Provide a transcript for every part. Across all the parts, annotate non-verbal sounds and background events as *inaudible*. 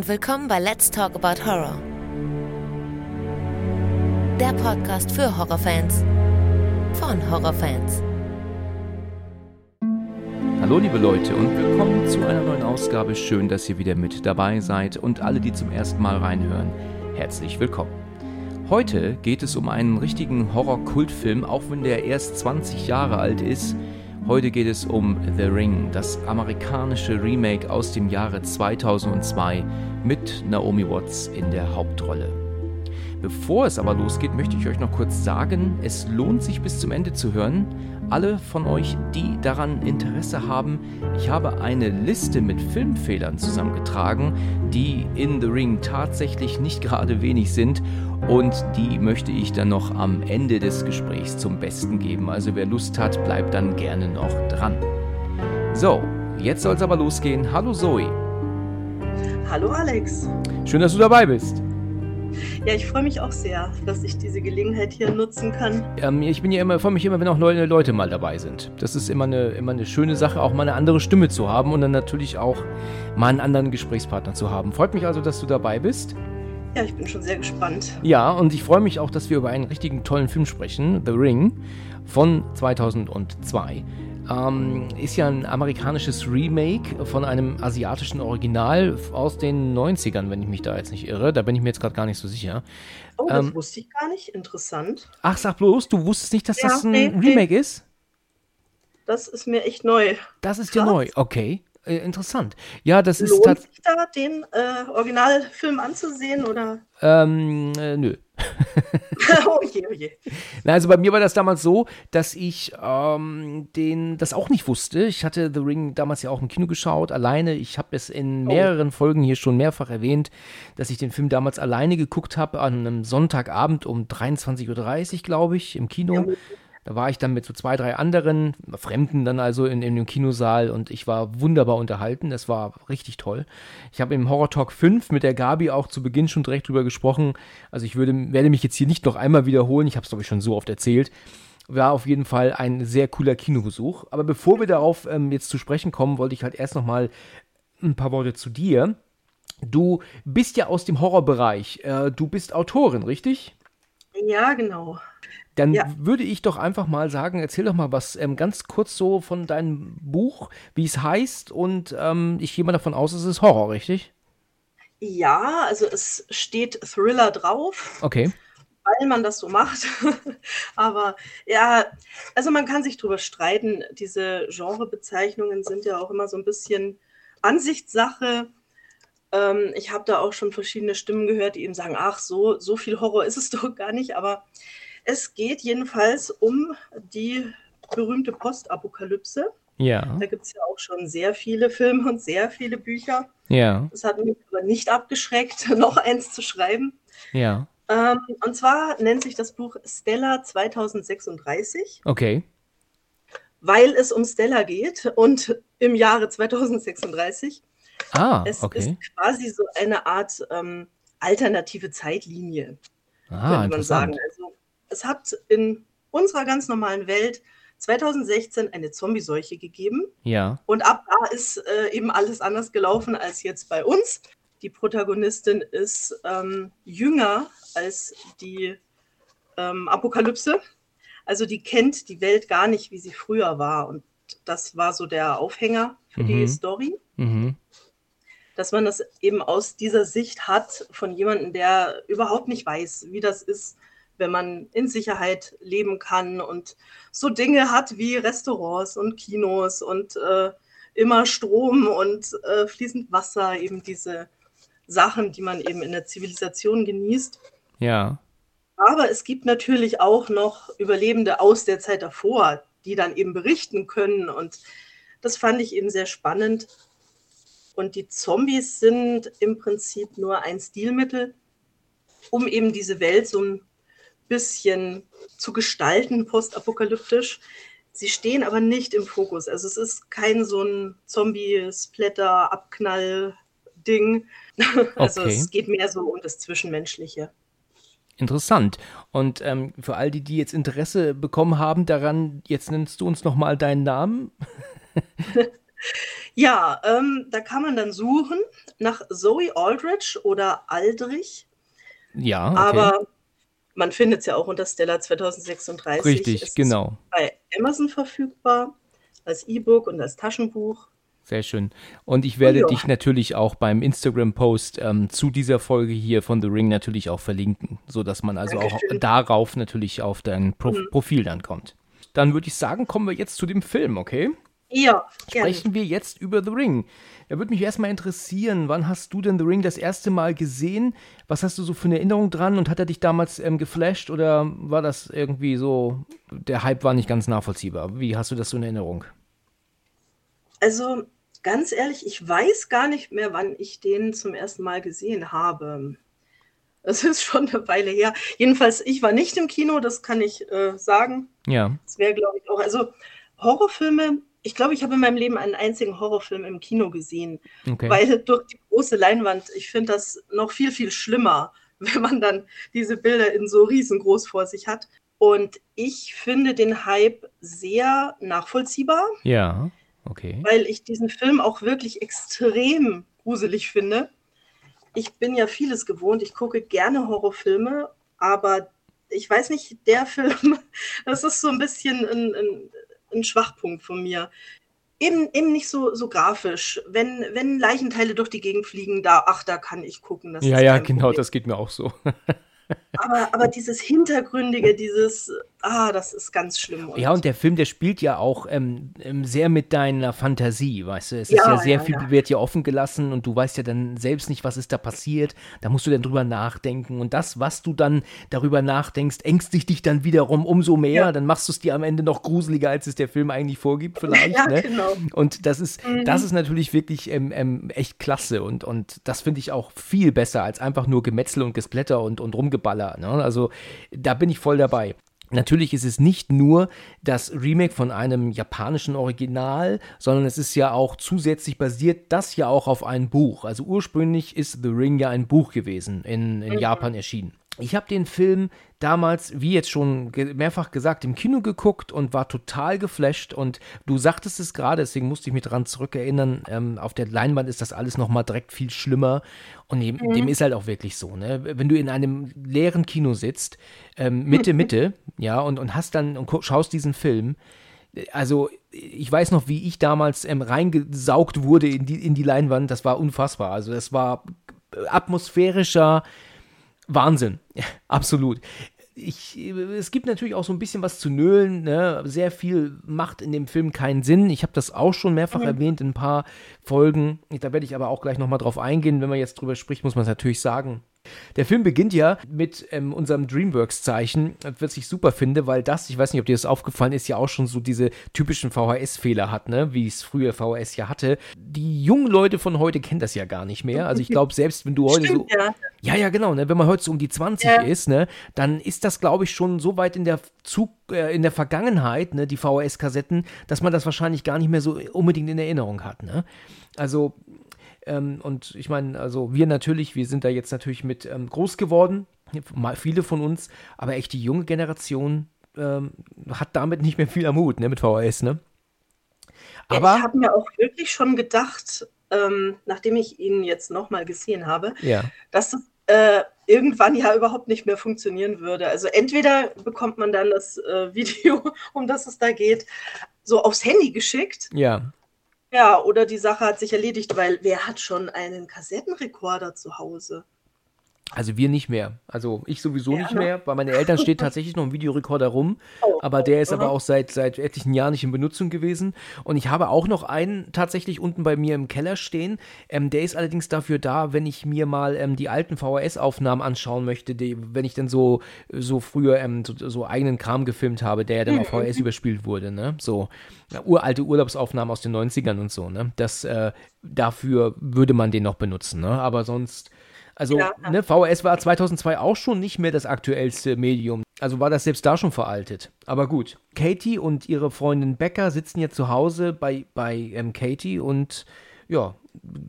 und willkommen bei Let's Talk About Horror. Der Podcast für Horrorfans von Horrorfans. Hallo liebe Leute und willkommen zu einer neuen Ausgabe. Schön, dass ihr wieder mit dabei seid und alle, die zum ersten Mal reinhören, herzlich willkommen. Heute geht es um einen richtigen Horror-Kultfilm, auch wenn der erst 20 Jahre alt ist. Heute geht es um The Ring, das amerikanische Remake aus dem Jahre 2002 mit Naomi Watts in der Hauptrolle. Bevor es aber losgeht, möchte ich euch noch kurz sagen, es lohnt sich bis zum Ende zu hören. Alle von euch, die daran Interesse haben, ich habe eine Liste mit Filmfehlern zusammengetragen, die in The Ring tatsächlich nicht gerade wenig sind und die möchte ich dann noch am Ende des Gesprächs zum Besten geben. Also wer Lust hat, bleibt dann gerne noch dran. So, jetzt soll es aber losgehen. Hallo Zoe. Hallo Alex. Schön, dass du dabei bist. Ja, ich freue mich auch sehr, dass ich diese Gelegenheit hier nutzen kann. Ähm, ich bin ja immer, freue mich immer, wenn auch neue Leute mal dabei sind. Das ist immer eine, immer eine schöne Sache, auch mal eine andere Stimme zu haben und dann natürlich auch mal einen anderen Gesprächspartner zu haben. Freut mich also, dass du dabei bist. Ja, ich bin schon sehr gespannt. Ja, und ich freue mich auch, dass wir über einen richtigen tollen Film sprechen, The Ring von 2002. Ähm, ist ja ein amerikanisches Remake von einem asiatischen Original aus den 90ern, wenn ich mich da jetzt nicht irre. Da bin ich mir jetzt gerade gar nicht so sicher. Oh, das ähm, wusste ich gar nicht. Interessant. Ach, sag bloß, du wusstest nicht, dass ja, das ein nee, Remake nee. ist? Das ist mir echt neu. Das ist dir neu, okay. Äh, interessant. Ja, das Lohnt ist Lohnt sich da, den äh, Originalfilm anzusehen, oder? Ähm, äh, nö. *laughs* oh je, oh je. Na, also bei mir war das damals so, dass ich ähm, den, das auch nicht wusste. Ich hatte The Ring damals ja auch im Kino geschaut, alleine. Ich habe es in oh. mehreren oh. Folgen hier schon mehrfach erwähnt, dass ich den Film damals alleine geguckt habe, an einem Sonntagabend um 23.30 Uhr, glaube ich, im Kino. Ja, da war ich dann mit so zwei, drei anderen, Fremden dann also in, in dem Kinosaal und ich war wunderbar unterhalten. Das war richtig toll. Ich habe im Horror Talk 5 mit der Gabi auch zu Beginn schon direkt drüber gesprochen. Also ich würde, werde mich jetzt hier nicht noch einmal wiederholen. Ich habe es, glaube ich, schon so oft erzählt. War auf jeden Fall ein sehr cooler Kinobesuch. Aber bevor wir darauf ähm, jetzt zu sprechen kommen, wollte ich halt erst noch mal ein paar Worte zu dir. Du bist ja aus dem Horrorbereich. Äh, du bist Autorin, richtig? Ja, genau. Dann ja. würde ich doch einfach mal sagen, erzähl doch mal was ähm, ganz kurz so von deinem Buch, wie es heißt und ähm, ich gehe mal davon aus, es ist Horror, richtig? Ja, also es steht Thriller drauf. Okay. Weil man das so macht. *laughs* Aber ja, also man kann sich drüber streiten. Diese Genrebezeichnungen sind ja auch immer so ein bisschen Ansichtssache. Ähm, ich habe da auch schon verschiedene Stimmen gehört, die eben sagen, ach, so, so viel Horror ist es *laughs* doch gar nicht. Aber es geht jedenfalls um die berühmte Postapokalypse. Ja. Da gibt es ja auch schon sehr viele Filme und sehr viele Bücher. Ja. Das hat mich aber nicht abgeschreckt, *laughs* noch eins zu schreiben. Ja. Ähm, und zwar nennt sich das Buch Stella 2036. Okay. Weil es um Stella geht und im Jahre 2036. Ah, es okay. ist quasi so eine Art ähm, alternative Zeitlinie, ah, könnte man sagen. Also es hat in unserer ganz normalen Welt 2016 eine Zombie-Seuche gegeben. Ja. Und ab da ist äh, eben alles anders gelaufen als jetzt bei uns. Die Protagonistin ist ähm, jünger als die ähm, Apokalypse. Also die kennt die Welt gar nicht, wie sie früher war. Und das war so der Aufhänger für mhm. die Story. Mhm. Dass man das eben aus dieser Sicht hat von jemandem, der überhaupt nicht weiß, wie das ist, wenn man in Sicherheit leben kann und so Dinge hat wie Restaurants und Kinos und äh, immer Strom und äh, fließend Wasser, eben diese Sachen, die man eben in der Zivilisation genießt. Ja. Aber es gibt natürlich auch noch Überlebende aus der Zeit davor, die dann eben berichten können. Und das fand ich eben sehr spannend. Und die Zombies sind im Prinzip nur ein Stilmittel, um eben diese Welt so ein bisschen zu gestalten, postapokalyptisch. Sie stehen aber nicht im Fokus. Also es ist kein so ein Zombie-Splatter-Abknall-Ding. *laughs* Also okay. es geht mehr so um das Zwischenmenschliche. Interessant. Und ähm, für all die, die jetzt Interesse bekommen haben daran, jetzt nennst du uns nochmal deinen Namen. *laughs* Ja, ähm, da kann man dann suchen nach Zoe Aldrich oder Aldrich. Ja, okay. Aber man findet es ja auch unter Stella 2036. Richtig, Es genau. Bei Amazon verfügbar, als E-Book und als Taschenbuch. Sehr schön. Und ich werde Ja. dich natürlich auch beim Instagram-Post ähm, zu dieser Folge hier von The Ring natürlich auch verlinken, sodass man also auch Dankeschön. darauf natürlich auf dein Pro Mhm. Profil dann kommt. Dann würde ich sagen, kommen wir jetzt zu dem Film, okay? Ja, gerne. Sprechen wir jetzt über The Ring. Da würde mich erstmal interessieren, wann hast du denn The Ring das erste Mal gesehen? Was hast du so für eine Erinnerung dran und hat er dich damals ähm, geflasht oder war das irgendwie so, der Hype war nicht ganz nachvollziehbar? Wie hast du das so in Erinnerung? Also ganz ehrlich, ich weiß gar nicht mehr, wann ich den zum ersten Mal gesehen habe. Es *laughs* ist schon eine Weile her. Jedenfalls, ich war nicht im Kino, das kann ich äh, sagen. Ja, Das wäre, glaube ich, auch. Also Horrorfilme, ich glaube, ich habe in meinem Leben einen einzigen Horrorfilm im Kino gesehen, okay. weil durch die große Leinwand, ich finde das noch viel, viel schlimmer, *laughs* wenn man dann diese Bilder in so riesengroß vor sich hat. Und ich finde den Hype sehr nachvollziehbar, ja, okay. weil ich diesen Film auch wirklich extrem gruselig finde. Ich bin ja vieles gewohnt, ich gucke gerne Horrorfilme, aber ich weiß nicht, der *laughs* Film, das ist so ein bisschen ein, ein, ein Schwachpunkt von mir. Eben, eben nicht so, so grafisch. Wenn, wenn Leichenteile durch die Gegend fliegen, da, ach, da kann ich gucken. Das Ja, ja, genau, Problem. das geht mir auch so. *laughs* Aber, aber dieses Hintergründige, dieses, ah, das ist ganz schlimm. Ja, und der Film, der spielt ja auch ähm, ähm, sehr mit deiner Fantasie, weißt du? Es ist Ja, ja sehr ja, viel, ja. wird ja offen gelassen und du weißt ja dann selbst nicht, was ist da passiert. Da musst du dann drüber nachdenken. Und das, was du dann darüber nachdenkst, ängstigt dich dann wiederum umso mehr. Ja. Dann machst du es dir am Ende noch gruseliger, als es der Film eigentlich vorgibt, *laughs* vielleicht. Ja, ne? genau. Und das ist, das ist natürlich wirklich ähm, ähm, echt klasse. Und, und das finde ich auch viel besser als einfach nur Gemetzel und Gesplätter und, und Rumgeballer. Ne? Also da bin ich voll dabei. Natürlich ist es nicht nur das Remake von einem japanischen Original, sondern es ist ja auch zusätzlich basiert das ja auch auf einem Buch. Also ursprünglich ist The Ring ja ein Buch gewesen, in, in Japan erschienen. Ich habe den Film damals, wie jetzt schon mehrfach gesagt, im Kino geguckt und war total geflasht. Und du sagtest es gerade, deswegen musste ich mich daran zurückerinnern. Ähm, auf der Leinwand ist das alles nochmal direkt viel schlimmer. Und dem, dem ist halt auch wirklich so, ne? Wenn du in einem leeren Kino sitzt, ähm, Mitte, *laughs* Mitte, ja, und, und hast dann und schaust diesen Film, also ich weiß noch, wie ich damals ähm, reingesaugt wurde in die, in die Leinwand, das war unfassbar. Also das war atmosphärischer Wahnsinn, absolut. Ich, es gibt natürlich auch so ein bisschen was zu nölen. Ne? Sehr viel macht in dem Film keinen Sinn. Ich habe das auch schon mehrfach erwähnt in ein paar Folgen. Da werde ich aber auch gleich nochmal drauf eingehen. Wenn man jetzt drüber spricht, muss man es natürlich sagen. Der Film beginnt ja mit ähm, unserem Dreamworks-Zeichen, was ich super finde, weil das, ich weiß nicht, ob dir das aufgefallen ist, ja auch schon so diese typischen VHS-Fehler hat, ne? wie es früher VHS ja hatte. Die jungen Leute von heute kennen das ja gar nicht mehr. Also ich *laughs* glaube, selbst wenn du heute so. Stimmt, ja. Ja, ja, genau. Ne? Wenn man heute so um die 20 Ja. ist, ne, dann ist das, glaube ich, schon so weit in der Zug, äh, in der Vergangenheit, ne, die VHS-Kassetten, dass man das wahrscheinlich gar nicht mehr so unbedingt in Erinnerung hat. Ne? Also, ähm, und ich meine, also wir natürlich, wir sind da jetzt natürlich mit ähm, groß geworden, mal viele von uns, aber echt die junge Generation ähm, hat damit nicht mehr viel am Hut, ne, mit VHS, ne? Ja, Aber, ich habe mir auch wirklich schon gedacht, ähm, nachdem ich ihn jetzt nochmal gesehen habe, ja, dass das äh, irgendwann ja überhaupt nicht mehr funktionieren würde. Also entweder bekommt man dann das äh, *laughs* Video, um das es da geht, so aufs Handy geschickt, ja, ja, oder die Sache hat sich erledigt, weil wer hat schon einen Kassettenrekorder zu Hause? Also wir nicht mehr. Also ich sowieso Ja, nicht ne? mehr. Bei meinen Eltern steht *laughs* tatsächlich noch ein Videorekorder rum, Oh, aber der ist aber auch seit, seit etlichen Jahren nicht in Benutzung gewesen. Und ich habe auch noch einen tatsächlich unten bei mir im Keller stehen. Ähm, der ist allerdings dafür da, wenn ich mir mal ähm, die alten VHS-Aufnahmen anschauen möchte, die, wenn ich dann so, so früher ähm, so, so eigenen Kram gefilmt habe, der ja dann auf VHS überspielt wurde. Ne? So ja, uralte Urlaubsaufnahmen aus den 90ern und so. Ne? Das, äh, dafür würde man den noch benutzen. Ne? Aber sonst also, Ja. ne, VHS war 2002 auch schon nicht mehr das aktuellste Medium. Also war das selbst da schon veraltet. Aber gut. Katie und ihre Freundin Becker sitzen jetzt zu Hause bei, bei ähm, Katie und ja,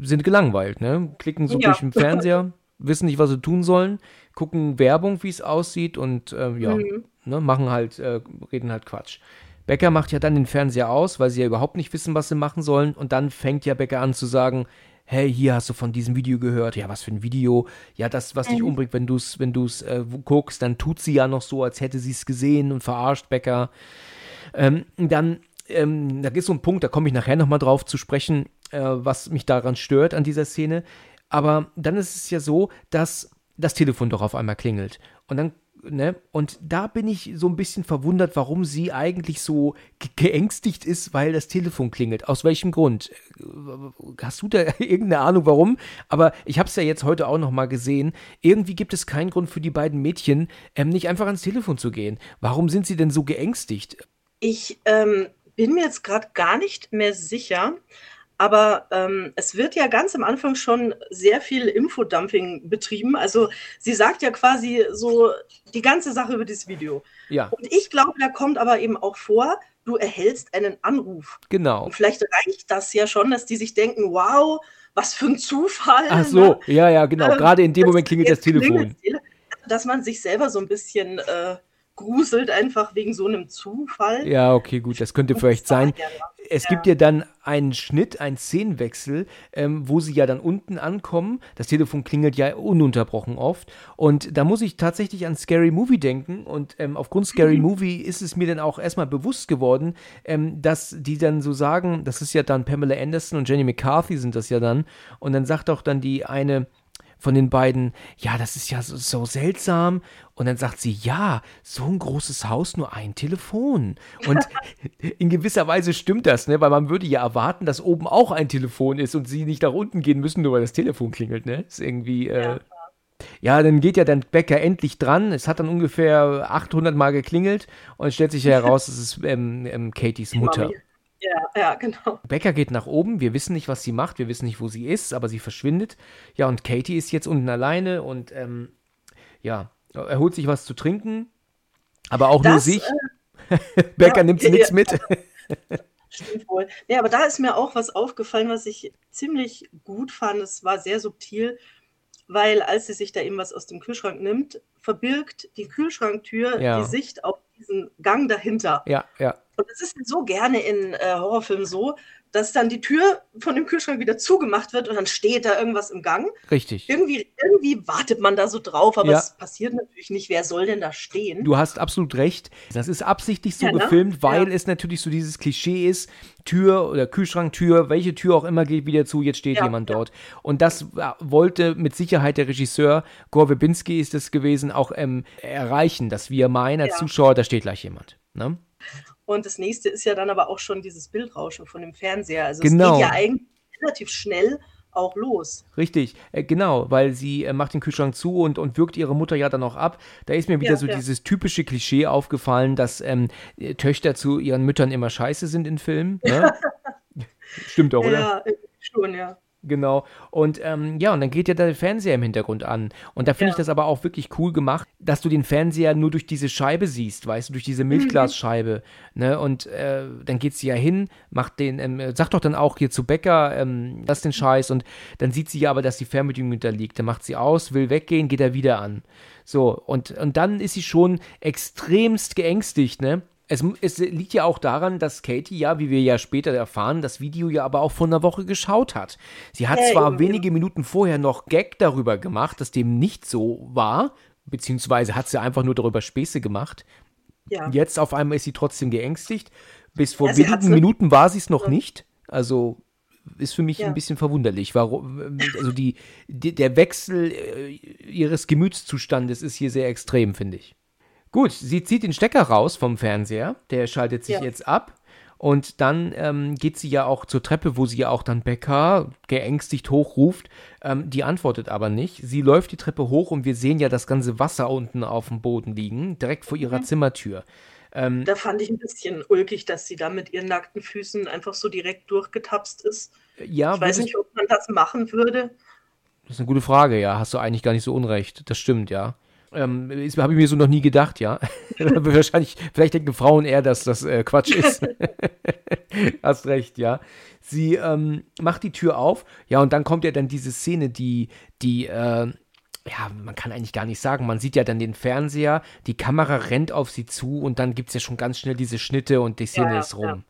sind gelangweilt, ne? Klicken so Ja. durch den Fernseher, *laughs* wissen nicht, was sie tun sollen, gucken Werbung, wie es aussieht und ähm, ja, Mhm. ne, machen halt, äh, reden halt Quatsch. Becker macht ja dann den Fernseher aus, weil sie ja überhaupt nicht wissen, was sie machen sollen. Und dann fängt ja Becker an zu sagen, hey, hier hast du von diesem Video gehört. Ja, was für ein Video. Ja, das, was dich Mhm. umbringt, wenn du es wenn du's, äh, guckst, dann tut sie ja noch so, als hätte sie es gesehen und verarscht Becker. Ähm, dann, ähm, da ist so ein Punkt, da komme ich nachher nochmal drauf zu sprechen, äh, was mich daran stört an dieser Szene. Aber dann ist es ja so, dass das Telefon doch auf einmal klingelt. Und dann, ne, und da bin ich so ein bisschen verwundert, warum sie eigentlich so ge- geängstigt ist, weil das Telefon klingelt. Aus welchem Grund? Hast du da *laughs* irgendeine Ahnung, warum? Aber ich habe es ja jetzt heute auch noch mal gesehen. Irgendwie gibt es keinen Grund für die beiden Mädchen, ähm, nicht einfach ans Telefon zu gehen. Warum sind sie denn so geängstigt? Ich ähm, bin mir jetzt gerade gar nicht mehr sicher, aber ähm, es wird ja ganz am Anfang schon sehr viel Infodumping betrieben. Also sie sagt ja quasi so die ganze Sache über dieses Video. Ja, Und ich glaube, da kommt aber eben auch vor, du erhältst einen Anruf. genau. Und vielleicht reicht das ja schon, dass die sich denken, wow, was für ein Zufall. Ach ne? so, ja, ja, genau. Ähm, Gerade in dem Moment klingelt das Telefon. klingelt Dass man sich selber so ein bisschen äh, gruselt, einfach wegen so einem Zufall. Ja, okay, gut, das könnte vielleicht sein. Es gibt ja dann einen Schnitt, einen Szenenwechsel, ähm, wo sie ja dann unten ankommen. Das Telefon klingelt ja ununterbrochen oft. Und da muss ich tatsächlich an Scary Movie denken. Und ähm, aufgrund Scary Movie ist es mir dann auch erstmal bewusst geworden, ähm, dass die dann so sagen, das ist ja dann Pamela Anderson und Jenny McCarthy sind das ja dann. Und dann sagt auch dann die eine, von den beiden, ja, das ist ja so, so seltsam. Und dann sagt sie, ja, so ein großes Haus, nur ein Telefon. Und *laughs* in gewisser Weise stimmt das, ne? Weil man würde ja erwarten, dass oben auch ein Telefon ist und sie nicht nach unten gehen müssen, nur weil das Telefon klingelt, ne? Ist irgendwie, äh, Ja. dann geht ja dann Becker endlich dran. Es hat dann ungefähr 800 Mal geklingelt und es stellt sich *laughs* heraus, es ist ähm, ähm, Katies Mutter. Ja, ja, genau. Becker geht nach oben, wir wissen nicht, was sie macht, wir wissen nicht, wo sie ist, aber sie verschwindet. Ja, und Katie ist jetzt unten alleine und ähm, ja, er holt sich was zu trinken, aber auch nur Das, sich. äh, *laughs* Becker ja, nimmt sie ja, nichts mit. *laughs* Stimmt wohl. Ja, aber da ist mir auch was aufgefallen, was ich ziemlich gut fand. Es war sehr subtil, weil als sie sich da eben was aus dem Kühlschrank nimmt, verbirgt die Kühlschranktür Ja. die Sicht auf diesen Gang dahinter. ja, ja, Und es ist so gerne in äh, Horrorfilmen so, dass dann die Tür von dem Kühlschrank wieder zugemacht wird und dann steht da irgendwas im Gang. richtig. Irgendwie, irgendwie wartet man da so drauf, aber Ja. es passiert natürlich nicht. Wer soll denn da stehen? Du hast absolut recht. Das ist absichtlich so Ja, ne? gefilmt, weil Ja. es natürlich so dieses Klischee ist, Tür oder Kühlschranktür, welche Tür auch immer geht wieder zu, jetzt steht jemand dort. Und das äh, wollte mit Sicherheit der Regisseur, Gore Verbinski ist es gewesen, auch ähm, erreichen, dass wir meinen als. Zuschauer, da steht gleich jemand. Ne? Und das nächste ist ja dann aber auch schon dieses Bildrauschen von dem Fernseher. Also Genau. es geht ja eigentlich relativ schnell auch los. Richtig, äh, genau, weil sie äh, macht den Kühlschrank zu und, und wirkt ihre Mutter ja dann auch ab. Da ist mir wieder Ja, so ja. dieses typische Klischee aufgefallen, dass ähm, äh, Töchter zu ihren Müttern immer scheiße sind in Filmen. Ne? *laughs* Stimmt doch, oder? Ja, äh, schon, ja. Genau. Und ähm, ja, und dann geht ja der Fernseher im Hintergrund an. Und da finde Ja. ich das aber auch wirklich cool gemacht, dass du den Fernseher nur durch diese Scheibe siehst, weißt du, durch diese Milchglasscheibe. Ne? Und äh, dann geht sie ja hin, macht den, ähm, sagt doch dann auch hier zu Becker, ähm, lass den Scheiß. Und dann sieht sie ja aber, dass die Fernbedienung da liegt. Dann macht sie aus, will weggehen, geht er wieder an. So, und, und dann ist sie schon extremst geängstigt, ne? Es, es liegt ja auch daran, dass Katie ja, wie wir ja später erfahren, das Video ja aber auch vor einer Woche geschaut hat. Sie hat Ja, zwar eben, wenige Minuten vorher noch Gag darüber gemacht, dass dem nicht so war, beziehungsweise hat sie einfach nur darüber Späße gemacht. ja. Jetzt auf einmal ist sie trotzdem geängstigt. Bis vor Ja, wenigen Minuten war sie es noch nicht. Also ist für mich Ja. ein bisschen verwunderlich. Warum, also die, die, der Wechsel äh, ihres Gemütszustandes ist hier sehr extrem, finde ich. Gut, sie zieht den Stecker raus vom Fernseher, der schaltet sich Ja. jetzt ab. Und dann ähm, geht sie ja auch zur Treppe, wo sie ja auch dann Becker geängstigt hochruft. Ähm, die antwortet aber nicht. Sie läuft die Treppe hoch und wir sehen ja das ganze Wasser unten auf dem Boden liegen, direkt vor ihrer Mhm. Zimmertür. Ähm, Da fand ich ein bisschen ulkig, dass sie da mit ihren nackten Füßen einfach so direkt durchgetapst ist. ja, Ich weiß nicht, ob man das machen würde. Das ist eine gute Frage, ja. Hast du eigentlich gar nicht so unrecht. Das stimmt, ja. Ähm, Habe ich mir so noch nie gedacht, ja. *laughs* Wahrscheinlich, vielleicht denken Frauen eher, dass das äh, Quatsch ist. *laughs* Hast recht, ja. Sie ähm, macht die Tür auf, ja, und dann kommt ja dann diese Szene, die, die, äh, ja, man kann eigentlich gar nicht sagen. Man sieht ja dann den Fernseher, die Kamera rennt auf sie zu und dann gibt es ja schon ganz schnell diese Schnitte und die Szene Ja, ist rum. ja.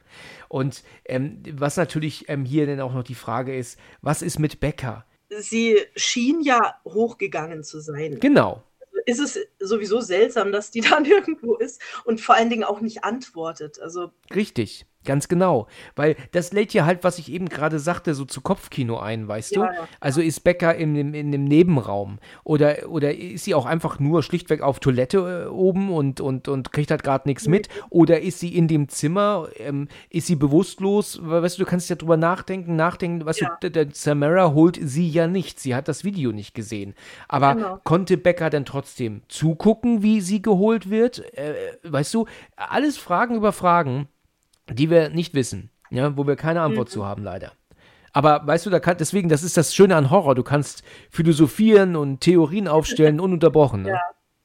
Und ähm, was natürlich ähm, hier dann auch noch die Frage ist, was ist mit Becker? Sie schien ja hochgegangen zu sein. Genau. Ist es sowieso seltsam, dass die *laughs* da nirgendwo ist und vor allen Dingen auch nicht antwortet. Also Richtig, ganz genau. Weil das lädt ja halt, was ich eben gerade sagte, so zu Kopfkino ein, weißt du? Ja, ja. Also ist Becker in dem, in dem Nebenraum oder, oder ist sie auch einfach nur schlichtweg auf Toilette äh, oben und, und, und kriegt halt gerade nichts mit? Oder ist sie in dem Zimmer, ähm, ist sie bewusstlos? Weißt du, du kannst ja drüber nachdenken, nachdenken, weißt Ja. du, der, der Samara holt sie ja nicht. Sie hat das Video nicht gesehen. Aber Genau. konnte Becker dann trotzdem zugucken, wie sie geholt wird? Äh, weißt du, alles Fragen über Fragen die wir nicht wissen, ja, wo wir keine Antwort Mhm. zu haben, leider. Aber weißt du, da kann, deswegen, das ist das Schöne an Horror. Du kannst philosophieren und Theorien aufstellen, *laughs* ununterbrochen. Ne? Ja.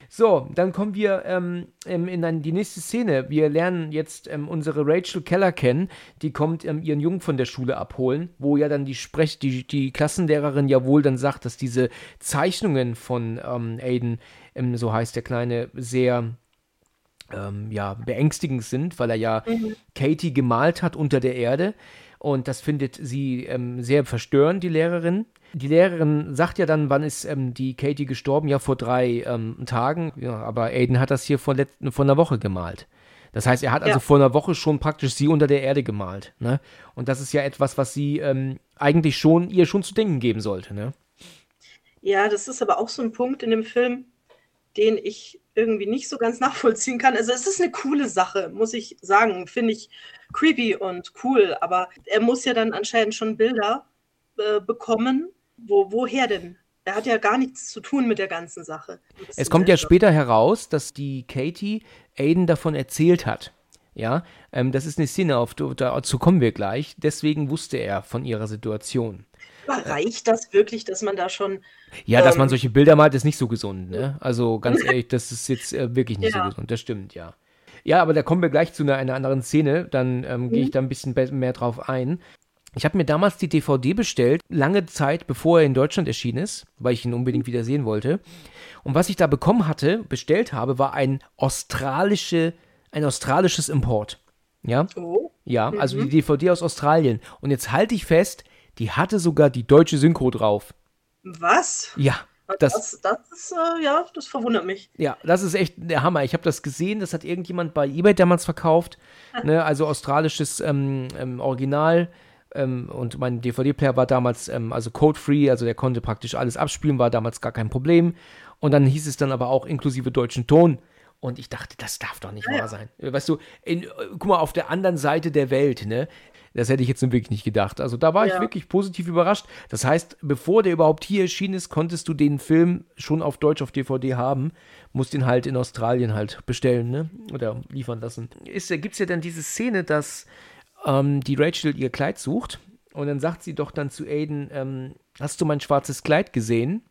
So, dann kommen wir ähm, ähm, in ein, die nächste Szene. Wir lernen jetzt ähm, unsere Rachel Keller kennen. Die kommt ähm, ihren Jungen von der Schule abholen, wo ja dann die Sprech, die, die Klassenlehrerin ja wohl dann sagt, dass diese Zeichnungen von ähm, Aiden, ähm, so heißt der Kleine, sehr ähm, ja, beängstigend sind, weil er ja Katie gemalt hat unter der Erde. Und das findet sie ähm, sehr verstörend, die Lehrerin. Die Lehrerin sagt ja dann, wann ist ähm, die Katie gestorben? Ja, vor drei ähm, Tagen. Ja, aber Aiden hat das hier vor, vor einer Woche gemalt. Das heißt, er hat also Ja. vor einer Woche schon praktisch sie unter der Erde gemalt. Ne? Und das ist ja etwas, was sie ähm, eigentlich schon ihr schon zu denken geben sollte. Ne? Ja, das ist aber auch so ein Punkt in dem Film, den ich irgendwie nicht so ganz nachvollziehen kann. Also es ist eine coole Sache, muss ich sagen. Finde ich creepy und cool. Aber er muss ja dann anscheinend schon Bilder äh, bekommen. Wo, woher denn? Er hat ja gar nichts zu tun mit der ganzen Sache. Es kommt ja später heraus, dass die Katie Aiden davon erzählt hat. Ja, ähm, das ist eine Szene, auf dazu kommen wir gleich. Deswegen wusste er von ihrer Situation. Reicht das wirklich, dass man da schon. Ja, dass man Ähm, solche Bilder malt, ist nicht so gesund, ne? Also ganz ehrlich, das ist jetzt äh, wirklich nicht Ja. so gesund. Das stimmt, ja. Ja, aber da kommen wir gleich zu einer, einer anderen Szene. Dann ähm, gehe ich da ein bisschen mehr drauf ein. Ich habe mir damals die DVD bestellt, lange Zeit bevor er in Deutschland erschienen ist, weil ich ihn unbedingt wieder sehen wollte. Und was ich da bekommen hatte, bestellt habe, war ein australische, ein australisches Import. Ja, Oh, ja, also die DVD aus Australien. Und jetzt halte ich fest, die hatte sogar die deutsche Synchro drauf. was? Ja, das, Das, das ist, äh, ja, das verwundert mich. ja, das ist echt der Hammer. Ich habe das gesehen, das hat irgendjemand bei eBay damals verkauft. *laughs* ne, also australisches ähm, ähm, Original. Ähm, und mein DVD-Player war damals ähm, also code-free, also der konnte praktisch alles abspielen, war damals gar kein Problem. Und dann hieß es dann aber auch inklusive deutschen Ton. Und ich dachte, das darf doch nicht wahr sein. Äh, Weißt du, in, äh, guck mal, auf der anderen Seite der Welt, ne? Das hätte ich jetzt wirklich nicht gedacht. Also da war ich Ja. wirklich positiv überrascht. Das heißt, bevor der überhaupt hier erschienen ist, konntest du den Film schon auf Deutsch auf DVD haben. Musst ihn halt in Australien halt bestellen, ne? Oder liefern lassen. Ist, Gibt es ja dann diese Szene, dass ähm, die Rachel ihr Kleid sucht und dann sagt sie doch dann zu Aiden, ähm, hast du mein schwarzes Kleid gesehen?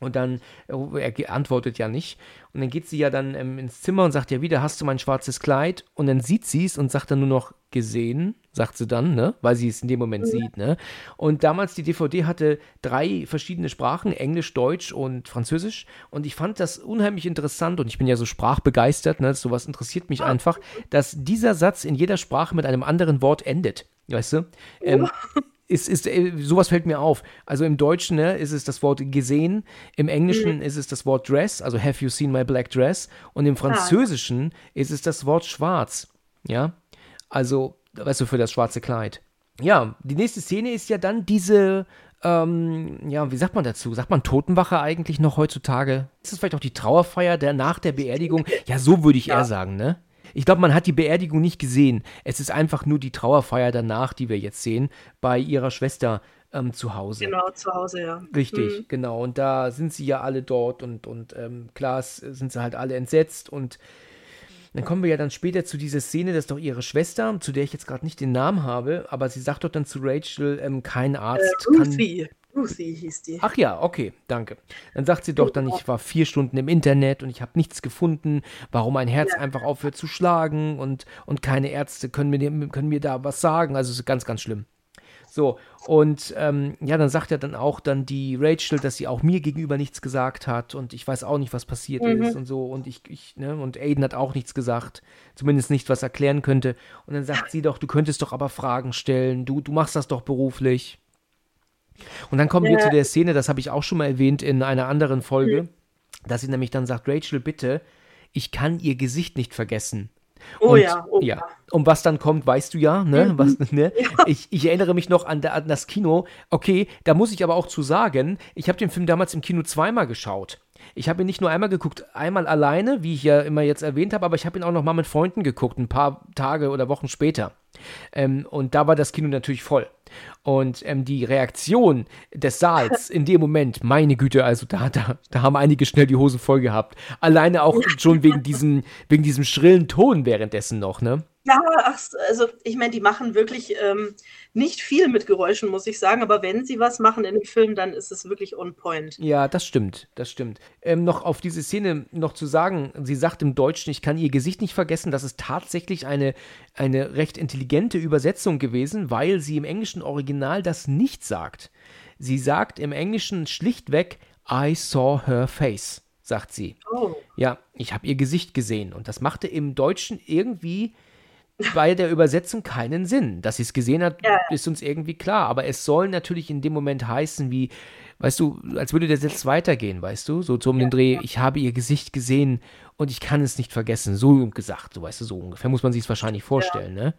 Und dann, oh, er antwortet ja nicht. Und dann geht sie ja dann ähm, ins Zimmer und sagt ja wieder, hast du mein schwarzes Kleid? Und dann sieht sie es und sagt dann nur noch, gesehen, sagt sie dann, ne? Weil sie es in dem Moment sieht, ne? Und damals die DVD hatte drei verschiedene Sprachen, Englisch, Deutsch und Französisch. Und ich fand das unheimlich interessant und ich bin ja so sprachbegeistert, ne? Sowas interessiert mich einfach, dass dieser Satz in jeder Sprache mit einem anderen Wort endet. Weißt du? Ähm, ist, ist, äh, sowas fällt mir auf. Also im Deutschen ne, ist es das Wort gesehen, im Englischen ist es das Wort dress, also have you seen my black dress, und im Französischen ist es das Wort schwarz. Ja, also, weißt du, für das schwarze Kleid. Ja, die nächste Szene ist ja dann diese, ähm, ja, wie sagt man dazu? Sagt man Totenwache eigentlich noch heutzutage? Ist es vielleicht auch die Trauerfeier der nach der Beerdigung? Ja, so würde ich eher sagen, ne? Ich glaube, man hat die Beerdigung nicht gesehen. Es ist einfach nur die Trauerfeier danach, die wir jetzt sehen, bei ihrer Schwester ähm, zu Hause. Genau, zu Hause, ja. Richtig, Mhm. genau. Und da sind sie ja alle dort und, und ähm, klar sind sie halt alle entsetzt. Und dann kommen wir ja dann später zu dieser Szene, dass doch ihre Schwester, zu der ich jetzt gerade nicht den Namen habe, aber sie sagt doch dann zu Rachel, ähm, kein Arzt kann. Ruthie. Ruthie hieß die. Ach ja, okay, danke. Dann sagt sie doch dann, ich war vier Stunden im Internet und ich habe nichts gefunden, warum mein Herz einfach aufhört zu schlagen und, und keine Ärzte können mir, können mir da was sagen. Also es ist ganz, ganz schlimm. So, und ähm, ja, dann sagt er dann auch dann die Rachel, dass sie auch mir gegenüber nichts gesagt hat und ich weiß auch nicht, was passiert Mhm. ist und so. Und ich, ich, ne, und Aiden hat auch nichts gesagt, zumindest nicht, was erklären könnte. Und dann sagt sie doch, du könntest doch aber Fragen stellen, du, du machst das doch beruflich. Und dann kommen wir Ja. zu der Szene, das habe ich auch schon mal erwähnt in einer anderen Folge, Mhm. dass sie nämlich dann sagt, Rachel, bitte, ich kann ihr Gesicht nicht vergessen. Oh Und, ja, oh ja. Um was dann kommt, weißt du ja, ne? Mhm. Was, ne? *laughs* Ich, ich erinnere mich noch an, an das Kino. Okay, da muss ich aber auch zu sagen, ich habe den Film damals im Kino zweimal geschaut. Ich habe ihn nicht nur einmal geguckt, einmal alleine, wie ich ja immer jetzt erwähnt habe, aber ich habe ihn auch noch mal mit Freunden geguckt, ein paar Tage oder Wochen später. Ähm, und da war das Kino natürlich voll. Und ähm, die Reaktion des Saals in dem Moment, meine Güte, also da, da, da haben einige schnell die Hosen voll gehabt. Alleine auch schon wegen diesem, wegen diesem schrillen Ton währenddessen noch, ne? Ja, ach, also ich meine, die machen wirklich ähm, nicht viel mit Geräuschen, muss ich sagen, aber wenn sie was machen in dem Film, dann ist es wirklich on point. Ja, das stimmt, das stimmt. Ähm, noch auf diese Szene noch zu sagen, sie sagt im Deutschen, ich kann ihr Gesicht nicht vergessen, das ist tatsächlich eine, eine recht intelligente Übersetzung gewesen, weil sie im englischen Original das nicht sagt. Sie sagt im Englischen schlichtweg, I saw her face, sagt sie. Oh, Ja, ich habe ihr Gesicht gesehen und das machte im Deutschen irgendwie bei der Übersetzung keinen Sinn. Dass sie es gesehen hat, Ja. ist uns irgendwie klar. Aber es soll natürlich in dem Moment heißen, wie, weißt du, als würde der Satz weitergehen, weißt du? So, so um den Dreh, ich habe ihr Gesicht gesehen und ich kann es nicht vergessen. So gesagt, so weißt du, so ungefähr muss man sich es wahrscheinlich vorstellen, ne?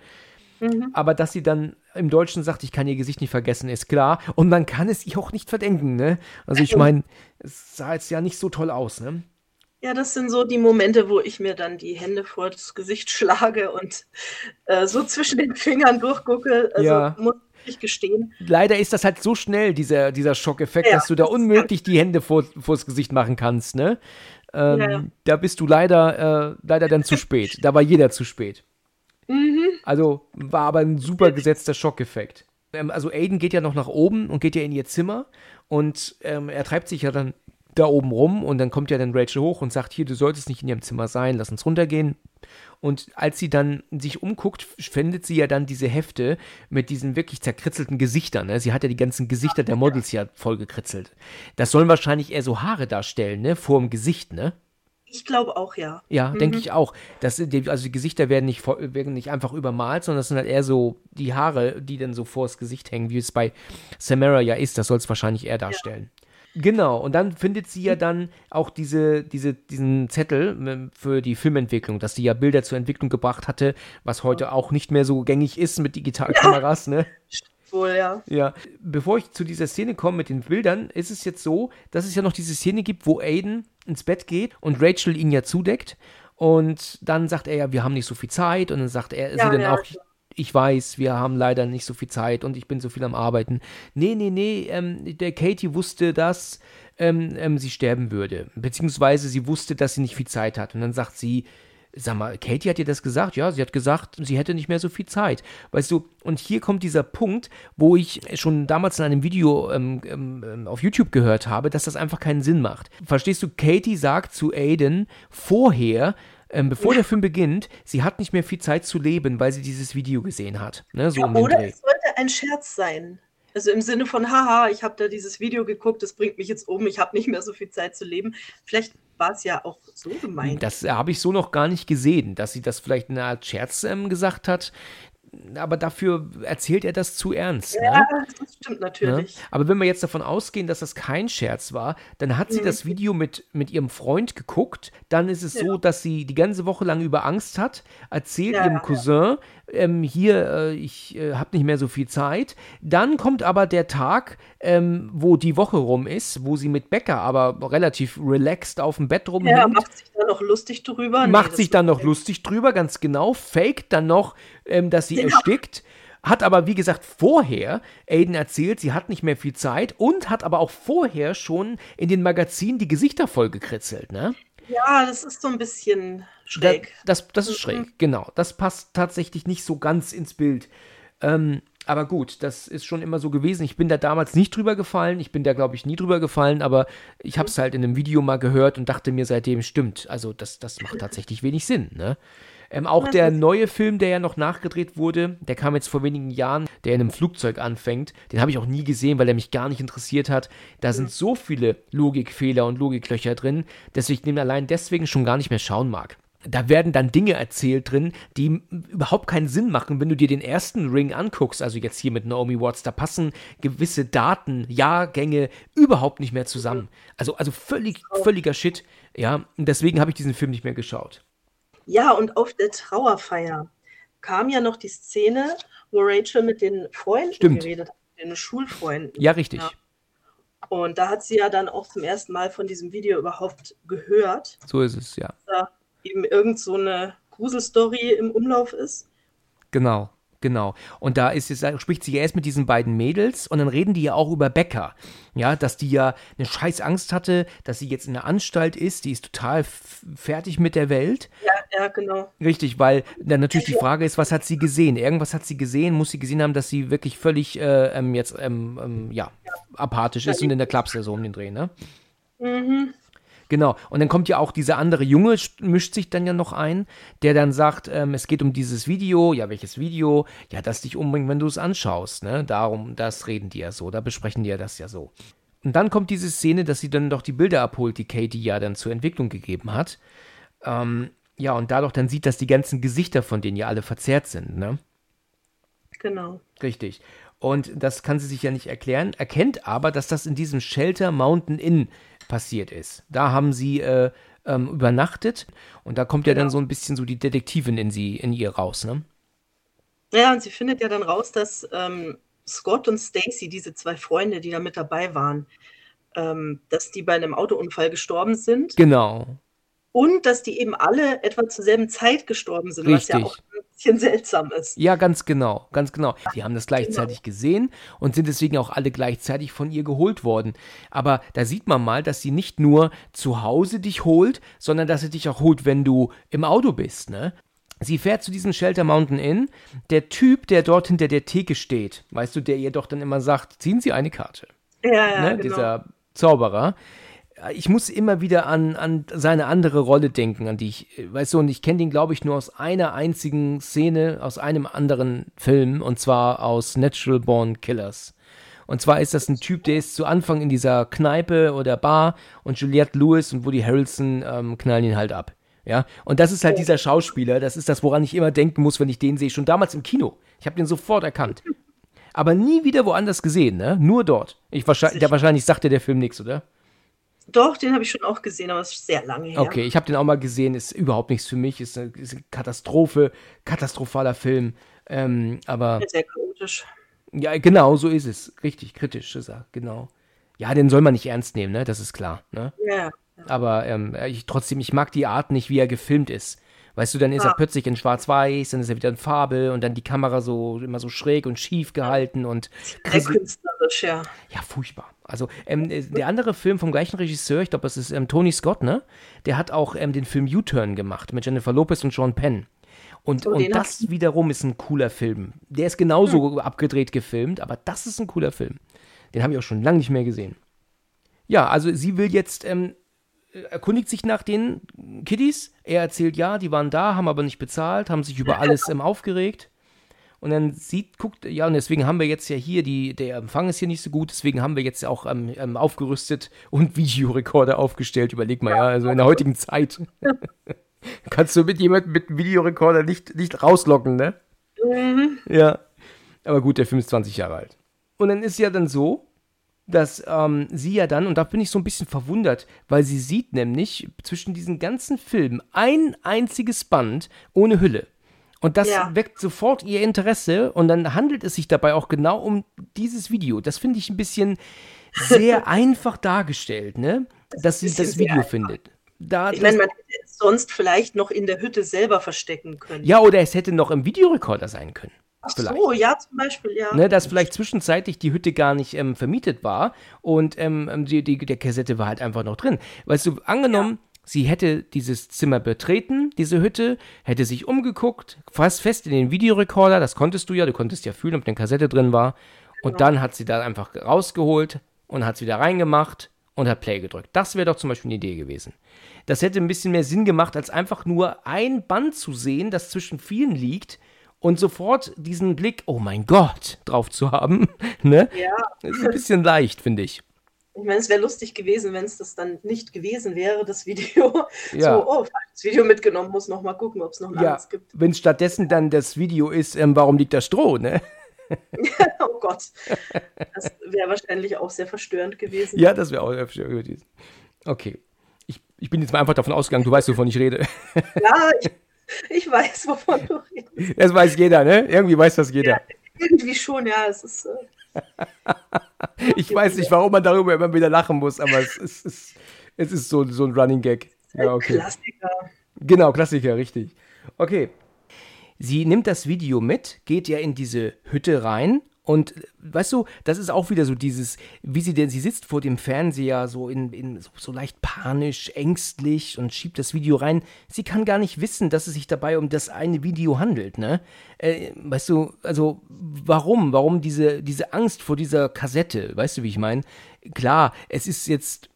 Mhm. Aber dass sie dann im Deutschen sagt, ich kann ihr Gesicht nicht vergessen, ist klar. Und man kann es ihr auch nicht verdenken, ne? Also ich meine, es sah jetzt ja nicht so toll aus, ne? Ja, das sind so die Momente, wo ich mir dann die Hände vor das Gesicht schlage und äh, so zwischen den Fingern durchgucke. Also Ja. muss ich gestehen. leider ist das halt so schnell, dieser, dieser Schockeffekt, Ja, dass du da unmöglich die Hände vor, vors Gesicht machen kannst, ne? Ähm, ja. Da bist du leider, äh, leider dann zu spät. Da war jeder zu spät. Mhm. Also war aber ein super gesetzter Schockeffekt. Ähm, also Aiden geht ja noch nach oben und geht ja in ihr Zimmer und ähm, er treibt sich ja dann da oben rum und dann kommt ja dann Rachel hoch und sagt, hier, du solltest nicht in ihrem Zimmer sein, lass uns runtergehen. Und als sie dann sich umguckt, findet sie ja dann diese Hefte mit diesen wirklich zerkritzelten Gesichtern. Ne? Sie hat ja die ganzen Gesichter der Models ja voll gekritzelt. Das sollen wahrscheinlich eher so Haare darstellen, ne? Vor dem Gesicht, ne? Ich glaube auch, ja. Ja, denke ich auch. Das, also die Gesichter werden nicht, werden nicht einfach übermalt, sondern das sind halt eher so die Haare, die dann so vors Gesicht hängen, wie es bei Samara ja ist. Das soll es wahrscheinlich eher darstellen. Genau, und dann findet sie ja dann auch diese, diese, diesen Zettel ähm, für die Filmentwicklung, dass sie ja Bilder zur Entwicklung gebracht hatte, was heute auch nicht mehr so gängig ist mit Digitalkameras, ne? Wohl, ja. Ja, bevor ich zu dieser Szene komme mit den Bildern, ist es jetzt so, dass es ja noch diese Szene gibt, wo Aiden ins Bett geht und Rachel ihn ja zudeckt. Und dann sagt er ja, wir haben nicht so viel Zeit. Und dann sagt er, Ja, sie dann ja, auch, ich weiß, wir haben leider nicht so viel Zeit und ich bin so viel am Arbeiten. Nee, nee, nee, ähm, der Katie wusste, dass ähm, ähm, sie sterben würde. Beziehungsweise sie wusste, dass sie nicht viel Zeit hat. Und dann sagt sie, Sag mal, Katie hat dir das gesagt? Ja, sie hat gesagt, sie hätte nicht mehr so viel Zeit. Weißt du, und hier kommt dieser Punkt, wo ich schon damals in einem Video ähm, ähm, auf YouTube gehört habe, dass das einfach keinen Sinn macht. Verstehst du, Katie sagt zu Aiden vorher, ähm, bevor der Film beginnt, sie hat nicht mehr viel Zeit zu leben, weil sie dieses Video gesehen hat. Ne, so um den Oder es sollte ein Scherz sein. Also im Sinne von, haha, ich habe da dieses Video geguckt, das bringt mich jetzt um, ich habe nicht mehr so viel Zeit zu leben. Vielleicht war es ja auch so gemeint. Das habe ich so noch gar nicht gesehen, dass sie das vielleicht in einer Art Scherz ähm, gesagt hat. Aber dafür erzählt er das zu ernst. Ne? ja, das stimmt Ne? natürlich. Aber wenn wir jetzt davon ausgehen, dass das kein Scherz war, dann hat sie Mhm. das Video mit, mit ihrem Freund geguckt. Dann ist es Ja. so, dass sie die ganze Woche lang über Angst hat, erzählt Ja, ihrem. Cousin, ähm, hier, äh, ich äh, habe nicht mehr so viel Zeit. Dann kommt aber der Tag, ähm, wo die Woche rum ist, wo sie mit Becker aber relativ relaxed auf dem Bett Ja, rumhängt macht sich da noch lustig drüber. Nee, macht das sich dann noch lustig drüber, ganz genau, faked dann noch, ähm, dass sie Ja. erstickt, hat aber, wie gesagt, vorher Aiden erzählt, sie hat nicht mehr viel Zeit und hat aber auch vorher schon in den Magazinen die Gesichter voll gekritzelt, ne? Ja, das ist so ein bisschen Da, schräg. das, das ist Mhm. schräg, genau. Das passt tatsächlich nicht so ganz ins Bild. Ähm, aber gut, das ist schon immer so gewesen. Ich bin da damals nicht drüber gefallen. Ich bin da, glaube ich, nie drüber gefallen, aber ich habe es halt in einem Video mal gehört und dachte mir seitdem, stimmt. Also, das, das macht tatsächlich wenig Sinn, ne? Ähm, auch der neue Film, der ja noch nachgedreht wurde, der kam jetzt vor wenigen Jahren, der in einem Flugzeug anfängt. Den habe ich auch nie gesehen, weil er mich gar nicht interessiert hat. Da sind so viele Logikfehler und Logiklöcher drin, dass ich den allein deswegen schon gar nicht mehr schauen mag. Da werden dann Dinge erzählt drin, die überhaupt keinen Sinn machen, wenn du dir den ersten Ring anguckst. Also jetzt hier mit Naomi Watts, da passen gewisse Daten, Jahrgänge überhaupt nicht mehr zusammen. Also, also völlig, völliger Shit. Ja, und deswegen habe ich diesen Film nicht mehr geschaut. Ja, und auf der Trauerfeier kam ja noch die Szene, wo Rachel mit den Freunden Stimmt. geredet hat, mit den Schulfreunden. Ja, richtig. Ja. Und da hat sie ja dann auch zum ersten Mal von diesem Video überhaupt gehört, So ist es, ja. da eben irgend so eine Gruselstory im Umlauf ist. Genau, genau. Und da ist da spricht sie ja erst mit diesen beiden Mädels und dann reden die ja auch über Becker. Ja, dass die ja eine scheiß Angst hatte, dass sie jetzt in der Anstalt ist, die ist total fertig mit der Welt. Ja, ja, genau. Richtig, weil dann natürlich die Frage ist, was hat sie gesehen? Irgendwas hat sie gesehen, muss sie gesehen haben, dass sie wirklich völlig äh, ähm, jetzt ähm, ähm, ja, apathisch ist und in der Klapse so um den Dreh, ne? Mhm. Genau. Und dann kommt ja auch dieser andere Junge, sch- mischt sich dann ja noch ein, der dann sagt, ähm, es geht um dieses Video. Ja, welches Video? Ja, das dich umbringt, wenn du es anschaust. Ne? Darum, das reden die ja so, da besprechen die ja das ja so. Und dann kommt diese Szene, dass sie dann doch die Bilder abholt, die Katie ja dann zur Entwicklung gegeben hat. Ähm, ja, und dadurch dann sieht, dass die ganzen Gesichter von denen ja alle verzerrt sind, ne? Genau. Richtig. Und das kann sie sich ja nicht erklären, erkennt aber, dass das in diesem Shelter Mountain Inn passiert ist. Da haben sie äh, ähm, übernachtet und da kommt ja dann so ein bisschen so die Detektivin in sie, in ihr raus, ne? Ja, und sie findet ja dann raus, dass ähm, Scott und Stacy, diese zwei Freunde, die da mit dabei waren, ähm, dass die bei einem Autounfall gestorben sind Genau. und dass die eben alle etwa zur selben Zeit gestorben sind, was ja Richtig. auch ein bisschen seltsam ist. Ja, ganz genau, ganz genau. Die haben das gleichzeitig gesehen und sind deswegen auch alle gleichzeitig von ihr geholt worden. Aber da sieht man mal, dass sie nicht nur zu Hause dich holt, sondern dass sie dich auch holt, wenn du im Auto bist, ne? Sie fährt zu diesem Shelter Mountain Inn. Der Typ, der dort hinter der Theke steht, weißt du, der ihr doch dann immer sagt, ziehen Sie eine Karte Ja, ja, ne, genau. dieser Zauberer. Ich muss immer wieder an, an seine andere Rolle denken, an die ich, weißt du, und ich kenne den, glaube ich, nur aus einer einzigen Szene, aus einem anderen Film, und zwar aus Natural Born Killers. Und zwar ist das ein Typ, der ist zu Anfang in dieser Kneipe oder Bar und Juliette Lewis und Woody Harrelson ähm, knallen ihn halt ab. Ja, und das ist halt dieser Schauspieler, das ist das, woran ich immer denken muss, wenn ich den sehe. Schon damals im Kino. Ich habe den sofort erkannt. Aber nie wieder woanders gesehen, ne? Nur dort. Ich wahrscheinlich, der wahrscheinlich sagt dir der Film nichts, oder? Doch, den habe ich schon auch gesehen, aber es ist sehr lange her. Okay, ich habe den auch mal gesehen, ist überhaupt nichts für mich, ist eine, ist eine Katastrophe, katastrophaler Film. Ähm, aber Sehr chaotisch. ja, genau, so ist es. Richtig, kritisch ist er, genau. Ja, den soll man nicht ernst nehmen, ne? Das ist klar, ne? Ja, ja. Aber ähm, ich, trotzdem, ich mag die Art nicht, wie er gefilmt ist. Weißt du, dann ist er Ah. plötzlich in Schwarz-Weiß, dann ist er wieder in Farbe und dann die Kamera so immer so schräg und schief gehalten und Sehr künstlerisch, ja. ja, furchtbar. Also ähm, äh, der andere Film vom gleichen Regisseur, ich glaube, das ist ähm, Tony Scott, ne? Der hat auch ähm, den Film U-Turn gemacht mit Jennifer Lopez und Sean Penn. Und, Oh, und das wiederum ist ein cooler Film. Der ist genauso abgedreht gefilmt, aber das ist ein cooler Film. Den habe ich auch schon lange nicht mehr gesehen. Ja, also sie will jetzt, ähm, erkundigt sich nach den Kiddies. Er erzählt, ja, die waren da, haben aber nicht bezahlt, haben sich über alles ähm, aufgeregt. Und dann sieht, guckt, ja, und deswegen haben wir jetzt ja hier, die, der Empfang ist hier nicht so gut, deswegen haben wir jetzt auch ähm, ähm, aufgerüstet und *laughs* Videorekorder aufgestellt. Überleg mal, ja, also in der heutigen Zeit *laughs* kannst du mit jemandem mit einem Videorekorder nicht, nicht rauslocken, ne? Mhm. Ja. Aber gut, der Film ist 20 Jahre alt. Und dann ist ja dann so, dass ähm, sie ja dann, und da bin ich so ein bisschen verwundert, weil sie sieht nämlich zwischen diesen ganzen Filmen ein einziges Band ohne Hülle. Und das Ja. weckt sofort ihr Interesse und dann handelt es sich dabei auch genau um dieses Video. Das finde ich ein bisschen sehr *laughs* einfach dargestellt, ne? Dass sie das Video findet. Da, Ich meine, man hätte es sonst vielleicht noch in der Hütte selber verstecken können. ja, oder es hätte noch im Videorekorder sein können. Ach vielleicht. so, ja, zum Beispiel, ja. ne, dass vielleicht zwischenzeitlich die Hütte gar nicht ähm, vermietet war und ähm, ähm, die, die, der Kassette war halt einfach noch drin. Weißt du, angenommen, sie hätte dieses Zimmer betreten, diese Hütte, hätte sich umgeguckt, fast fest in den Videorekorder, das konntest du ja, du konntest ja fühlen, ob eine Kassette drin war. Und dann hat sie da einfach rausgeholt und hat es wieder reingemacht und hat Play gedrückt. Das wäre doch zum Beispiel eine Idee gewesen. Das hätte ein bisschen mehr Sinn gemacht, als einfach nur ein Band zu sehen, das zwischen vielen liegt und sofort diesen Blick, oh mein Gott, drauf zu haben. *laughs* ne? Ja. Ist ein bisschen leicht, finde ich. Ich meine, es wäre lustig gewesen, wenn es das dann nicht gewesen wäre, das Video. *laughs* Ja. So, oh, das Video mitgenommen, muss noch mal gucken, ob es noch ein Ja, anderes gibt. wenn stattdessen dann das Video ist, ähm, warum liegt da Stroh, ne? *laughs* oh Gott. Das wäre wahrscheinlich auch sehr verstörend gewesen. Ja, das wäre auch öfter gewesen. Okay. Ich, ich bin jetzt mal einfach davon ausgegangen, du weißt, wovon ich rede. Ja, ich, *laughs* ich weiß, wovon du redest. Das weiß jeder, ne? Irgendwie weiß das jeder. Irgendwie schon, ja. Es ist, äh, *laughs* Ich weiß nicht, warum man darüber immer wieder lachen muss, aber es, ist- es, es ist so, so ein Running Gag. Ja, okay. Klassiker. Genau, Klassiker, richtig. Okay. Sie nimmt das Video mit, geht ja in diese Hütte rein und weißt du, das ist auch wieder so dieses, wie sie denn, sie sitzt vor dem Fernseher so in, in so, so leicht panisch, ängstlich und schiebt das Video rein. Sie kann gar nicht wissen, dass es sich dabei um das eine Video handelt, ne? Äh, weißt du, also warum? Warum diese, diese Angst vor dieser Kassette? Weißt du, wie ich meine? Klar, es ist jetzt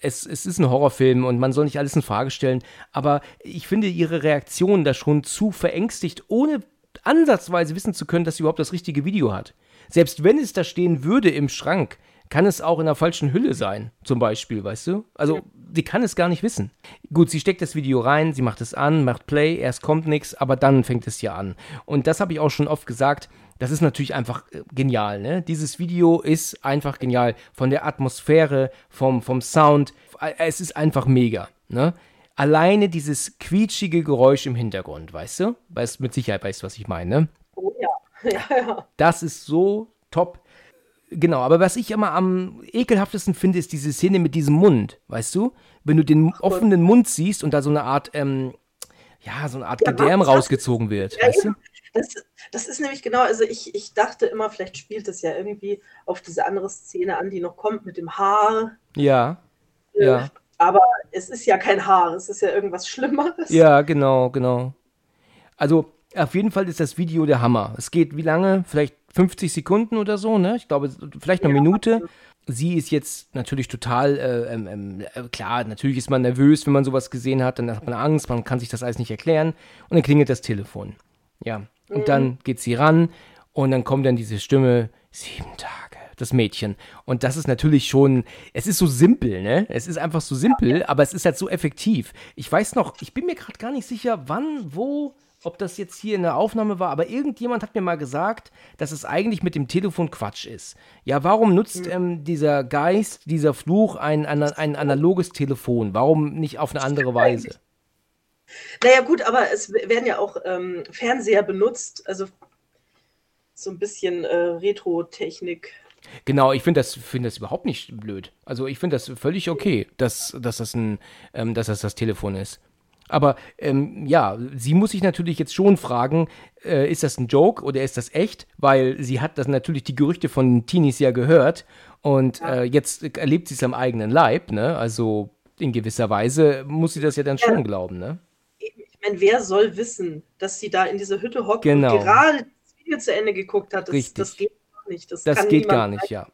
es, es ist ein Horrorfilm und man soll nicht alles in Frage stellen, aber ich finde ihre Reaktion da schon zu verängstigt, ohne ansatzweise wissen zu können, dass sie überhaupt das richtige Video hat. Selbst wenn es da stehen würde im Schrank, kann es auch in einer falschen Hülle sein, zum Beispiel, weißt du? Also, sie kann es gar nicht wissen. Gut, sie steckt das Video rein, sie macht es an, macht Play, erst kommt nichts, aber dann fängt es ja an. Und das habe ich auch schon oft gesagt, das ist natürlich einfach äh, genial, ne? Dieses Video ist einfach genial. Von der Atmosphäre, vom, vom Sound. Äh, Es ist einfach mega, ne? Alleine dieses quietschige Geräusch im Hintergrund, weißt du? Weißt mit Sicherheit weißt du, was ich meine, ne? Oh ja. *laughs* Ja, ja. Das ist so top. Genau, aber was ich immer am ekelhaftesten finde, ist diese Szene mit diesem Mund, weißt du? Wenn du den offenen Mund siehst und da so eine Art, ähm, ja, so eine Art Ja, Gedärm rausgezogen wird, weißt du? Das, das ist nämlich genau, also ich, ich dachte immer, vielleicht spielt es ja irgendwie auf diese andere Szene an, die noch kommt mit dem Haar. Ja, Äh, Ja. Aber es ist ja kein Haar, es ist ja irgendwas Schlimmeres. ja, genau, genau. Also, auf jeden Fall ist das Video der Hammer. Es geht wie lange? Vielleicht 50 Sekunden oder so, ne? Ich glaube, vielleicht eine Ja, Minute. Sie ist jetzt natürlich total, äh, ähm, ähm, äh, klar, natürlich ist man nervös, wenn man sowas gesehen hat, dann hat man Angst, man kann sich das alles nicht erklären und dann klingelt das Telefon. Ja, und dann geht sie ran und dann kommt dann diese Stimme, sieben Tage, das Mädchen. Und das ist natürlich schon, es ist so simpel, ne? Es ist einfach so simpel, aber es ist halt so effektiv. Ich weiß noch, ich bin mir gerade gar nicht sicher, wann, wo, ob das jetzt hier in der Aufnahme war, aber irgendjemand hat mir mal gesagt, dass es eigentlich mit dem Telefon Quatsch ist. Ja, warum nutzt ähm, dieser Geist, dieser Fluch ein, ein, ein analoges Telefon? Warum nicht auf eine andere Weise? Naja, gut, aber es werden ja auch ähm, Fernseher benutzt, also so ein bisschen äh, Retro-Technik. Genau, ich finde das, find das überhaupt nicht blöd. Also ich finde das völlig okay, dass, dass, das ein, ähm, dass das das Telefon ist. Aber ähm, ja, sie muss sich natürlich jetzt schon fragen, äh, ist das ein Joke oder ist das echt? Weil sie hat das natürlich die Gerüchte von Teenies ja gehört und äh, jetzt erlebt sie es am eigenen Leib, ne? Also in gewisser Weise muss sie das ja dann schon glauben, ne? Ich meine, wer soll wissen, dass sie da in dieser Hütte hockt Genau. und gerade das Video zu Ende geguckt hat? Das, Richtig. das geht gar nicht. Das, Das kann geht gar nicht, ja.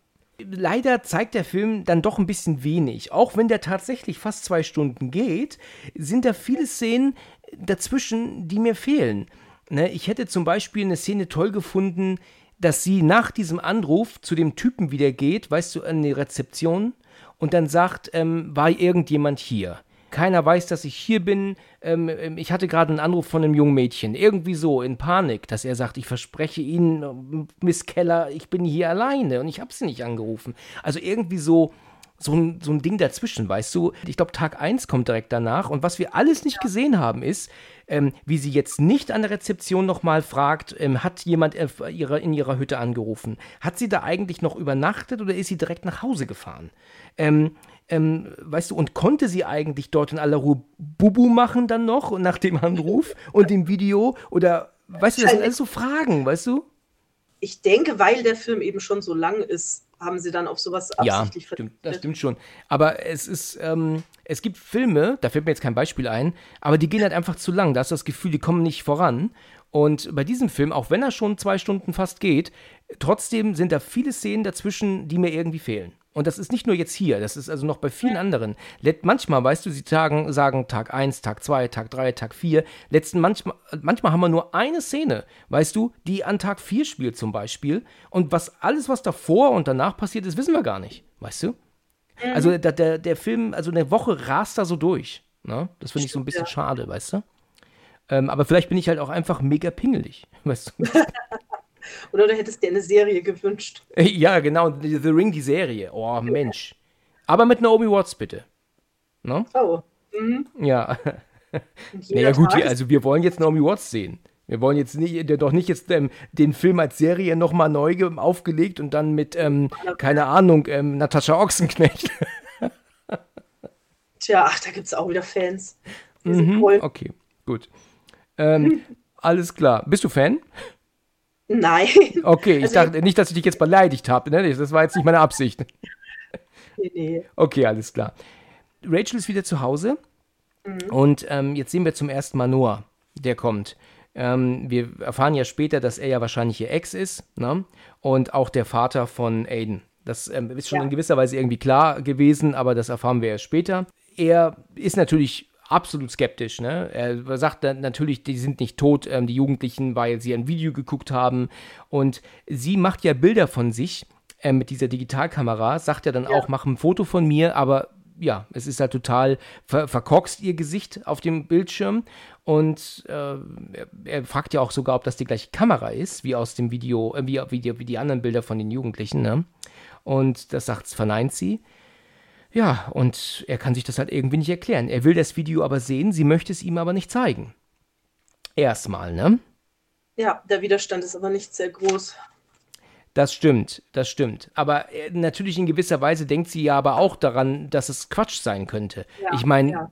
Leider zeigt der Film dann doch ein bisschen wenig. Auch wenn der tatsächlich fast zwei Stunden geht, sind da viele Szenen dazwischen, die mir fehlen. Ne, ich hätte zum Beispiel eine Szene toll gefunden, dass sie nach diesem Anruf zu dem Typen wieder geht, weißt du, an die Rezeption und dann sagt, ähm, war irgendjemand hier? Keiner weiß, dass ich hier bin. Ähm, ähm, ich hatte gerade einen Anruf von einem jungen Mädchen. Irgendwie so in Panik, dass er sagt, ich verspreche Ihnen, ähm, Miss Keller, ich bin hier alleine und ich habe sie nicht angerufen. Also irgendwie so, so ein, so ein Ding dazwischen, weißt du? Ich glaube, Tag 1 kommt direkt danach. Und was wir alles nicht gesehen haben, ist, ähm, wie sie jetzt nicht an der Rezeption nochmal fragt, ähm, hat jemand äh, ihre, in ihrer Hütte angerufen? Hat sie da eigentlich noch übernachtet oder ist sie direkt nach Hause gefahren? Ähm, ähm, weißt du, und konnte sie eigentlich dort in aller Ruhe Bubu machen dann noch *laughs* nach dem Anruf und dem Video? Oder, weißt du, das sind alles so Fragen, weißt du? Ich denke, weil der Film eben schon so lang ist, haben sie dann auf sowas Ja, absichtlich stimmt, das stimmt schon. Aber es ist, ähm, es gibt Filme, da fällt mir jetzt kein Beispiel ein, aber die gehen halt einfach zu lang. Da hast du das Gefühl, die kommen nicht voran. Und bei diesem Film, auch wenn er schon zwei Stunden fast geht, trotzdem sind da viele Szenen dazwischen, die mir irgendwie fehlen. Und das ist nicht nur jetzt hier, das ist also noch bei vielen anderen. Let manchmal, weißt du, sie sagen, sagen Tag 1, Tag 2, Tag 3, Tag 4. Letzten manchmal, manchmal haben wir nur eine Szene, weißt du, die an Tag 4 spielt zum Beispiel. Und was alles, was davor und danach passiert ist, wissen wir gar nicht, weißt du? Mhm. Also der, der, der Film, also eine Woche rast da so durch. Ne? Das finde ich so ein bisschen ja. schade, weißt du? Ähm, aber vielleicht bin ich halt auch einfach mega pingelig, *laughs* weißt du? *laughs* *laughs* Oder du hättest dir eine Serie gewünscht. Ja, genau, The Ring, die Serie. Oh, Mensch. Aber mit Naomi Watts, bitte. No? Oh. Mhm. Ja. *laughs* Naja, gut, Tag also wir wollen jetzt Naomi Watts sehen. Wir wollen jetzt nicht, doch nicht jetzt ähm, den Film als Serie nochmal neu aufgelegt und dann mit, ähm, keine Ahnung, ähm, Natascha Ochsenknecht. *laughs* Tja, ach, da gibt es auch wieder Fans. Mhm, okay, gut. Ähm, alles klar. Bist du Fan? Nein. *laughs* Okay, ich also, dachte nicht, dass ich dich jetzt beleidigt habe. Ne? Das war jetzt nicht meine Absicht. *laughs* Nee, nee. Okay, alles klar. Rachel ist wieder zu Hause. Mhm. Und ähm, jetzt sehen wir zum ersten Mal Noah, der kommt. Ähm, wir erfahren ja später, dass er ja wahrscheinlich ihr Ex ist. Ne? Und auch der Vater von Aiden. Das ähm, ist schon ja. in gewisser Weise irgendwie klar gewesen, aber das erfahren wir erst später. Er ist natürlich absolut skeptisch. Ne? Er sagt dann natürlich, die sind nicht tot, ähm, die Jugendlichen, weil sie ein Video geguckt haben. Und sie macht ja Bilder von sich äh, mit dieser Digitalkamera, sagt ja dann ja. auch, mach ein Foto von mir, aber ja, es ist halt total ver verkorkst ihr Gesicht auf dem Bildschirm. Und äh, er, er, fragt ja auch sogar, ob das die gleiche Kamera ist, wie aus dem Video, äh, wie, wie, die, wie die anderen Bilder von den Jugendlichen. Ne? Und das sagt, verneint sie. Ja, und er kann sich das halt irgendwie nicht erklären. Er will das Video aber sehen, sie möchte es ihm aber nicht zeigen. Erstmal, ne? Ja, der Widerstand ist aber nicht sehr groß. Das stimmt, das stimmt. Aber äh, natürlich in gewisser Weise denkt sie ja aber auch daran, dass es Quatsch sein könnte. Ja, ich meine, ja.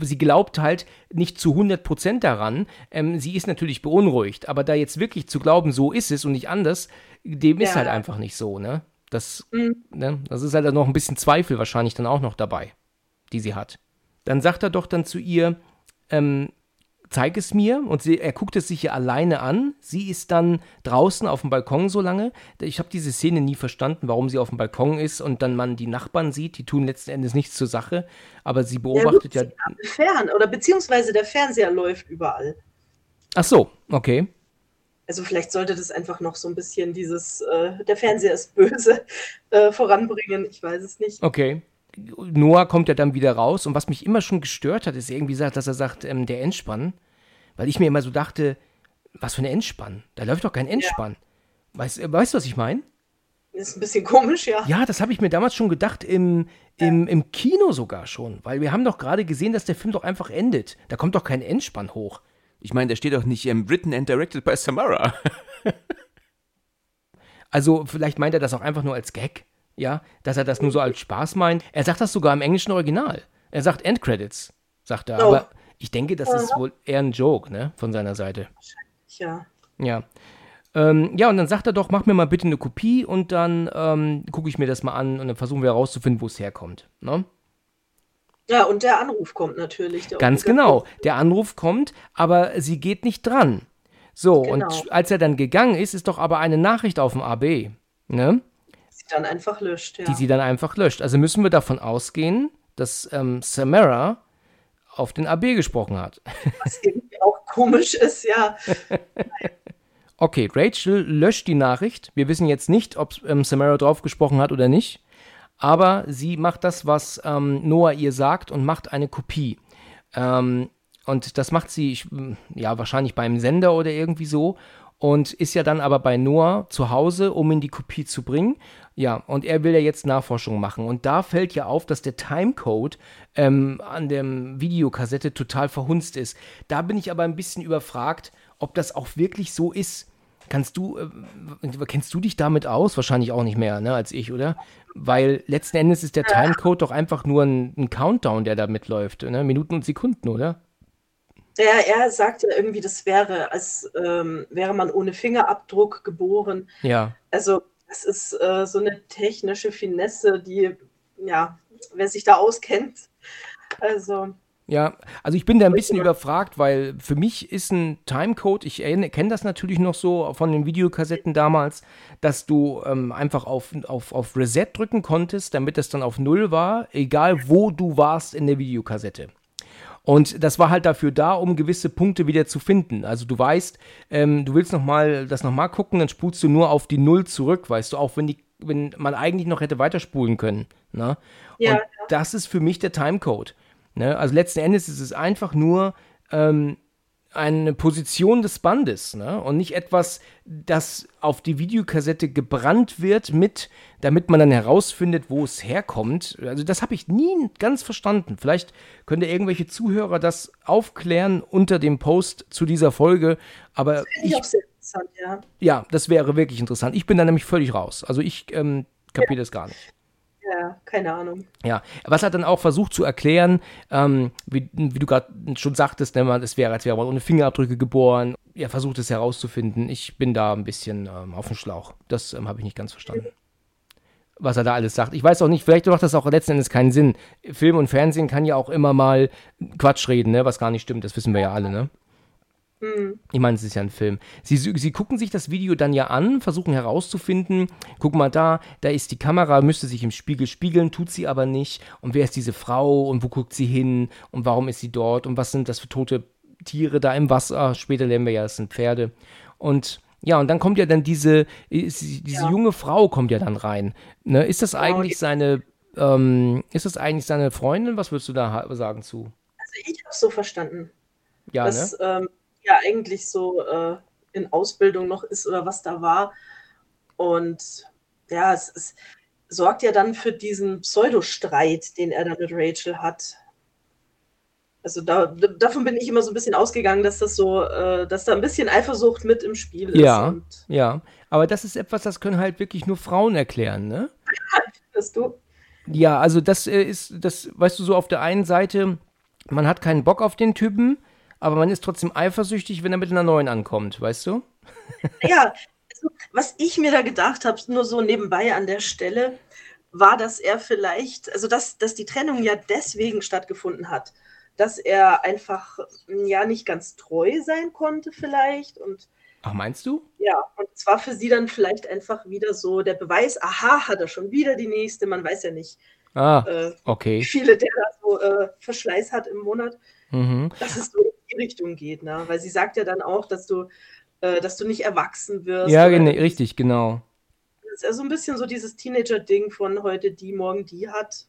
sie glaubt halt nicht zu 100% daran. Ähm, sie ist natürlich beunruhigt, aber da jetzt wirklich zu glauben, so ist es und nicht anders, dem ja. ist halt einfach nicht so, ne? Das, mhm. ne, das ist halt noch ein bisschen Zweifel wahrscheinlich dann auch noch dabei, die sie hat. Dann sagt er doch dann zu ihr, ähm, zeig es mir. Und sie, er guckt es sich ja alleine an. Sie ist dann draußen auf dem Balkon so lange. Ich habe diese Szene nie verstanden, warum sie auf dem Balkon ist und dann man die Nachbarn sieht. Die tun letzten Endes nichts zur Sache. Aber sie beobachtet ja. ja fern oder beziehungsweise der Fernseher läuft überall. Ach so, okay. Also vielleicht sollte das einfach noch so ein bisschen dieses, äh, der Fernseher ist böse, *laughs* äh, voranbringen. Ich weiß es nicht. Okay. Noah kommt ja dann wieder raus und was mich immer schon gestört hat, ist irgendwie, dass er sagt, ähm, der Endspann. Weil ich mir immer so dachte, was für ein Endspann? Da läuft doch kein Endspann. Ja. Weißt, äh, weißt du, was ich meine? Ist ein bisschen komisch, ja. Ja, das habe ich mir damals schon gedacht, im, im, im Kino sogar schon. Weil wir haben doch gerade gesehen, dass der Film doch einfach endet. Da kommt doch kein Endspann hoch. Ich meine, der steht doch nicht ähm, written and directed by Samara. *laughs* also, vielleicht meint er das auch einfach nur als Gag, ja, dass er das nur so als Spaß meint. Er sagt das sogar im englischen Original. Er sagt Endcredits, sagt er. Oh. Aber ich denke, das ist wohl eher ein Joke, ne, von seiner Seite. Wahrscheinlich, ja. Ja. Ähm, ja, und dann sagt er doch, mach mir mal bitte eine Kopie und dann ähm, gucke ich mir das mal an und dann versuchen wir herauszufinden, wo es herkommt. Ne? Ja, und der Anruf kommt natürlich. Ganz genau. Der Anruf kommt, aber sie geht nicht dran. So, genau. und als er dann gegangen ist, ist doch aber eine Nachricht auf dem AB. Ne? Die sie dann einfach löscht, ja. Die sie dann einfach löscht. Also müssen wir davon ausgehen, dass ähm, Samara auf den AB gesprochen hat. *laughs* Was irgendwie auch komisch ist, ja. okay, Rachel löscht die Nachricht. Wir wissen jetzt nicht, ob ähm, Samara drauf gesprochen hat oder nicht aber sie macht das, was ähm, Noah ihr sagt und macht eine Kopie. Ähm, und das macht sie, ich, ja, wahrscheinlich beim Sender oder irgendwie so. Und ist ja dann aber bei Noah zu Hause, um ihn die Kopie zu bringen. Ja, und er will ja jetzt Nachforschungen machen. Und da fällt ja auf, dass der Timecode ähm, an der Videokassette total verhunzt ist. Da bin ich aber ein bisschen überfragt, ob das auch wirklich so ist. Kannst du, äh, kennst du dich damit aus? Wahrscheinlich auch nicht mehr, ne, als ich, oder? Weil letzten Endes ist der Timecode doch einfach nur ein, ein Countdown, der da mitläuft, ne? Minuten und Sekunden, oder? Ja, er sagte irgendwie, das wäre, als ähm, wäre man ohne Fingerabdruck geboren. Ja. Also, es ist äh, so eine technische Finesse, die, ja, wer sich da auskennt, also Ja, also ich bin da ein bisschen überfragt, weil für mich ist ein Timecode, ich kenne das natürlich noch so von den Videokassetten damals, dass du ähm, einfach auf, auf, auf Reset drücken konntest, damit das dann auf Null war, egal wo du warst in der Videokassette. Und das war halt dafür da, um gewisse Punkte wieder zu finden. Also du weißt, ähm, du willst noch mal das nochmal gucken, dann spulst du nur auf die Null zurück, weißt du, auch wenn die, wenn man eigentlich noch hätte weiterspulen können. Ne? Ja, Und das ist für mich der Timecode. Ne? Also letzten Endes ist es einfach nur ähm, eine Position des Bandes ne? und nicht etwas, das auf die Videokassette gebrannt wird, mit, damit man dann herausfindet, wo es herkommt. Also das habe ich nie ganz verstanden. Vielleicht könnte irgendwelche Zuhörer das aufklären unter dem Post zu dieser Folge. Aber das ich, ich auch sehr interessant, ja. Ja, das wäre wirklich interessant. Ich bin da nämlich völlig raus. Also ich ähm, kapiere ja. das gar nicht. Ja, keine Ahnung. Ja, was er dann auch versucht zu erklären, ähm, wie, wie, du gerade schon sagtest, ne, es wäre, als wäre man ohne Fingerabdrücke geboren. Er versucht es herauszufinden. Ich bin da ein bisschen ähm, auf dem Schlauch. Das ähm, habe ich nicht ganz verstanden. Was er da alles sagt. Ich weiß auch nicht, vielleicht macht das auch letzten Endes keinen Sinn. Film und Fernsehen kann ja auch immer mal Quatsch reden, ne, was gar nicht stimmt. Das wissen wir ja alle, ne? Mhm. Ich meine, es ist ja ein Film. Sie, sie gucken sich das Video dann ja an, versuchen herauszufinden, guck mal da, da ist die Kamera, müsste sich im Spiegel spiegeln, tut sie aber nicht. Und wer ist diese Frau und wo guckt sie hin und warum ist sie dort und was sind das für tote Tiere da im Wasser? Später lernen wir ja, es sind Pferde. Und ja, und dann kommt ja dann diese, diese ja. junge Frau kommt ja dann rein. Ne? Ist das genau, eigentlich seine, ähm, ist das eigentlich seine Freundin? Was würdest du da sagen zu? Also ich habe es so verstanden. Ja, dass, ne? ähm, ja eigentlich so äh, in Ausbildung noch ist oder was da war. Und ja, es, es sorgt ja dann für diesen Pseudostreit, den er da mit Rachel hat. Also da, davon bin ich immer so ein bisschen ausgegangen, dass das so, äh, dass da ein bisschen Eifersucht mit im Spiel ist. Ja, ja. Aber das ist etwas, das können halt wirklich nur Frauen erklären, ne? Findest du? Ja, also das äh, ist, das, weißt du, so auf der einen Seite, man hat keinen Bock auf den Typen, aber man ist trotzdem eifersüchtig, wenn er mit einer neuen ankommt, weißt du? *laughs* Ja, also, was ich mir da gedacht habe, nur so nebenbei an der Stelle, war, dass er vielleicht, also dass, dass die Trennung ja deswegen stattgefunden hat, dass er einfach ja nicht ganz treu sein konnte vielleicht und Ach, meinst du? Ja, und zwar für sie dann vielleicht einfach wieder so der Beweis, aha, hat er schon wieder die nächste, man weiß ja nicht, ah, äh, okay. wie viele der da so äh, Verschleiß hat im Monat. Mhm. Dass es so die Richtung geht, ne? Weil sie sagt ja dann auch, dass du, äh, dass du nicht erwachsen wirst. Ja, genau, richtig, genau. Das ist ja so ein bisschen so dieses Teenager-Ding von heute die, morgen die hat.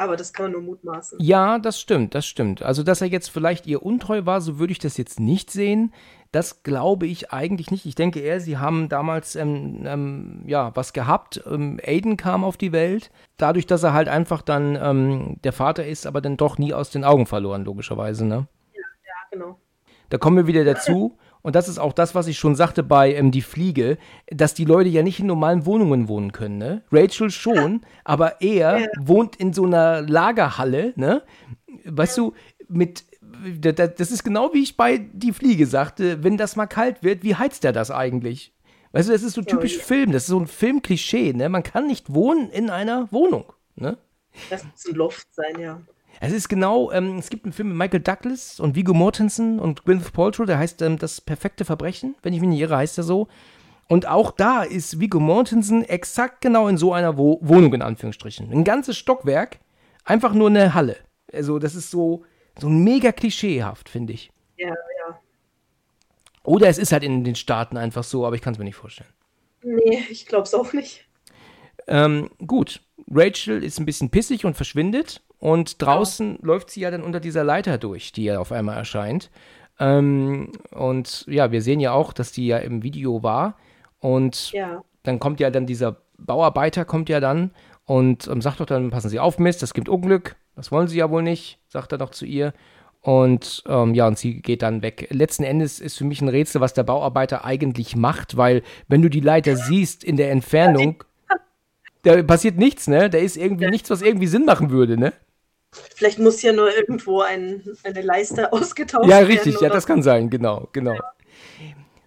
Aber das kann man nur mutmaßen. Ja, das stimmt, das stimmt. Also, dass er jetzt vielleicht ihr untreu war, so würde ich das jetzt nicht sehen. Das glaube ich eigentlich nicht. Ich denke eher, sie haben damals ähm, ähm, ja was gehabt. Ähm, Aiden kam auf die Welt. Dadurch, dass er halt einfach dann ähm, der Vater ist, aber dann doch nie aus den Augen verloren, logischerweise. Ne? Ja, ja, genau. Da kommen wir wieder dazu. Und das ist auch das, was ich schon sagte bei ähm, Die Fliege, dass die Leute ja nicht in normalen Wohnungen wohnen können. Ne? Rachel schon, aber er ja. wohnt in so einer Lagerhalle, ne? Weißt du, mit das ist genau wie ich bei Die Fliege sagte, wenn das mal kalt wird, wie heizt er das eigentlich? Weißt du, das ist so typisch ja, ja. Film, das ist so ein Filmklischee, ne? Man kann nicht wohnen in einer Wohnung, ne? Das muss ein Loft sein, ja. Es ist genau, ähm, es gibt einen Film mit Michael Douglas und Viggo Mortensen und Gwyneth Paltrow, der heißt ähm, Das perfekte Verbrechen, wenn ich mich nicht irre, heißt er so. Und auch da ist Viggo Mortensen exakt genau in so einer Wo Wohnung, in Anführungsstrichen. Ein ganzes Stockwerk, einfach nur eine Halle. Also, das ist so, so mega klischeehaft, finde ich. Ja, ja. Oder es ist halt in den Staaten einfach so, aber ich kann es mir nicht vorstellen. Nee, ich glaube es auch nicht. Ähm, gut, Rachel ist ein bisschen pissig und verschwindet. Und draußen oh. läuft sie ja dann unter dieser Leiter durch, die ja auf einmal erscheint. Ähm, und ja, wir sehen ja auch, dass die ja im Video war. Und ja. dann kommt ja dann dieser Bauarbeiter, kommt ja dann und ähm, sagt doch dann, passen Sie auf, Mist, das gibt Unglück. Das wollen sie ja wohl nicht, sagt er doch zu ihr. Und ähm, ja, und sie geht dann weg. Letzten Endes ist für mich ein Rätsel, was der Bauarbeiter eigentlich macht, weil wenn du die Leiter siehst in der Entfernung, da passiert nichts, ne? Da ist irgendwie nichts, was irgendwie Sinn machen würde, ne? Vielleicht muss ja nur irgendwo ein, eine Leiste *laughs* ausgetauscht werden. Ja, richtig, ja, das kann sein, genau, genau. Ja.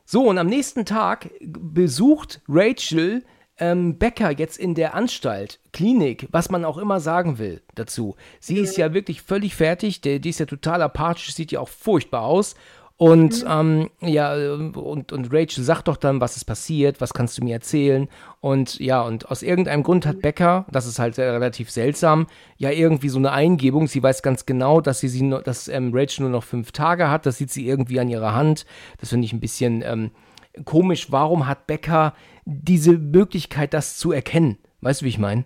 So, und am nächsten Tag besucht Rachel ähm, Becker jetzt in der Anstalt, Klinik, was man auch immer sagen will dazu. Sie ist ja wirklich völlig fertig, der, die ist ja total apathisch, sieht ja auch furchtbar aus. Und ähm, ja, und, und Rachel sagt doch dann, was ist passiert, was kannst du mir erzählen? Und ja, und aus irgendeinem Grund hat Becker, das ist halt sehr, relativ seltsam, ja irgendwie so eine Eingebung. Sie weiß ganz genau, dass sie, sie nur, dass ähm, Rachel nur noch fünf Tage hat. Das sieht sie irgendwie an ihrer Hand. Das finde ich ein bisschen ähm, komisch. Warum hat Becker diese Möglichkeit, das zu erkennen? Weißt du, wie ich meine?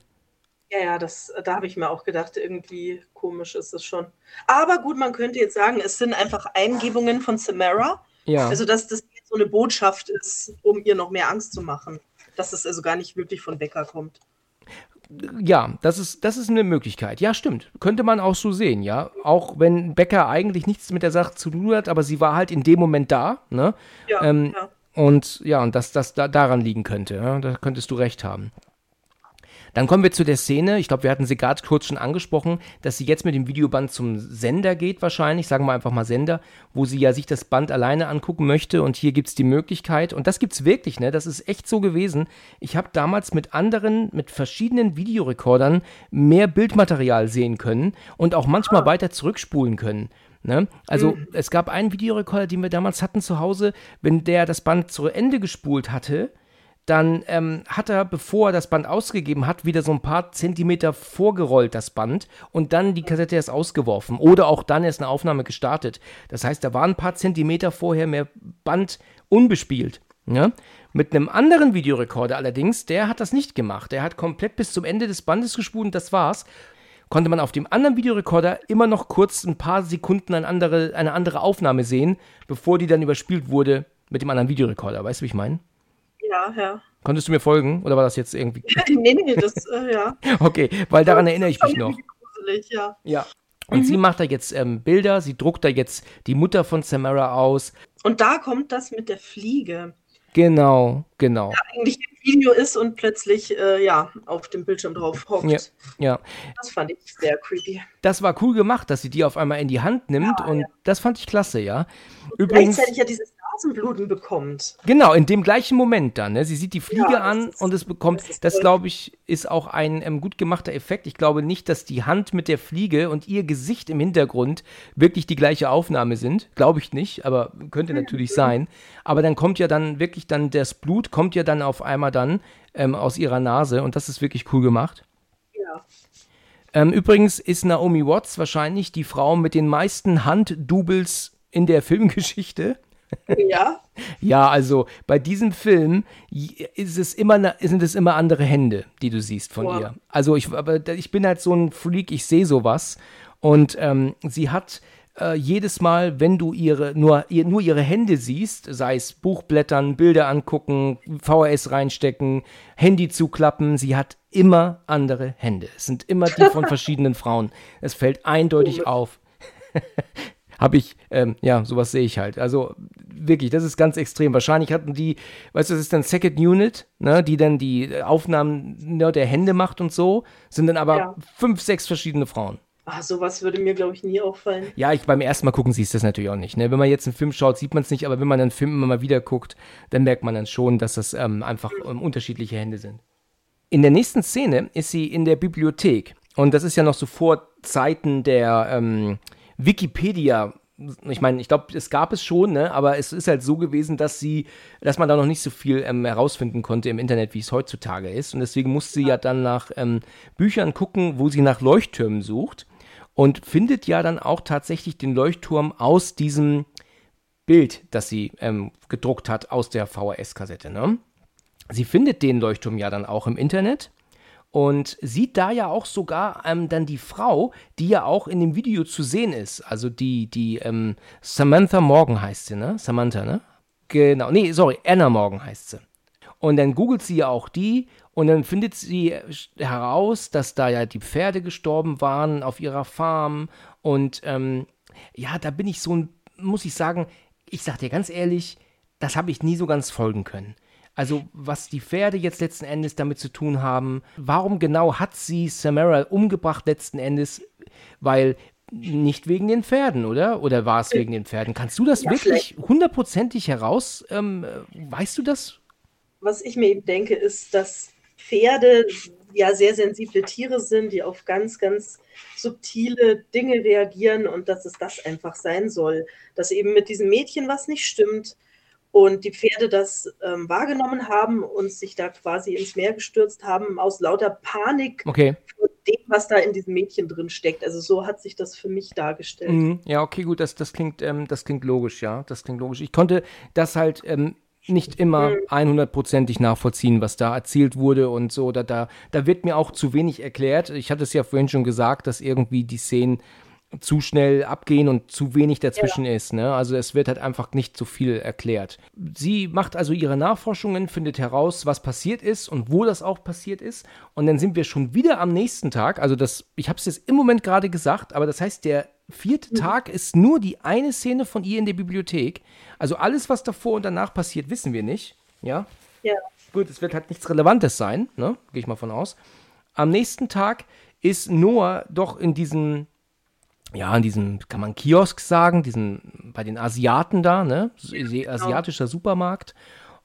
Ja, ja, das, da habe ich mir auch gedacht, irgendwie komisch ist es schon. Aber gut, man könnte jetzt sagen, es sind einfach Eingebungen von Samara. Ja. Also, dass das so eine Botschaft ist, um ihr noch mehr Angst zu machen. Dass es also gar nicht wirklich von Becker kommt. Ja, das ist, das ist eine Möglichkeit. Ja, stimmt. Könnte man auch so sehen, ja. Auch wenn Becker eigentlich nichts mit der Sache zu tun hat, aber sie war halt in dem Moment da, ne? Ja, Ähm, ja. Und ja, und dass das da, daran liegen könnte, ja, da könntest du recht haben. Dann kommen wir zu der Szene, ich glaube, wir hatten sie gerade kurz schon angesprochen, dass sie jetzt mit dem Videoband zum Sender geht wahrscheinlich, sagen wir einfach mal Sender, wo sie ja sich das Band alleine angucken möchte und hier gibt es die Möglichkeit, und das gibt es wirklich, ne, das ist echt so gewesen. Ich habe damals mit anderen, mit verschiedenen Videorekordern mehr Bildmaterial sehen können und auch manchmal weiter zurückspulen können. Ne? Also es gab einen Videorekorder, den wir damals hatten zu Hause, wenn der das Band zu Ende gespult hatte, dann ähm, hat er, bevor er das Band ausgegeben hat, wieder so ein paar Zentimeter vorgerollt, das Band, und dann die Kassette erst ausgeworfen. Oder auch dann erst eine Aufnahme gestartet. Das heißt, da waren ein paar Zentimeter vorher mehr Band unbespielt. Ja? Mit einem anderen Videorekorder allerdings, der hat das nicht gemacht. Der hat komplett bis zum Ende des Bandes gespult und das war's. Konnte man auf dem anderen Videorekorder immer noch kurz ein paar Sekunden eine andere, eine andere Aufnahme sehen, bevor die dann überspielt wurde mit dem anderen Videorekorder. Weißt du, wie ich meine? Ja, ja. Konntest du mir folgen? Oder war das jetzt irgendwie. *laughs* nee, nee, das, äh, ja. *laughs* Okay, weil daran erinnere ich mich noch. Gruselig, ja. Ja. Und sie macht da jetzt ähm, Bilder, sie druckt da jetzt die Mutter von Samara aus. Und da kommt das mit der Fliege. Genau, genau. Eigentlich im Video ist und plötzlich, äh, ja, auf dem Bildschirm drauf hockt. Ja, ja. Das fand ich sehr creepy. Das war cool gemacht, dass sie die auf einmal in die Hand nimmt und das fand ich klasse, ja. Übrigens, Gleichzeitig ja dieses Nasenbluten bekommt. genau, in dem gleichen Moment dann, ne? Sie sieht die Fliege Ja, an und es bekommt, das das glaube ich, ist auch ein ähm, gut gemachter Effekt. Ich glaube nicht, dass die Hand mit der Fliege und ihr Gesicht im Hintergrund wirklich die gleiche Aufnahme sind. Glaube ich nicht, aber könnte natürlich sein. Aber dann kommt ja dann wirklich dann, das Blut kommt ja dann auf einmal dann ähm, aus ihrer Nase und das ist wirklich cool gemacht. Ja. Ähm, übrigens ist Naomi Watts wahrscheinlich die Frau mit den meisten Handdoubles in der *laughs* Filmgeschichte. Ja, *laughs* Ja, also bei diesem Film ist es immer, sind es immer andere Hände, die du siehst von Wow. ihr. Also ich, aber ich bin halt so ein Freak, ich sehe sowas. Und ähm, sie hat äh, jedes Mal, wenn du ihre, nur, ihr, nur ihre Hände siehst, sei es Buchblättern, Bilder angucken, VHS reinstecken, Handy zuklappen, sie hat immer andere Hände. Es sind immer die von *laughs* verschiedenen Frauen. Es fällt eindeutig auf. *laughs* Habe ich, ähm, ja, sowas sehe ich halt. Also wirklich, das ist ganz extrem. Wahrscheinlich hatten die, weißt du, das ist dann Second Unit, ne, die dann die Aufnahmen ne, der Hände macht und so, sind dann aber Ja. fünf, sechs verschiedene Frauen. ah, sowas würde mir, glaube ich, nie auffallen. Ja, ich beim ersten Mal gucken siehst du das natürlich auch nicht. Ne? Wenn man jetzt einen Film schaut, sieht man es nicht, aber wenn man einen Film immer mal wieder guckt, dann merkt man dann schon, dass das ähm, einfach ähm, unterschiedliche Hände sind. In der nächsten Szene ist sie in der Bibliothek. Und das ist ja noch so vor Zeiten der ähm, Wikipedia. Ich meine, ich glaube, es gab es schon, ne? aber es ist halt so gewesen, dass sie, dass man da noch nicht so viel ähm, herausfinden konnte im Internet, wie es heutzutage ist. Und deswegen musste sie ja dann nach ähm, Büchern gucken, wo sie nach Leuchttürmen sucht und findet ja dann auch tatsächlich den Leuchtturm aus diesem Bild, das sie ähm, gedruckt hat aus der VHS-Kassette. Ne? Sie findet den Leuchtturm ja dann auch im Internet und sieht da ja auch sogar ähm, dann die Frau, die ja auch in dem Video zu sehen ist. Also die, die ähm, Samantha Morgan heißt sie, ne? Samantha, ne? Genau. Nee, sorry, Anna Morgan heißt sie. Und dann googelt sie ja auch die und dann findet sie heraus, dass da ja die Pferde gestorben waren auf ihrer Farm. Und ähm, ja, da bin ich so ein, muss ich sagen, ich sag dir ganz ehrlich, das habe ich nie so ganz folgen können. Also, was die Pferde jetzt letzten Endes damit zu tun haben, warum genau hat sie Samara umgebracht letzten Endes? Weil nicht wegen den Pferden, oder? Oder war es wegen den Pferden? Kannst du das Ja, wirklich hundertprozentig heraus? Ähm, äh, weißt du das? Was ich mir eben denke, ist, dass Pferde ja sehr sensible Tiere sind, die auf ganz, ganz subtile Dinge reagieren und dass es das einfach sein soll, dass eben mit diesem Mädchen was nicht stimmt und die Pferde das ähm, wahrgenommen haben und sich da quasi ins Meer gestürzt haben aus lauter Panik okay. vor dem, was da in diesem Mädchen drin steckt. Also so hat sich das für mich dargestellt. Mhm. Ja, okay, gut, das, das, klingt, ähm, das klingt logisch, ja. Das klingt logisch. Ich konnte das halt ähm, nicht immer mhm. 100%ig nachvollziehen, was da erzählt wurde und so. Da, da, da wird mir auch zu wenig erklärt. Ich hatte es ja vorhin schon gesagt, dass irgendwie die Szenen zu schnell abgehen und zu wenig dazwischen ja. ist. Ne? Also es wird halt einfach nicht so viel erklärt. Sie macht also ihre Nachforschungen, findet heraus, was passiert ist und wo das auch passiert ist. Und dann sind wir schon wieder am nächsten Tag. Also das, ich habe es jetzt im Moment gerade gesagt, aber das heißt, der vierte mhm. Tag ist nur die eine Szene von ihr in der Bibliothek. Also alles, was davor und danach passiert, wissen wir nicht. Ja. Ja. Gut, es wird halt nichts Relevantes sein, ne? Gehe ich mal von aus. Am nächsten Tag ist Noah doch in diesem ja, in diesem, kann man Kiosk sagen, diesen, bei den Asiaten da, ne? Genau. Asiatischer Supermarkt.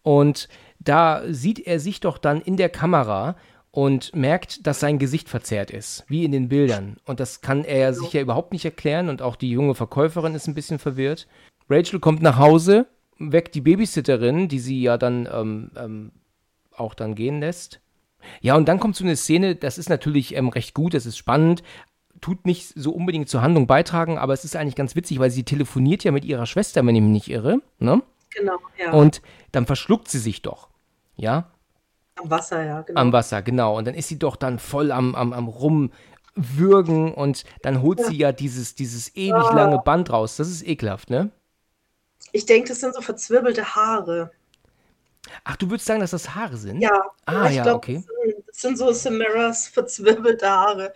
Und da sieht er sich doch dann in der Kamera und merkt, dass sein Gesicht verzerrt ist, wie in den Bildern. Und das kann er sich ja überhaupt nicht erklären und auch die junge Verkäuferin ist ein bisschen verwirrt. Rachel kommt nach Hause, weckt die Babysitterin, die sie ja dann ähm, ähm, auch dann gehen lässt. Ja, und dann kommt so eine Szene, das ist natürlich ähm, recht gut, das ist spannend, tut nicht so unbedingt zur Handlung beitragen, aber es ist eigentlich ganz witzig, weil sie telefoniert ja mit ihrer Schwester, wenn ich mich nicht irre. Ne? Genau, ja. Und dann verschluckt sie sich doch. Ja? Am Wasser, ja, genau. Am Wasser, genau. Und dann ist sie doch dann voll am, am, am Rumwürgen und dann holt ja. sie ja dieses, dieses ewig oh. lange Band raus. Das ist ekelhaft, ne? Ich denke, das sind so verzwirbelte Haare. Ach, du würdest sagen, dass das Haare sind? Ja. Ah, ja, glaub, okay. Sind, so Samaras verzwirbelte Haare.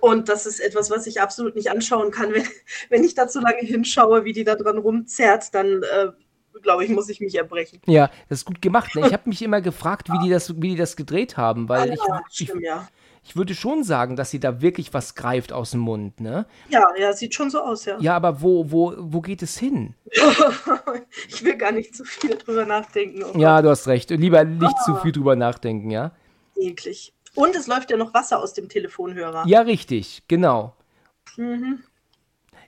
Und das ist etwas, was ich absolut nicht anschauen kann. Wenn, wenn ich da zu lange hinschaue, wie die da dran rumzerrt, dann äh, glaube ich, muss ich mich erbrechen. Ja, das ist gut gemacht. Ne? Ich habe mich immer gefragt, wie die das, wie die das gedreht haben, weil ah, ja, ich, stimmt, ich, ja. ich würde schon sagen, dass sie da wirklich was greift aus dem Mund, ne? Ja, ja, sieht schon so aus, ja. Ja, aber wo, wo, wo geht es hin? *laughs* ich will gar nicht zu viel drüber nachdenken. Oh ja, du hast recht. Lieber nicht ah. zu viel drüber nachdenken, ja? Eklig. Und es läuft ja noch Wasser aus dem Telefonhörer. Ja, richtig, genau. Mhm.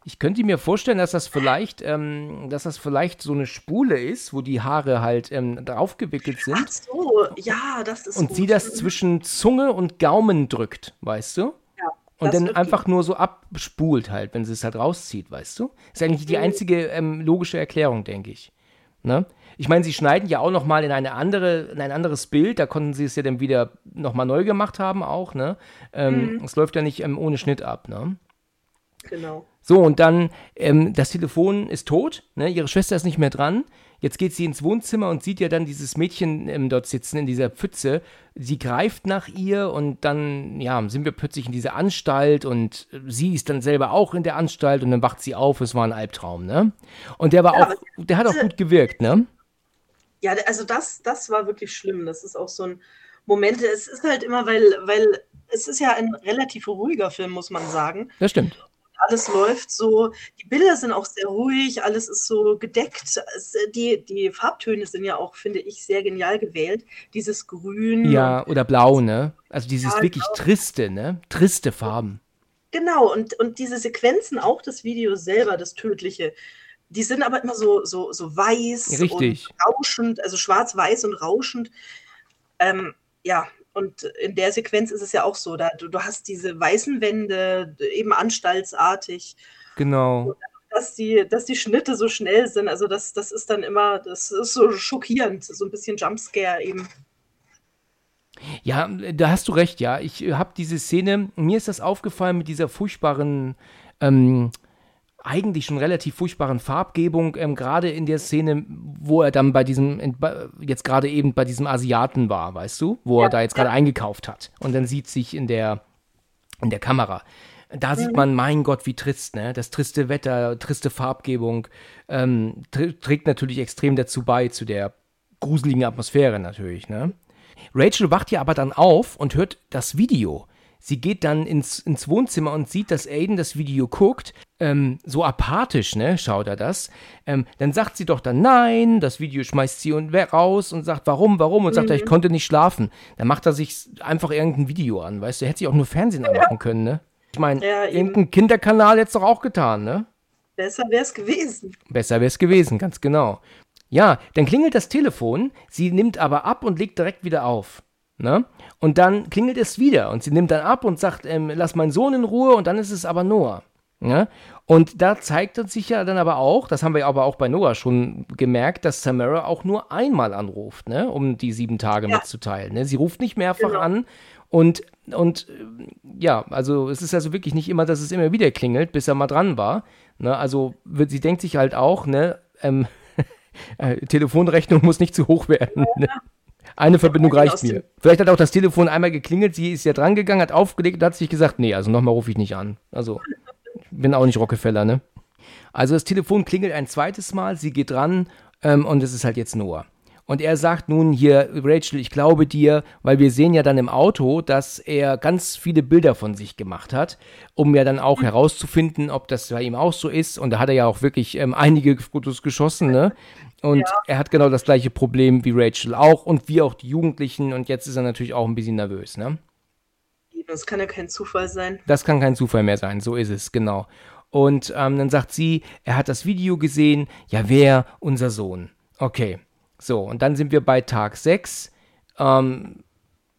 Ich könnte mir vorstellen, dass das vielleicht, ähm, dass das vielleicht so eine Spule ist, wo die Haare halt ähm, draufgewickelt sind. Ach so, ja, das ist Und gut. sie das zwischen Zunge und Gaumen drückt, weißt du? Ja. Und dann einfach nur so abspult halt, wenn sie es halt rauszieht, weißt du? Ist eigentlich die mhm. einzige ähm, logische Erklärung, denke ich. Ne? Ich meine, sie schneiden ja auch noch mal in eine andere, in ein anderes Bild. Da konnten sie es ja dann wieder noch mal neu gemacht haben auch. Ne, ähm, mhm. es läuft ja nicht ähm, ohne Schnitt ab. Ne? Genau. So und dann ähm, das Telefon ist tot. Ne? Ihre Schwester ist nicht mehr dran. Jetzt geht sie ins Wohnzimmer und sieht ja dann dieses Mädchen ähm, dort sitzen in dieser Pfütze. Sie greift nach ihr und dann, ja, sind wir plötzlich in dieser Anstalt und sie ist dann selber auch in der Anstalt und dann wacht sie auf. Es war ein Albtraum, ne? Und der war ja, auch, der hat auch gut gewirkt, ne? Ja, also das, das war wirklich schlimm. Das ist auch so ein Moment. Es ist halt immer, weil, weil es ist ja ein relativ ruhiger Film, muss man sagen. Das stimmt. Alles läuft so, die Bilder sind auch sehr ruhig, alles ist so gedeckt. die, die Farbtöne sind ja auch, finde ich, sehr genial gewählt. Dieses Grün. Ja, oder Blau, ne? Also dieses ja, wirklich genau. triste, ne? Triste Farben. Genau, und, und diese Sequenzen, auch das Video selber, das Tödliche, die sind aber immer so, so, so weiß Richtig. und rauschend, also schwarz-weiß und rauschend. Ähm, ja, und in der Sequenz ist es ja auch so, da, du, du hast diese weißen Wände, eben anstaltsartig. Genau. Und dass die, dass die Schnitte so schnell sind, also das, das ist dann immer, das ist so schockierend, so ein bisschen Jumpscare eben. Ja, da hast du recht, ja. Ich habe diese Szene, mir ist das aufgefallen mit dieser furchtbaren ähm, eigentlich schon relativ furchtbaren Farbgebung, ähm, gerade in der Szene, wo er dann bei diesem, in, jetzt gerade eben bei diesem Asiaten war, weißt du, wo ja, er da jetzt gerade ja. eingekauft hat. Und dann sieht sich in der, in der Kamera. Da mhm. sieht man, mein Gott, wie trist, ne? Das triste Wetter, triste Farbgebung, ähm, tr trägt natürlich extrem dazu bei, zu der gruseligen Atmosphäre natürlich, ne? Rachel wacht ja aber dann auf und hört das Video. Sie geht dann ins, ins Wohnzimmer und sieht, dass Aiden das Video guckt ähm, so apathisch, ne, schaut er das. Ähm, dann sagt sie doch dann nein, das Video schmeißt sie und raus und sagt, warum, warum? Und sagt er, ich konnte nicht schlafen. Dann macht er sich einfach irgendein Video an, weißt du, er hätte sich auch nur Fernsehen anmachen können, ne? Ich meine, Ja, irgendein Kinderkanal hätte es doch auch getan, ne? Besser wäre es gewesen. Besser wäre es gewesen, ganz genau. Ja, dann klingelt das Telefon, sie nimmt aber ab und legt direkt wieder auf. Ne? Und dann klingelt es wieder und sie nimmt dann ab und sagt, ähm, lass meinen Sohn in Ruhe und dann ist es aber Noah. Ne? Und da zeigt uns sich ja dann aber auch, das haben wir aber auch bei Noah schon gemerkt, dass Samara auch nur einmal anruft, ne? um die sieben Tage Ja. mitzuteilen. Ne? Sie ruft nicht mehrfach Genau. an und, und äh, ja, also es ist also wirklich nicht immer, dass es immer wieder klingelt, bis er mal dran war. Ne? Also wird, sie denkt sich halt auch, ne, ähm, *laughs* äh, Telefonrechnung muss nicht zu hoch werden. Ne? Eine Verbindung Ja, reicht mir. Vielleicht hat auch das Telefon einmal geklingelt, sie ist ja dran gegangen, hat aufgelegt und hat sich gesagt, nee, also nochmal rufe ich nicht an. Also, ich bin auch nicht Rockefeller, ne? Also das Telefon klingelt ein zweites Mal, sie geht ran ähm, und es ist halt jetzt Noah. Und er sagt nun hier, Rachel, ich glaube dir, weil wir sehen ja dann im Auto, dass er ganz viele Bilder von sich gemacht hat, um ja dann auch herauszufinden, ob das bei ihm auch so ist. Und da hat er ja auch wirklich ähm, einige Fotos geschossen, ne? Und er hat genau das gleiche Problem wie Rachel auch und wie auch die Jugendlichen. Und jetzt ist er natürlich auch ein bisschen nervös, ne? Das kann ja kein Zufall sein. Das kann kein Zufall mehr sein, so ist es, genau. Und ähm, dann sagt sie, er hat das Video gesehen, ja, wer? Unser Sohn. Okay, so, und dann sind wir bei Tag 6. Ähm,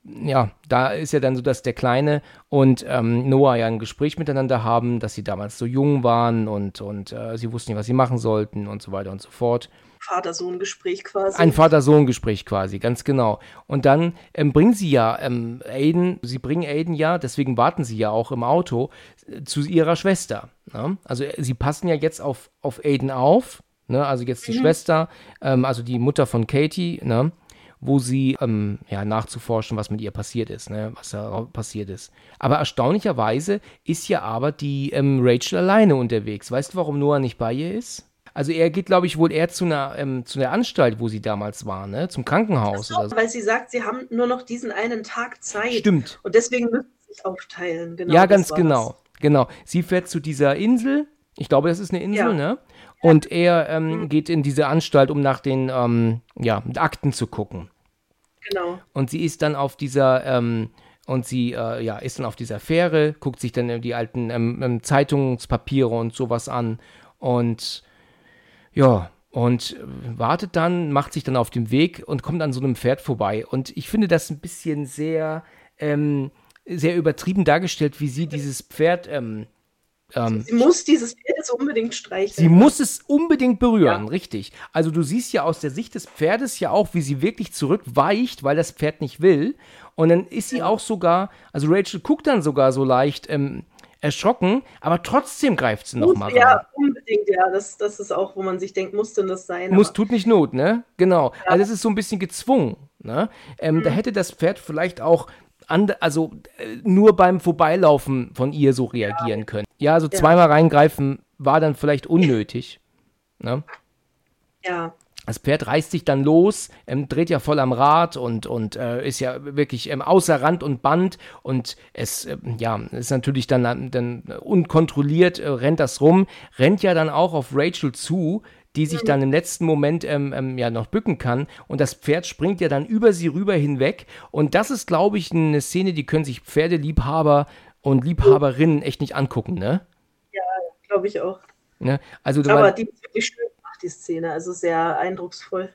ja, da ist ja dann so, dass der Kleine und ähm, Noah ja ein Gespräch miteinander haben, dass sie damals so jung waren und, und äh, sie wussten nicht, was sie machen sollten und so weiter und so fort. Vater-Sohn-Gespräch quasi. Ein Vater-Sohn-Gespräch quasi, ganz genau. Und dann ähm, bringen sie ja ähm, Aiden, sie bringen Aiden ja, deswegen warten sie ja auch im Auto, äh, zu ihrer Schwester. Ne? Also äh, sie passen ja jetzt auf, auf Aiden auf, ne? also jetzt die Schwester, ähm, also die Mutter von Katie, ne? wo sie ähm, ja, nachzuforschen, was mit ihr passiert ist, ne? was da passiert ist. Aber erstaunlicherweise ist ja aber die ähm, Rachel alleine unterwegs. Weißt du, warum Noah nicht bei ihr ist? Also er geht, glaube ich, wohl eher zu einer, ähm, zu der Anstalt, wo sie damals war, ne? Zum Krankenhaus oder so. Weil sie sagt, sie haben nur noch diesen einen Tag Zeit. Stimmt. Und deswegen müssen sie sich aufteilen. Genau, ja, ganz genau. Genau. Sie fährt zu dieser Insel. Ich glaube, das ist eine Insel, Ja. ne? Und er ähm, geht in diese Anstalt, um nach den ähm, ja, Akten zu gucken. Genau. Und sie ist dann auf dieser, ähm, und sie äh, ja, ist dann auf dieser Fähre, guckt sich dann äh, die alten ähm, ähm, Zeitungspapiere und sowas an und ja, und wartet dann, macht sich dann auf den Weg und kommt an so einem Pferd vorbei. Und ich finde das ein bisschen sehr, ähm, sehr übertrieben dargestellt, wie sie dieses Pferd ähm, ähm, Sie muss dieses Pferd jetzt unbedingt streicheln. Sie muss es unbedingt berühren, Ja. richtig. Also du siehst ja aus der Sicht des Pferdes ja auch, wie sie wirklich zurückweicht, weil das Pferd nicht will. Und dann ist sie auch sogar, also Rachel guckt dann sogar so leicht ähm, erschrocken, aber trotzdem greift sie nochmal rein. Ja, unbedingt, ja. Das, das ist auch, wo man sich denkt, muss denn das sein? Muss, tut nicht Not, ne? Genau. Also es ist so ein bisschen gezwungen, ne? Ähm, Mhm. Da hätte das Pferd vielleicht auch an, also äh, nur beim Vorbeilaufen von ihr so reagieren können. Ja, also zweimal reingreifen war dann vielleicht unnötig. Ne? ja. Das Pferd reißt sich dann los, ähm, dreht ja voll am Rad und, und äh, ist ja wirklich ähm, außer Rand und Band und es ähm, ja, ist natürlich dann, dann unkontrolliert, äh, rennt das rum, rennt ja dann auch auf Rachel zu, die sich dann im letzten Moment ähm, ähm, ja noch bücken kann und das Pferd springt ja dann über sie rüber hinweg und das ist, glaube ich, eine Szene, die können sich Pferdeliebhaber und Liebhaberinnen echt nicht angucken, ne? Glaube ich auch. ne? Also Aber die ist wirklich schön gemacht, die Szene. Also sehr eindrucksvoll.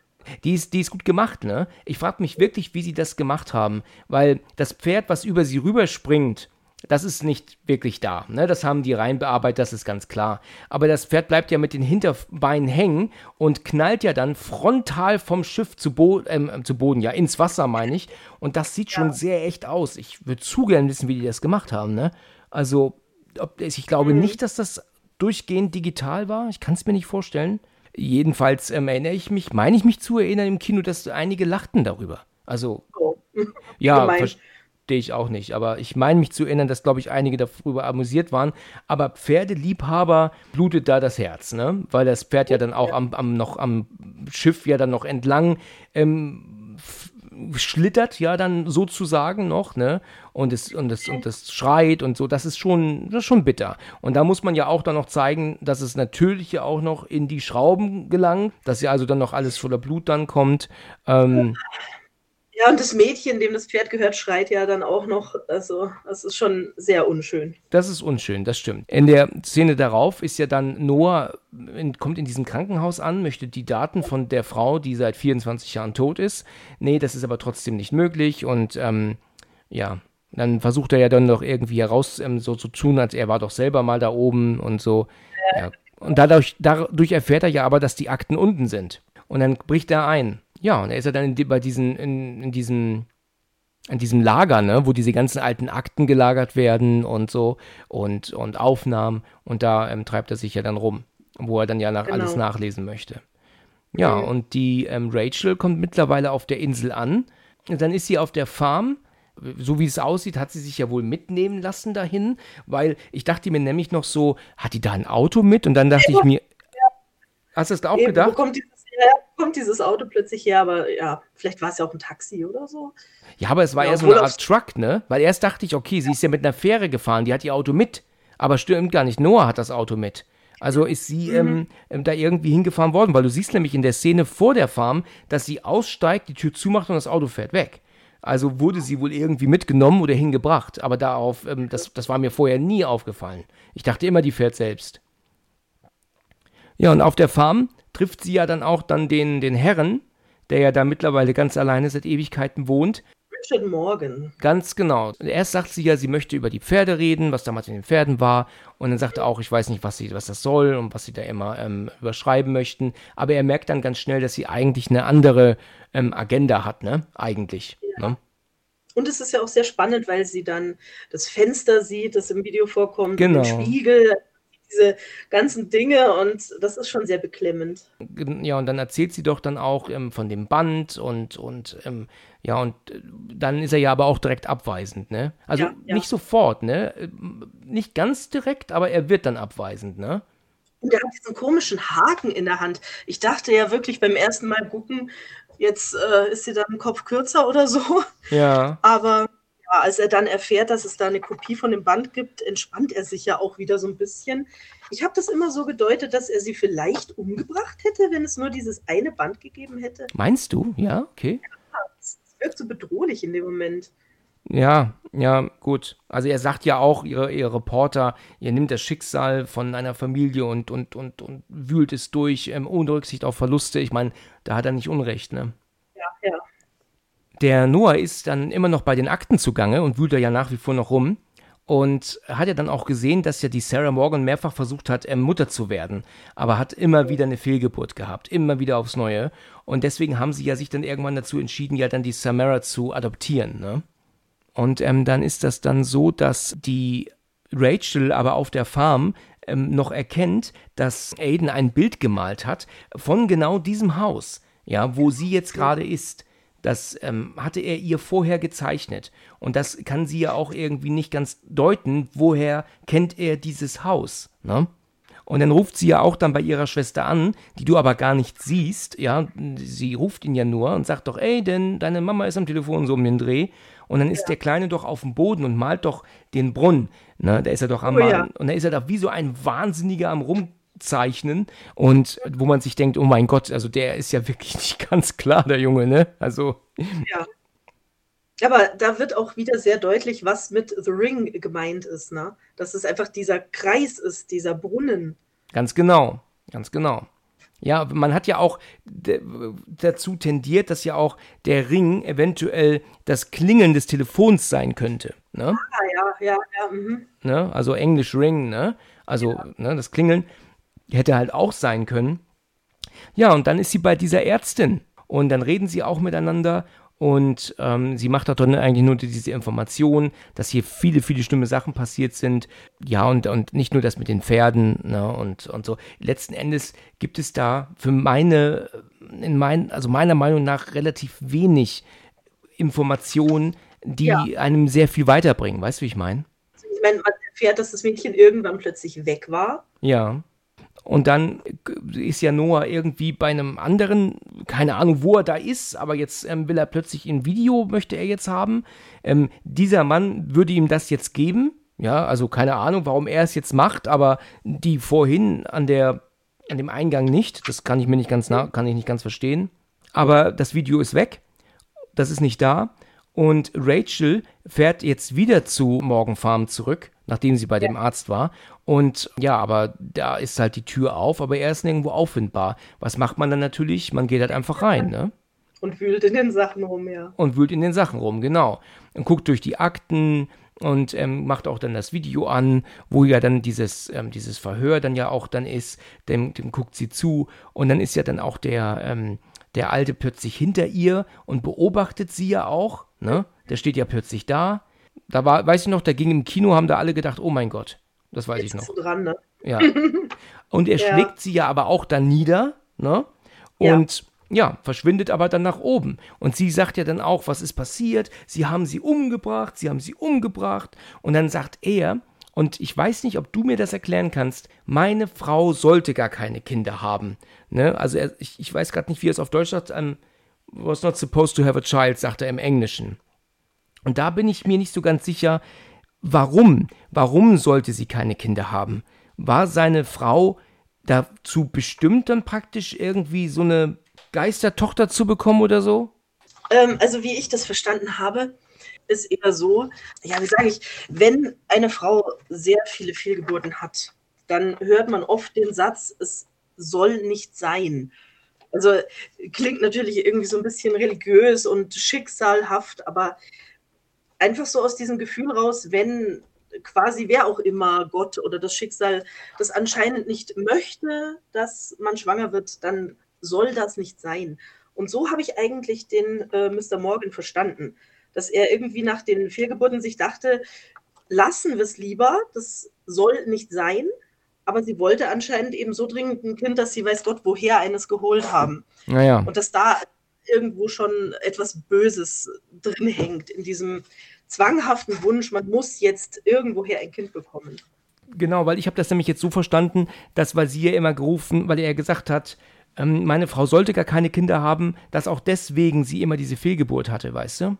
Die ist, die ist gut gemacht, ne? Ich frage mich wirklich, wie sie das gemacht haben, weil das Pferd, was über sie rüberspringt, das ist nicht wirklich da, ne? Das haben die rein bearbeitet, das ist ganz klar. Aber das Pferd bleibt ja mit den Hinterbeinen hängen und knallt ja dann frontal vom Schiff zu, Bo ähm, zu Boden, ja, ins Wasser, meine ich. Und das sieht schon sehr echt aus. Ich würde zu gern wissen, wie die das gemacht haben, ne? Also, ob, ich glaube nicht, dass das durchgehend digital war. Ich kann es mir nicht vorstellen. Jedenfalls ähm, erinnere ich mich, meine ich mich zu erinnern im Kino, dass einige lachten darüber. Also, Oh. *laughs* ja, verstehe ich auch nicht. Aber ich meine mich zu erinnern, dass, glaube ich, einige darüber amüsiert waren. Aber Pferdeliebhaber blutet da das Herz, ne? Weil das Pferd ja dann auch am, am, noch am Schiff ja dann noch entlang ähm, schlittert ja dann sozusagen noch, ne? Und es, und es, und es schreit und so, das ist schon, das ist schon bitter. Und da muss man ja auch dann noch zeigen, dass es natürlich ja auch noch in die Schrauben gelangt, dass ja also dann noch alles voller Blut dann kommt. Ähm, ja, und das Mädchen, dem das Pferd gehört, schreit ja dann auch noch. Also, das ist schon sehr unschön. Das ist unschön, das stimmt. In der Szene darauf ist ja dann Noah, in, kommt in diesem Krankenhaus an, möchte die Daten von der Frau, die seit 24 Jahren tot ist. Nee, das ist aber trotzdem nicht möglich. Und ähm, ja, dann versucht er ja dann noch irgendwie heraus ähm, so zu tun, als er war doch selber mal da oben und so. Ja. Und dadurch, dadurch erfährt er ja aber, dass die Akten unten sind. Und dann bricht er ein. Ja, und er ist ja dann in, bei diesen, in, in diesem, in diesem Lager, ne, wo diese ganzen alten Akten gelagert werden und so und, und Aufnahmen und da ähm, treibt er sich ja dann rum, wo er dann ja nach, genau. alles nachlesen möchte. Ja, okay. und die ähm, Rachel kommt mittlerweile auf der Insel an. Und dann ist sie auf der Farm. So wie es aussieht, hat sie sich ja wohl mitnehmen lassen dahin, weil ich dachte mir nämlich noch so, hat die da ein Auto mit? Und dann dachte ja. ich mir, hast du das da auch Eben, gedacht? Wo kommt dieses kommt dieses Auto plötzlich her, aber ja, vielleicht war es ja auch ein Taxi oder so. Ja, aber es war ja, eher so eine Art Truck, ne? Weil erst dachte ich, okay, sie ist ja mit einer Fähre gefahren, die hat ihr Auto mit. Aber stimmt gar nicht, Noah hat das Auto mit. Also ist sie mhm. ähm, ähm da irgendwie hingefahren worden, weil du siehst nämlich in der Szene vor der Farm, dass sie aussteigt, die Tür zumacht und das Auto fährt weg. Also wurde sie wohl irgendwie mitgenommen oder hingebracht. Aber darauf, ähm, das, das war mir vorher nie aufgefallen. Ich dachte immer, die fährt selbst. Ja, und auf der Farm trifft sie ja dann auch dann den, den Herren, der ja da mittlerweile ganz alleine seit Ewigkeiten wohnt. Richard Morgan. Ganz genau. Erst sagt sie ja, sie möchte über die Pferde reden, was damals in den Pferden war. Und dann sagt er auch, ich weiß nicht, was, sie, was das soll und was sie da immer ähm, überschreiben möchten. Aber er merkt dann ganz schnell, dass sie eigentlich eine andere ähm, Agenda hat, ne? Eigentlich. Ja. Ne? Und es ist ja auch sehr spannend, weil sie dann das Fenster sieht, das im Video vorkommt, genau. den Spiegel, diese ganzen Dinge und das ist schon sehr beklemmend. Ja, und dann erzählt sie doch dann auch ähm, von dem Band und, und ähm, ja, und äh, dann ist er ja aber auch direkt abweisend, ne? Also ja, ja. nicht sofort, ne? Nicht ganz direkt, aber er wird dann abweisend, ne? Und er hat diesen komischen Haken in der Hand. Ich dachte ja wirklich beim ersten Mal gucken, jetzt äh, ist sie dann im Kopf kürzer oder so. Ja. Aber als er dann erfährt, dass es da eine Kopie von dem Band gibt, entspannt er sich ja auch wieder so ein bisschen. Ich habe das immer so gedeutet, dass er sie vielleicht umgebracht hätte, wenn es nur dieses eine Band gegeben hätte. Meinst du? Ja, okay. Ja, das wirkt so bedrohlich in dem Moment. Ja, ja, gut. Also er sagt ja auch, ihr, ihr Reporter, ihr nimmt das Schicksal von einer Familie und, und, und, und wühlt es durch, ähm, ohne Rücksicht auf Verluste. Ich meine, da hat er nicht Unrecht, ne? Der Noah ist dann immer noch bei den Akten zugange und wühlt da ja nach wie vor noch rum. Und hat ja dann auch gesehen, dass ja die Sarah Morgan mehrfach versucht hat, ähm, Mutter zu werden, aber hat immer wieder eine Fehlgeburt gehabt, immer wieder aufs Neue. Und deswegen haben sie ja sich dann irgendwann dazu entschieden, ja dann die Samara zu adoptieren. Ne? Und ähm, dann ist das dann so, dass die Rachel aber auf der Farm ähm, noch erkennt, dass Aiden ein Bild gemalt hat von genau diesem Haus, ja, wo sie jetzt gerade ist. Das ähm, hatte er ihr vorher gezeichnet. Und das kann sie ja auch irgendwie nicht ganz deuten, woher kennt er dieses Haus. Ne? Und dann ruft sie ja auch dann bei ihrer Schwester an, die du aber gar nicht siehst. Ja, sie ruft ihn ja nur und sagt doch, ey, denn deine Mama ist am Telefon so um den Dreh. Und dann ist ja. der Kleine doch auf dem Boden und malt doch den Brunnen. Ne? Da ist er doch am oh, Malen. Ja. Und dann ist er da wie so ein Wahnsinniger am Rum zeichnen und wo man sich denkt, oh mein Gott, also der ist ja wirklich *laughs* nicht ganz klar, der Junge, ne? Also. Ja. Aber da wird auch wieder sehr deutlich, was mit The Ring gemeint ist, ne? Dass es einfach dieser Kreis ist, dieser Brunnen. Ganz genau, ganz genau. Ja, man hat ja auch dazu tendiert, dass ja auch der Ring eventuell das Klingeln des Telefons sein könnte. Ne? Ah, ja, ja, ja. Mhm. Ne? Also Englisch Ring, ne? Also ja. ne, das Klingeln. Hätte halt auch sein können. Ja, und dann ist sie bei dieser Ärztin und dann reden sie auch miteinander und ähm, sie macht auch dann eigentlich nur diese Information, dass hier viele, viele schlimme Sachen passiert sind. Ja, und, und nicht nur das mit den Pferden ne, und, und so. Letzten Endes gibt es da für meine, in mein, also meiner Meinung nach relativ wenig Informationen, die ja. einem sehr viel weiterbringen. Weißt du, wie ich meine? Also ich meine, man erfährt, dass das Mädchen irgendwann plötzlich weg war. Ja. Und dann ist ja Noah irgendwie bei einem anderen, keine Ahnung, wo er da ist, aber jetzt ähm, will er plötzlich ein Video, möchte er jetzt haben. Ähm, dieser Mann würde ihm das jetzt geben. Ja, also keine Ahnung, warum er es jetzt macht, aber die vorhin an der, an dem Eingang nicht. Das kann ich mir nicht ganz kann ich nicht ganz verstehen. Aber das Video ist weg. Das ist nicht da. Und Rachel fährt jetzt wieder zu Morgan Farm zurück, nachdem sie bei ja. dem Arzt war. Und ja, aber da ist halt die Tür auf, aber er ist nirgendwo auffindbar. Was macht man dann natürlich? Man geht halt einfach rein, ne? Und wühlt in den Sachen rum, ja. Und wühlt in den Sachen rum, genau. Und guckt durch die Akten und ähm, macht auch dann das Video an, wo ja dann dieses, ähm, dieses Verhör dann ja auch dann ist. Dem, dem guckt sie zu und dann ist ja dann auch der, ähm, der Alte plötzlich hinter ihr und beobachtet sie ja auch, ne? Der steht ja plötzlich da. Da war, weiß ich noch, da ging im Kino, haben da alle gedacht, oh mein Gott. Das weiß Jetzt ich noch. Dran, ne? Ja. *laughs* Und er ja. schlägt sie ja aber auch dann nieder, ne? Und ja. ja. verschwindet aber dann nach oben. Und sie sagt ja dann auch, was ist passiert? Sie haben sie umgebracht, sie haben sie umgebracht. Und dann sagt er, und ich weiß nicht, ob du mir das erklären kannst, meine Frau sollte gar keine Kinder haben. Ne? Also er, ich, ich weiß gerade nicht, wie er es auf Deutsch sagt. Um, was not supposed to have a child, sagt er im Englischen. Und da bin ich mir nicht so ganz sicher, warum. Warum sollte sie keine Kinder haben? War seine Frau dazu bestimmt, dann praktisch irgendwie so eine Geistertochter zu bekommen oder so? Ähm, also wie ich das verstanden habe, ist eher so, ja, wie sage ich, wenn eine Frau sehr viele Fehlgeburten hat, dann hört man oft den Satz, es soll nicht sein. Also klingt natürlich irgendwie so ein bisschen religiös und schicksalhaft, aber einfach so aus diesem Gefühl raus, wenn quasi wer auch immer, Gott oder das Schicksal, das anscheinend nicht möchte, dass man schwanger wird, dann soll das nicht sein. Und so habe ich eigentlich den äh, Mr. Morgan verstanden, dass er irgendwie nach den Fehlgeburten sich dachte, lassen wir es lieber, das soll nicht sein, aber sie wollte anscheinend eben so dringend ein Kind, dass sie weiß Gott, woher eines geholt haben. Naja. Und dass da irgendwo schon etwas Böses drin hängt, in diesem zwanghaften Wunsch, man muss jetzt irgendwoher ein Kind bekommen. Genau, weil ich habe das nämlich jetzt so verstanden, dass, weil sie ja immer gerufen, weil er gesagt hat, ähm, meine Frau sollte gar keine Kinder haben, dass auch deswegen sie immer diese Fehlgeburt hatte, weißt du?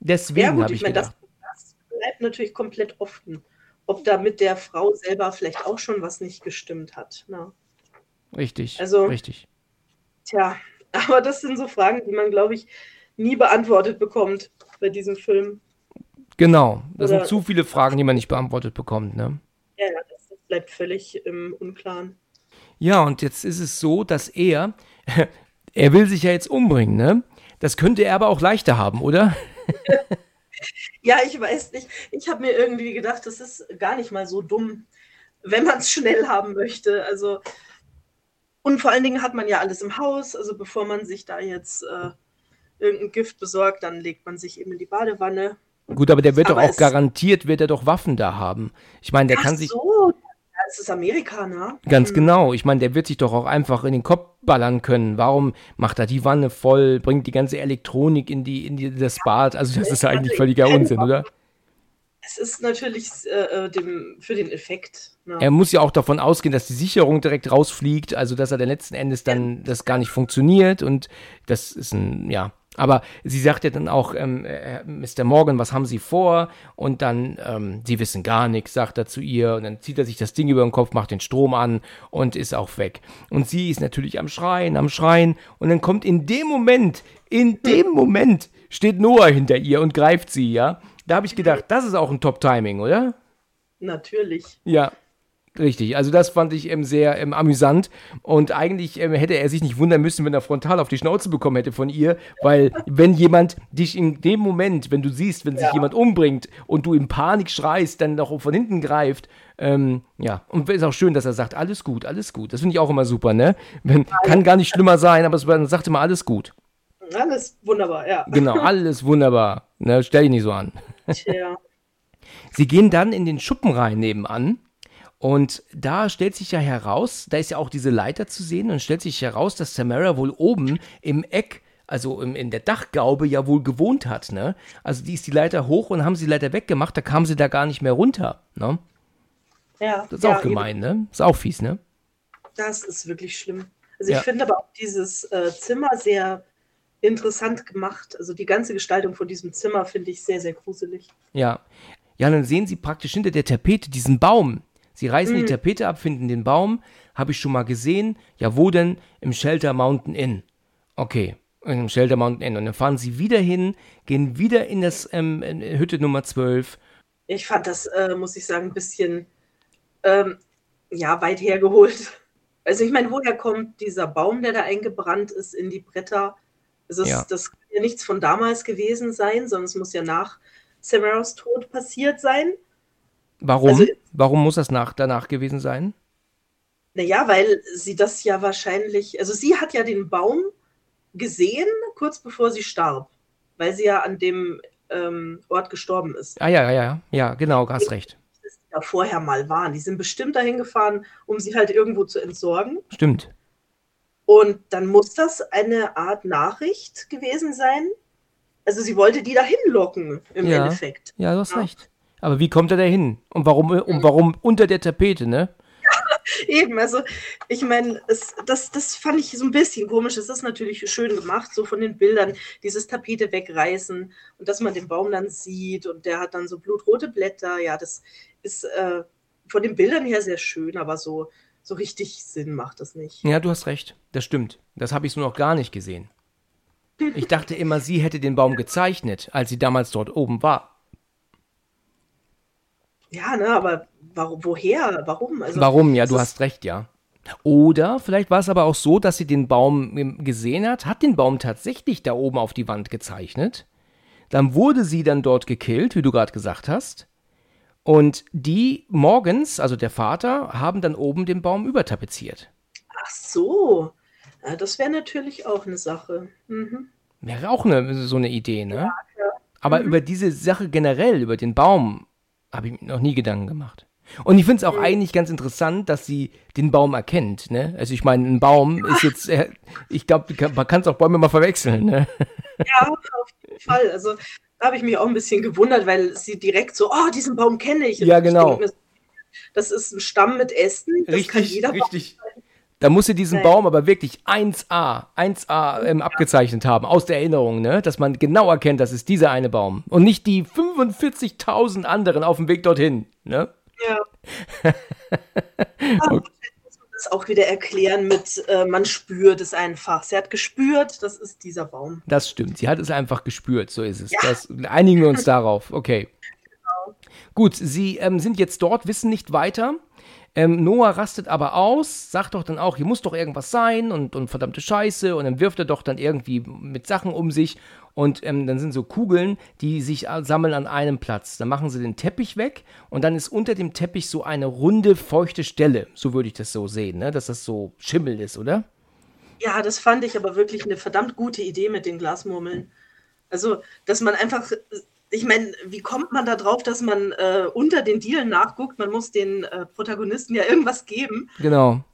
Deswegen ja, habe ich, ich meine, gedacht. Das, das bleibt natürlich komplett offen, ob da mit der Frau selber vielleicht auch schon was nicht gestimmt hat. Ne? Richtig, also, richtig. Tja, aber das sind so Fragen, die man, glaube ich, nie beantwortet bekommt bei diesem Film. Genau, das Oder, sind zu viele Fragen, die man nicht beantwortet bekommt, ne? Ja, das, das bleibt völlig im Unklaren. Ja, und jetzt ist es so, dass er, *laughs* er will sich ja jetzt umbringen, ne? Das könnte er aber auch leichter haben, oder? *laughs* ja, ich weiß nicht. Ich habe mir irgendwie gedacht, das ist gar nicht mal so dumm, wenn man es schnell haben möchte. Also, und vor allen Dingen hat man ja alles im Haus. Also, bevor man sich da jetzt äh, irgendein Gift besorgt, dann legt man sich eben in die Badewanne. Gut, aber der wird aber doch auch garantiert, wird er doch Waffen da haben. Ich meine, der kann sich. So, das ist Amerika, ne? Ganz hm. genau. Ich meine, der wird sich doch auch einfach in den Kopf ballern können. Warum macht er die Wanne voll, bringt die ganze Elektronik in, die, in die, das Bad? Also, das ist ja eigentlich völliger Unsinn, oder? Es ist natürlich äh, äh, dem, für den Effekt. Ne? Er muss ja auch davon ausgehen, dass die Sicherung direkt rausfliegt, also dass er dann letzten Endes dann ja. das gar nicht funktioniert und das ist ein, ja, aber sie sagt ja dann auch, ähm, äh, Mr. Morgan, was haben Sie vor? Und dann, ähm, Sie wissen gar nichts, sagt er zu ihr. Und dann zieht er sich das Ding über den Kopf, macht den Strom an und ist auch weg. Und sie ist natürlich am Schreien, am Schreien. Und dann kommt in dem Moment, in dem Moment steht Noah hinter ihr und greift sie, ja. Da habe ich gedacht, das ist auch ein Top-Timing, oder? Natürlich. Ja, Richtig, also das fand ich ähm, sehr ähm, amüsant und eigentlich ähm, hätte er sich nicht wundern müssen, wenn er frontal auf die Schnauze bekommen hätte von ihr, weil wenn jemand dich in dem Moment, wenn du siehst, wenn sich ja. jemand umbringt und du in Panik schreist, dann noch von hinten greift, ähm, ja, und ist auch schön, dass er sagt, alles gut, alles gut. Das finde ich auch immer super, ne? Wenn, kann gar nicht schlimmer sein, aber es sagt immer alles gut. Alles wunderbar, ja. Genau, alles wunderbar. Ne, stell dich nicht so an. Tja. Sie gehen dann in den Schuppen rein nebenan und da stellt sich ja heraus, da ist ja auch diese Leiter zu sehen und stellt sich heraus, dass Tamara wohl oben im Eck also im, in der Dachgaube ja wohl gewohnt hat, ne? Also die ist die Leiter hoch und haben sie die Leiter weggemacht, da kam sie da gar nicht mehr runter, ne? Ja. Das ist ja, auch gemein, eben. ne? Ist auch fies, ne? Das ist wirklich schlimm. Also Ja. ich finde aber auch dieses äh, Zimmer sehr interessant gemacht. Also die ganze Gestaltung von diesem Zimmer finde ich sehr, sehr gruselig. Ja. Ja, dann sehen Sie praktisch hinter der Tapete diesen Baum. Sie reißen Mhm. die Tapete ab, finden den Baum. Habe ich schon mal gesehen. Ja, wo denn? Im Shelter Mountain Inn. Okay, im Shelter Mountain Inn. Und dann fahren Sie wieder hin, gehen wieder in das ähm, in Hütte Nummer 12. Ich fand das, äh, muss ich sagen, ein bisschen ähm, ja, weit hergeholt. Also ich meine, woher kommt dieser Baum, der da eingebrannt ist in die Bretter? Es, Ja. das kann ja nichts von damals gewesen sein, sondern es muss ja nach Severos Tod passiert sein. Warum? Also- Warum muss das nach, danach gewesen sein? Naja, weil sie das ja wahrscheinlich, also sie hat ja den Baum gesehen, kurz bevor sie starb, weil sie ja an dem ähm, Ort gestorben ist. Ah ja, ja, ja, ja, genau, hast recht. Dass die da vorher mal waren. Die sind bestimmt dahin gefahren, um sie halt irgendwo zu entsorgen. Stimmt. Und dann muss das eine Art Nachricht gewesen sein. Also sie wollte die dahin locken, im Ja. Endeffekt. Ja, du hast Ja. recht. Aber wie kommt er da hin? Und warum, und warum unter der Tapete, ne? *laughs* Eben, also ich meine, es- das, das fand ich so ein bisschen komisch. Es ist natürlich schön gemacht, so von den Bildern, dieses Tapete wegreißen und dass man den Baum dann sieht und der hat dann so blutrote Blätter. Ja, das ist äh, von den Bildern her sehr schön, aber so, so richtig Sinn macht das nicht. Ja, du hast recht. Das stimmt. Das habe ich so noch gar nicht gesehen. Ich dachte immer, sie hätte den Baum gezeichnet, als sie damals dort oben war. Ja, ne, aber warum, woher? Warum? Also, Warum? Ja, du hast recht, ja. Oder vielleicht war es aber auch so, dass sie den Baum ähm, gesehen hat, hat den Baum tatsächlich da oben auf die Wand gezeichnet. Dann wurde sie dann dort gekillt, wie du gerade gesagt hast. Und die morgens, also der Vater, haben dann oben den Baum übertapeziert. Ach so. Ja, das wäre natürlich auch eine Sache. Mhm. Wäre auch eine, so eine Idee, ne? Aber über diese Sache generell, über den Baum, habe ich mir noch nie Gedanken gemacht. Und ich finde es auch eigentlich ganz interessant, dass sie den Baum erkennt, ne? Also ich meine, ein Baum ist jetzt, äh, ich glaube, man kann es auch Bäume mal verwechseln, ne? Ja, auf jeden Fall. Also habe ich mich auch ein bisschen gewundert, weil sie direkt so, oh, diesen Baum kenne ich. Und Ja, genau. Das ist ein Stamm mit Ästen. Das kann jeder Baum richtig. Da muss sie diesen Nein. Baum aber wirklich 1A, 1A ähm, abgezeichnet haben, aus der Erinnerung, ne? Dass man genau erkennt, das ist dieser eine Baum. Und nicht die 45.000 anderen auf dem Weg dorthin, ne? Ja. *laughs* Aber das auch wieder erklären mit, äh, man spürt es einfach. Sie hat gespürt, das ist dieser Baum. Das stimmt. Sie hat es einfach gespürt. So ist es. Das, einigen wir uns *laughs* darauf. Okay. Gut, sie ähm, sind jetzt dort, wissen nicht weiter. Ähm, Noah rastet aber aus, sagt doch dann auch, hier muss doch irgendwas sein und, und verdammte Scheiße. Und dann wirft er doch dann irgendwie mit Sachen um sich. Und ähm, dann sind so Kugeln, die sich äh, sammeln an einem Platz. Dann machen sie den Teppich weg und dann ist unter dem Teppich so eine runde, feuchte Stelle. So würde ich das so sehen, ne? dass das so Schimmel ist, oder? Ja, das fand ich aber wirklich eine verdammt gute Idee mit den Glasmurmeln. Also, dass man einfach, ich meine, wie kommt man da drauf, dass man äh, unter den Dielen nachguckt? Man muss den äh, Protagonisten ja irgendwas geben. Genau.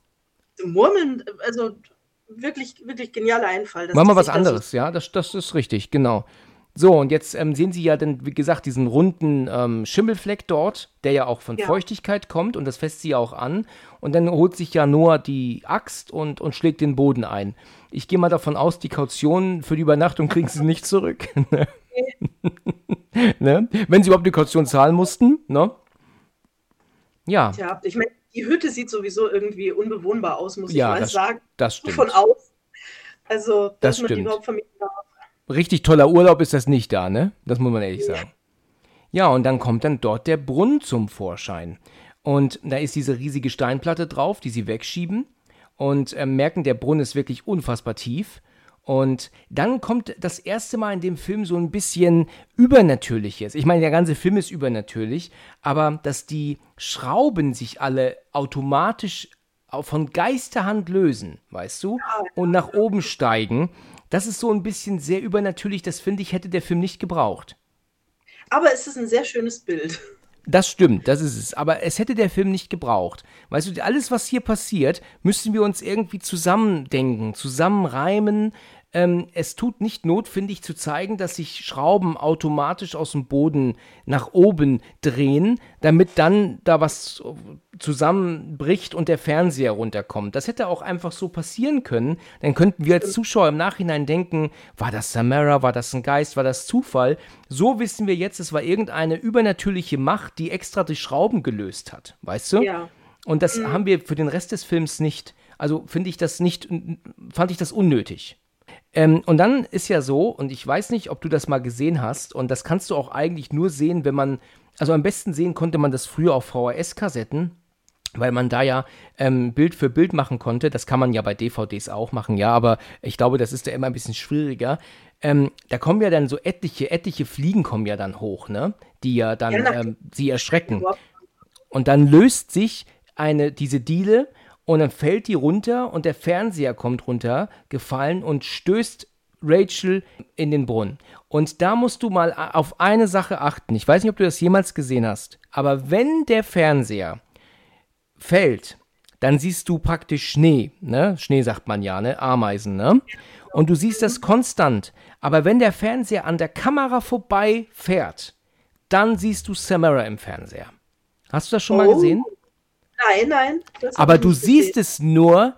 Murmeln, also wirklich, wirklich genialer Einfall. Machen wir was da so- anderes, ja, das, das ist richtig, genau. So, und jetzt ähm, sehen Sie ja dann, wie gesagt, diesen runden ähm, Schimmelfleck dort, der ja auch von Ja. Feuchtigkeit kommt und das fässt sie ja auch an. Und dann holt sich ja Noah die Axt und, und schlägt den Boden ein. Ich gehe mal davon aus, die Kaution für die Übernachtung kriegen sie nicht zurück. *laughs* ne? Wenn sie überhaupt die Kaution zahlen mussten, ne? Ja, Tja, ich meine, die Hütte sieht sowieso irgendwie unbewohnbar aus, muss Ja, ich mal das- sagen. das stimmt. Von außen. Also, Das dass man die stimmt. Hauptfamilie da richtig toller Urlaub ist das nicht da, ne? Das muss man ehrlich sagen. Ja, und dann kommt dann dort der Brunnen zum Vorschein. Und da ist diese riesige Steinplatte drauf, die sie wegschieben und äh, merken, der Brunnen ist wirklich unfassbar tief. Und dann kommt das erste Mal in dem Film so ein bisschen Übernatürliches. Ich meine, der ganze Film ist übernatürlich, aber dass die Schrauben sich alle automatisch au- von Geisterhand lösen, weißt du, und nach oben steigen, das ist so ein bisschen sehr übernatürlich. Das finde ich, hätte der Film nicht gebraucht. Aber es ist ein sehr schönes Bild. Das stimmt, das ist es. Aber es hätte der Film nicht gebraucht. Weißt du, alles, was hier passiert, müssten wir uns irgendwie zusammendenken, zusammenreimen. Ähm, es tut nicht notwendig zu zeigen, dass sich Schrauben automatisch aus dem Boden nach oben drehen, damit dann da was zusammenbricht und der Fernseher runterkommt. Das hätte auch einfach so passieren können. Dann könnten wir als Zuschauer im Nachhinein denken, war das Samara, war das ein Geist, war das Zufall? So wissen wir jetzt, es war irgendeine übernatürliche Macht, die extra die Schrauben gelöst hat. Weißt du? Ja. Und das mhm. haben wir für den Rest des Films nicht. Also finde ich das nicht, fand ich das unnötig. Ähm, und dann ist ja so, und ich weiß nicht, ob du das mal gesehen hast, und das kannst du auch eigentlich nur sehen, wenn man, also am besten sehen konnte man das früher auf VHS-Kassetten, weil man da ja ähm, Bild für Bild machen konnte. Das kann man ja bei DVDs auch machen, ja, aber ich glaube, das ist ja immer ein bisschen schwieriger. Ähm, da kommen ja dann so etliche, etliche Fliegen kommen ja dann hoch, ne? Die ja dann ähm, sie erschrecken. Und dann löst sich eine, diese Diele und dann fällt die runter und der Fernseher kommt runter, gefallen und stößt Rachel in den Brunnen. Und da musst du mal auf eine Sache achten. Ich weiß nicht, ob du das jemals gesehen hast, aber wenn der Fernseher fällt, dann siehst du praktisch Schnee, ne? Schnee sagt man ja, ne? Ameisen, ne? Und du siehst das konstant. Aber wenn der Fernseher an der Kamera vorbei fährt, dann siehst du Samara im Fernseher. Hast du das schon oh. mal gesehen? Nein, nein. Aber du siehst es nur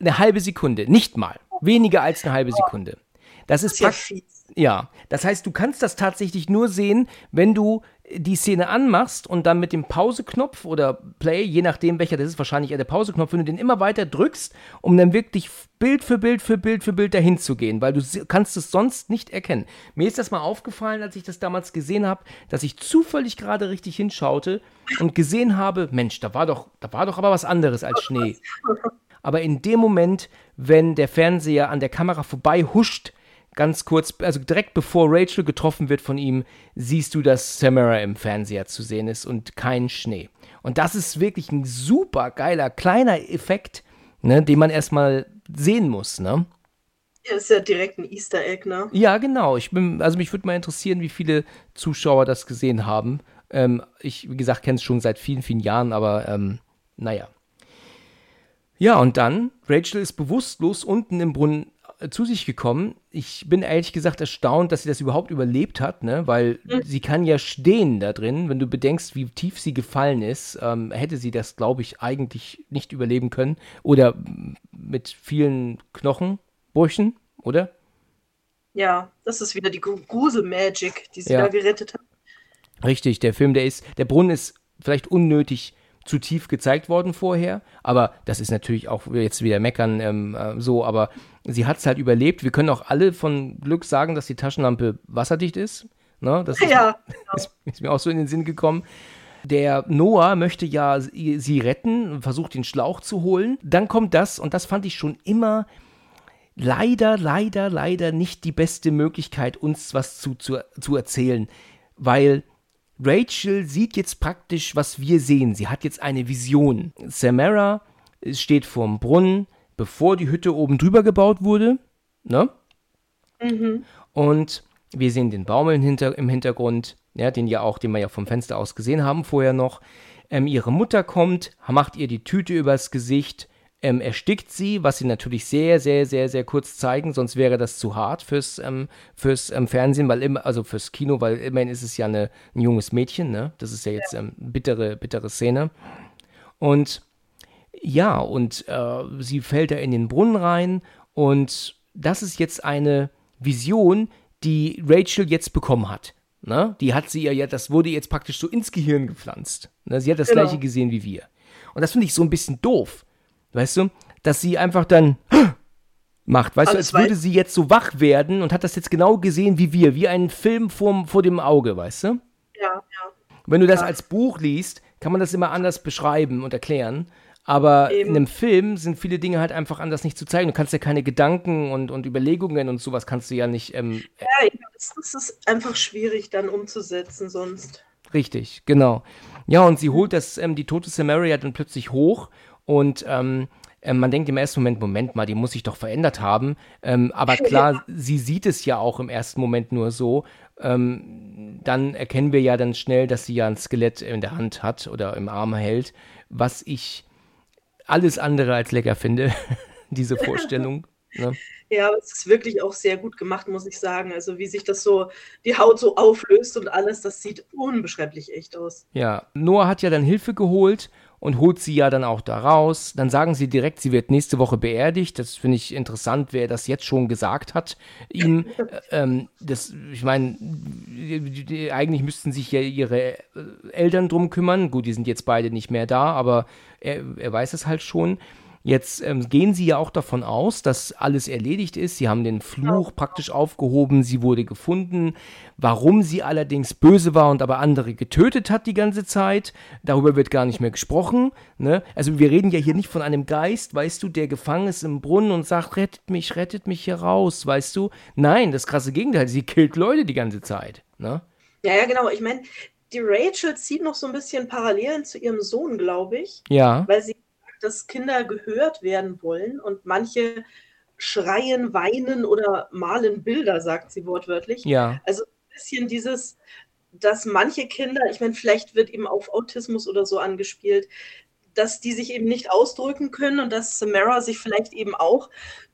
eine halbe Sekunde, nicht mal. Weniger als eine halbe Sekunde. Das ist, das ist ja, das heißt, du kannst das tatsächlich nur sehen, wenn du die Szene anmachst und dann mit dem Pause-Knopf oder Play, je nachdem welcher das ist, wahrscheinlich eher der Pause-Knopf, wenn du den immer weiter drückst, um dann wirklich Bild für Bild für Bild für Bild dahin zu gehen, weil du kannst es sonst nicht erkennen. Mir ist das mal aufgefallen, als ich das damals gesehen habe, dass ich zufällig gerade richtig hinschaute und gesehen habe, Mensch, da war doch, da war doch aber was anderes als Schnee. *laughs* Aber in dem Moment, wenn der Fernseher an der Kamera vorbei huscht, ganz kurz, also direkt bevor Rachel getroffen wird von ihm, siehst du, dass Samara im Fernseher zu sehen ist und kein Schnee. Und das ist wirklich ein super geiler, kleiner Effekt, ne, den man erstmal sehen muss, ne? Ja, ist ja direkt ein Easter Egg, ne? Ja, genau. Ich bin, also mich würde mal interessieren, wie viele Zuschauer das gesehen haben. Ähm, ich, wie gesagt, kenne es schon seit vielen, vielen Jahren, aber ähm, naja. Ja, und dann, Rachel ist bewusstlos unten im Brunnen zu sich gekommen. Ich bin ehrlich gesagt erstaunt, dass sie das überhaupt überlebt hat, ne? weil mhm. sie kann ja stehen da drin. Wenn du bedenkst, wie tief sie gefallen ist, ähm, hätte sie das, glaube ich, eigentlich nicht überleben können. Oder mit vielen Knochenbrüchen, oder? Ja, das ist wieder die Grusel-Magic, die sie ja. da gerettet hat. Richtig, der Film, der ist, der Brunnen ist vielleicht unnötig zu tief gezeigt worden vorher. Aber das ist natürlich auch jetzt wieder meckern ähm, äh, so, aber sie hat es halt überlebt. Wir können auch alle von Glück sagen, dass die Taschenlampe wasserdicht ist. Ne? Das ist, ja, genau. *laughs* ist, ist mir auch so in den Sinn gekommen. Der Noah möchte ja sie retten, versucht den Schlauch zu holen. Dann kommt das, und das fand ich schon immer leider, leider, leider nicht die beste Möglichkeit, uns was zu, zu, zu erzählen. Weil Rachel sieht jetzt praktisch, was wir sehen. Sie hat jetzt eine Vision. Samara steht vorm Brunnen, bevor die Hütte oben drüber gebaut wurde. Ne? Mhm. Und wir sehen den Baum im, Hinter im Hintergrund, ja, den ja auch, den wir ja vom Fenster aus gesehen haben vorher noch. Ähm, ihre Mutter kommt, macht ihr die Tüte übers Gesicht, ähm, erstickt sie, was sie natürlich sehr, sehr, sehr, sehr kurz zeigen, sonst wäre das zu hart fürs, ähm, fürs ähm, Fernsehen, weil immer, also fürs Kino, weil immerhin ist es ja eine, ein junges Mädchen, ne? Das ist ja jetzt ähm, bittere, bittere Szene. Und ja, und äh, sie fällt da in den Brunnen rein und das ist jetzt eine Vision, die Rachel jetzt bekommen hat. Ne? Die hat sie ja, das wurde jetzt praktisch so ins Gehirn gepflanzt. Ne? Sie hat das genau. gleiche gesehen wie wir. Und das finde ich so ein bisschen doof, Weißt du? Dass sie einfach dann *gasps* macht. Weißt Alles du, als würde sie jetzt so wach werden und hat das jetzt genau gesehen wie wir, wie ein Film vor, vor dem Auge, weißt du? Ja, ja. Wenn du das ja. als Buch liest, kann man das immer anders beschreiben und erklären. Aber Eben. in einem Film sind viele Dinge halt einfach anders nicht zu zeigen. Du kannst ja keine Gedanken und, und Überlegungen und sowas kannst du ja nicht. Ähm, ja, das ist einfach schwierig dann umzusetzen sonst. Richtig, genau. Ja, und sie holt das, ähm, die tote Samaria dann plötzlich hoch und ähm, äh, man denkt im ersten Moment, Moment mal, die muss sich doch verändert haben. Ähm, aber *laughs* klar, sie sieht es ja auch im ersten Moment nur so. Ähm, dann erkennen wir ja dann schnell, dass sie ja ein Skelett in der Hand hat oder im Arm hält, was ich alles andere als lecker finde, *laughs* diese Vorstellung. *laughs* Ne? Ja, aber es ist wirklich auch sehr gut gemacht, muss ich sagen. Also wie sich das so, die Haut so auflöst und alles, das sieht unbeschreiblich echt aus. Ja, Noah hat ja dann Hilfe geholt und holt sie ja dann auch da raus. Dann sagen sie direkt, sie wird nächste Woche beerdigt. Das finde ich interessant, wer das jetzt schon gesagt hat. Ihm, äh, ähm, das, ich meine, eigentlich müssten sich ja ihre äh, Eltern drum kümmern. Gut, die sind jetzt beide nicht mehr da, aber er, er weiß es halt schon. Jetzt ähm, gehen sie ja auch davon aus, dass alles erledigt ist. Sie haben den Fluch praktisch aufgehoben, sie wurde gefunden. Warum sie allerdings böse war und aber andere getötet hat die ganze Zeit, darüber wird gar nicht mehr gesprochen. Ne? Also wir reden ja hier nicht von einem Geist, weißt du, der gefangen ist im Brunnen und sagt, rettet mich, rettet mich hier raus, weißt du. Nein, das krasse Gegenteil, sie killt Leute die ganze Zeit. Ne? Ja, ja, genau. Ich meine, die Rachel zieht noch so ein bisschen Parallelen zu ihrem Sohn, glaube ich. Ja. Weil sie dass Kinder gehört werden wollen und manche schreien, weinen oder malen Bilder, sagt sie wortwörtlich. Ja. Also ein bisschen dieses, dass manche Kinder, ich meine, vielleicht wird eben auf Autismus oder so angespielt, dass die sich eben nicht ausdrücken können und dass Samara sich vielleicht eben auch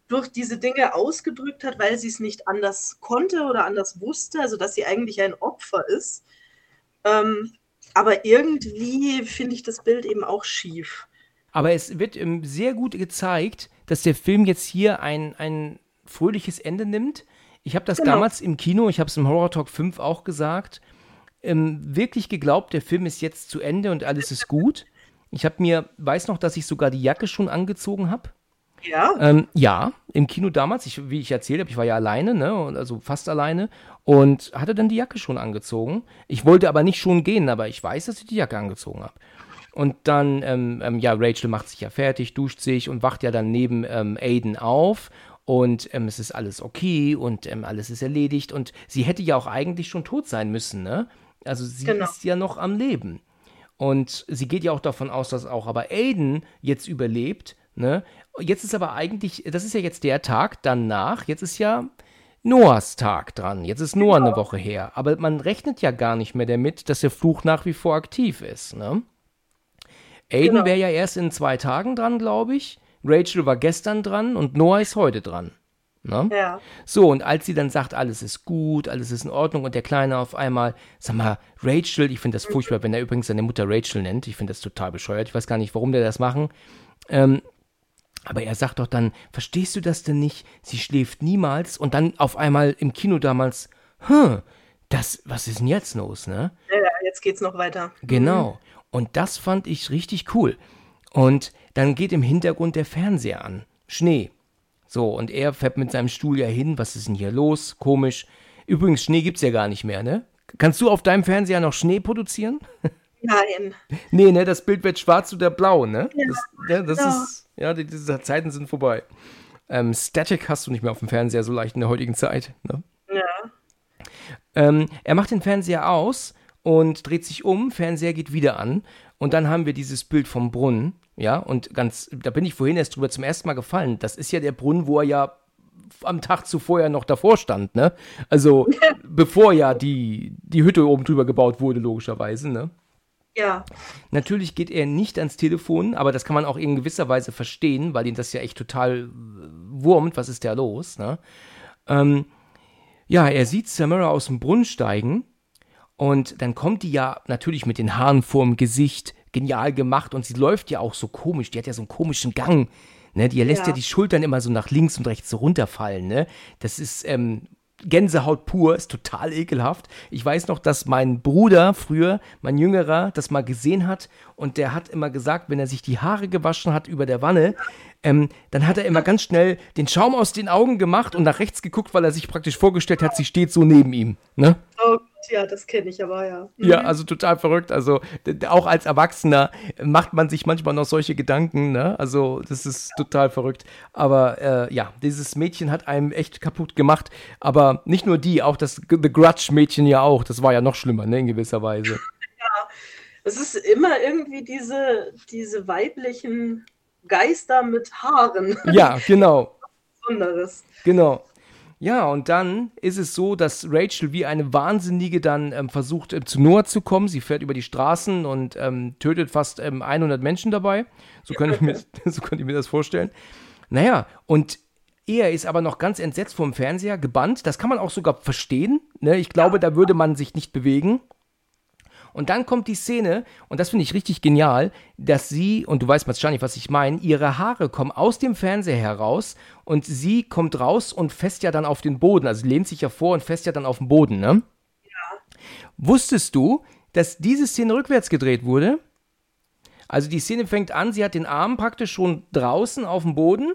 durch diese Dinge ausgedrückt hat, weil sie es nicht anders konnte oder anders wusste, also dass sie eigentlich ein Opfer ist. Ähm, aber irgendwie finde ich das Bild eben auch schief. Aber es wird ähm, sehr gut gezeigt, dass der Film jetzt hier ein, ein fröhliches Ende nimmt. Ich habe das genau. damals im Kino, ich habe es im Horror Talk 5 auch gesagt, ähm, wirklich geglaubt, der Film ist jetzt zu Ende und alles ist gut. Ich habe mir, weiß noch, dass ich sogar die Jacke schon angezogen habe. Ja? Ähm, ja, im Kino damals, ich, wie ich erzählt habe, ich war ja alleine, ne, also fast alleine und hatte dann die Jacke schon angezogen. Ich wollte aber nicht schon gehen, aber ich weiß, dass ich die Jacke angezogen habe. Und dann, ähm, ähm, ja, Rachel macht sich ja fertig, duscht sich und wacht ja dann neben ähm, Aiden auf. Und ähm, es ist alles okay und ähm, alles ist erledigt. Und sie hätte ja auch eigentlich schon tot sein müssen, ne? Also sie genau. ist ja noch am Leben. Und sie geht ja auch davon aus, dass auch aber Aiden jetzt überlebt, ne? Jetzt ist aber eigentlich, das ist ja jetzt der Tag danach, jetzt ist ja Noahs Tag dran. Jetzt ist Noah genau. eine Woche her. Aber man rechnet ja gar nicht mehr damit, dass der Fluch nach wie vor aktiv ist, ne? Aiden genau. wäre ja erst in zwei Tagen dran, glaube ich. Rachel war gestern dran und Noah ist heute dran. Ne? Ja. So, und als sie dann sagt, alles ist gut, alles ist in Ordnung und der Kleine auf einmal, sag mal, Rachel, ich finde das furchtbar, wenn er übrigens seine Mutter Rachel nennt, ich finde das total bescheuert, ich weiß gar nicht, warum der das machen. Ähm, aber er sagt doch dann, verstehst du das denn nicht? Sie schläft niemals und dann auf einmal im Kino damals, hm, das, was ist denn jetzt los, ne? Ja, jetzt geht's noch weiter. Genau. Und das fand ich richtig cool. Und dann geht im Hintergrund der Fernseher an. Schnee. So, und er fährt mit seinem Stuhl ja hin. Was ist denn hier los? Komisch. Übrigens, Schnee gibt es ja gar nicht mehr, ne? Kannst du auf deinem Fernseher noch Schnee produzieren? *laughs* Nein. nee, ne, das Bild wird schwarz oder blau, ne? Ja, das, ja, das ja. ist, ja, die, diese Zeiten sind vorbei. Ähm, Static hast du nicht mehr auf dem Fernseher so leicht in der heutigen Zeit, ne? Ja. Ähm, er macht den Fernseher aus und dreht sich um, Fernseher geht wieder an und dann haben wir dieses Bild vom Brunnen, ja, und ganz, da bin ich vorhin erst drüber zum ersten Mal gefallen. Das ist ja der Brunnen, wo er ja am Tag zuvor ja noch davor stand, ne? Also *laughs* bevor ja die, die Hütte oben drüber gebaut wurde, logischerweise, ne? Ja. Natürlich geht er nicht ans Telefon, aber das kann man auch in gewisser Weise verstehen, weil ihn das ja echt total wurmt. Was ist da los, ne? Ähm, ja, er sieht Samara aus dem Brunnen steigen und dann kommt die ja natürlich mit den Haaren vorm Gesicht, genial gemacht. Und sie läuft ja auch so komisch. Die hat ja so einen komischen Gang. Ne? Die lässt ja. ja die Schultern immer so nach links und rechts so runterfallen. Ne? Das ist ähm, Gänsehaut pur, ist total ekelhaft. Ich weiß noch, dass mein Bruder früher, mein Jüngerer, das mal gesehen hat und der hat immer gesagt, wenn er sich die Haare gewaschen hat über der Wanne, ähm, dann hat er immer ganz schnell den Schaum aus den Augen gemacht und nach rechts geguckt, weil er sich praktisch vorgestellt hat, sie steht so neben ihm. Ne? Oh ja, das kenne ich aber, ja. Mhm. Ja, also total verrückt. Also auch als Erwachsener macht man sich manchmal noch solche Gedanken, ne? Also das ist ja. total verrückt. Aber äh, ja, dieses Mädchen hat einem echt kaputt gemacht. Aber nicht nur die, auch das The Grudge-Mädchen ja auch. Das war ja noch schlimmer, ne, in gewisser Weise. *laughs* Ja, es ist immer irgendwie diese, diese weiblichen Geister mit Haaren. Ja, genau. *laughs* Besonderes. Genau. Ja, und dann ist es so, dass Rachel wie eine Wahnsinnige dann ähm, versucht, ähm, zu Noah zu kommen. Sie fährt über die Straßen und ähm, tötet fast 100 ähm, Menschen dabei. So könnte ich, mir, *laughs* so könnt ihr mir das vorstellen. Naja, und Er ist aber noch ganz entsetzt vom Fernseher, gebannt. Das kann man auch sogar verstehen. Ne? Ich glaube, da würde man sich nicht bewegen. Und dann kommt die Szene, und das finde ich richtig genial, dass sie, und du weißt wahrscheinlich, was ich meine, ihre Haare kommen aus dem Fernseher heraus und sie kommt raus und fässt ja dann auf den Boden. Also lehnt sich ja vor und fässt ja dann auf den Boden, ne? Ja. Wusstest du, dass diese Szene rückwärts gedreht wurde? Also die Szene fängt an, sie hat den Arm praktisch schon draußen auf dem Boden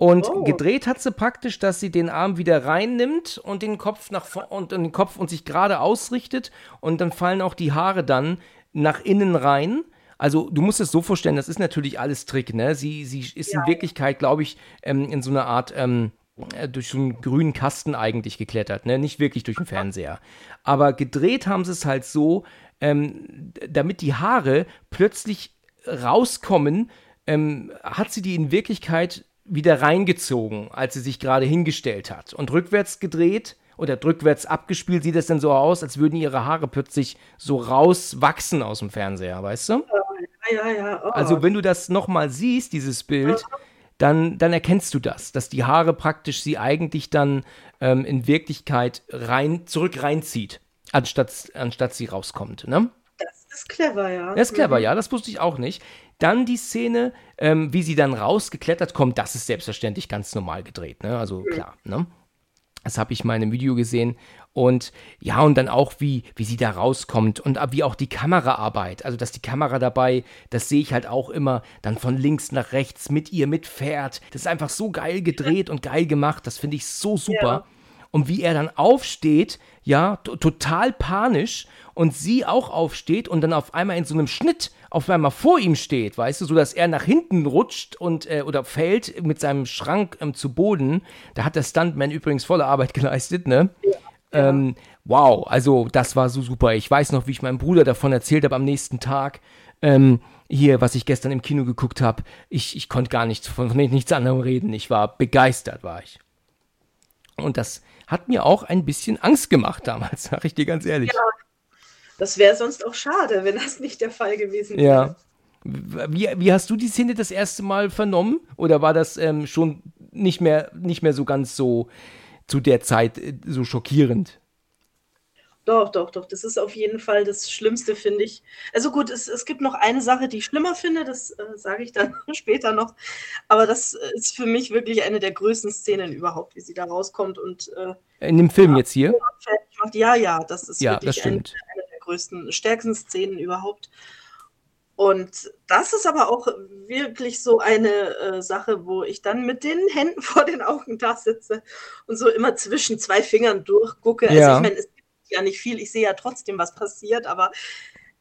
und oh. gedreht hat sie praktisch, dass sie den Arm wieder reinnimmt und den Kopf nach und, und den Kopf und sich gerade ausrichtet und dann fallen auch die Haare dann nach innen rein. Also du musst es so vorstellen, das ist natürlich alles Trick, ne? Sie, sie ist ja. in Wirklichkeit, glaube ich, ähm, in so einer Art ähm, äh, durch so einen grünen Kasten eigentlich geklettert, ne? Nicht wirklich durch den Fernseher. Aber gedreht haben sie es halt so, ähm, damit die Haare plötzlich rauskommen, ähm, hat sie die in Wirklichkeit wieder reingezogen, als sie sich gerade hingestellt hat. Und rückwärts gedreht oder rückwärts abgespielt sieht es dann so aus, als würden ihre Haare plötzlich so rauswachsen aus dem Fernseher, weißt du? Ja, ja, ja. Oh. Also wenn du das nochmal siehst, dieses Bild, dann, dann erkennst du das, dass die Haare praktisch sie eigentlich dann ähm, in Wirklichkeit rein, zurück reinzieht, anstatt, anstatt sie rauskommt, ne? Das ist clever, ja. Das ist clever, mhm. ja, das wusste ich auch nicht. Dann die Szene, ähm, wie sie dann rausgeklettert kommt, das ist selbstverständlich ganz normal gedreht, ne? Also klar, ne? Das habe ich mal in einem Video gesehen. Und ja, und dann auch, wie, wie sie da rauskommt und wie auch die Kameraarbeit. Also, dass die Kamera dabei, das sehe ich halt auch immer, dann von links nach rechts mit ihr mitfährt. Das ist einfach so geil gedreht und geil gemacht. Das finde ich so super. Ja. Und wie er dann aufsteht, ja, total panisch und sie auch aufsteht und dann auf einmal in so einem Schnitt auf einmal vor ihm steht, weißt du, so dass er nach hinten rutscht und äh, oder fällt mit seinem Schrank ähm, zu Boden. Da hat der Stuntman übrigens volle Arbeit *laughs* geleistet, ne? Ja. Ähm, wow, also das war so super. Ich weiß noch, wie ich meinem Bruder davon erzählt habe am nächsten Tag. Ähm, hier, was ich gestern im Kino geguckt habe, ich, ich konnte gar nicht von, von nichts anderem reden. Ich war begeistert, war ich. Und das hat mir auch ein bisschen Angst gemacht damals, *laughs* sag ich dir ganz ehrlich. Ja, das wäre sonst auch schade, wenn das nicht der Fall gewesen wäre. Ja. Wie, wie hast du die Szene das erste Mal vernommen? Oder war das ähm, schon nicht mehr, nicht mehr so ganz so zu der Zeit äh, so schockierend? Doch, doch, doch. Das ist auf jeden Fall das Schlimmste, finde ich. Also gut, es, es gibt noch eine Sache, die ich schlimmer finde, das äh, sage ich dann *laughs* später noch. Aber das ist für mich wirklich eine der größten Szenen überhaupt, wie sie da rauskommt und äh, in dem Film ja, jetzt hier? Ja, ja, das ist ja, wirklich das stimmt. Eine, eine größten, stärksten Szenen überhaupt. Und das ist aber auch wirklich so eine äh, Sache, wo ich dann mit den Händen *laughs* vor den Augen da sitze und so immer zwischen zwei Fingern durchgucke. Also ja. Also ich meine, es gibt ja nicht viel, ich sehe ja trotzdem, was passiert, aber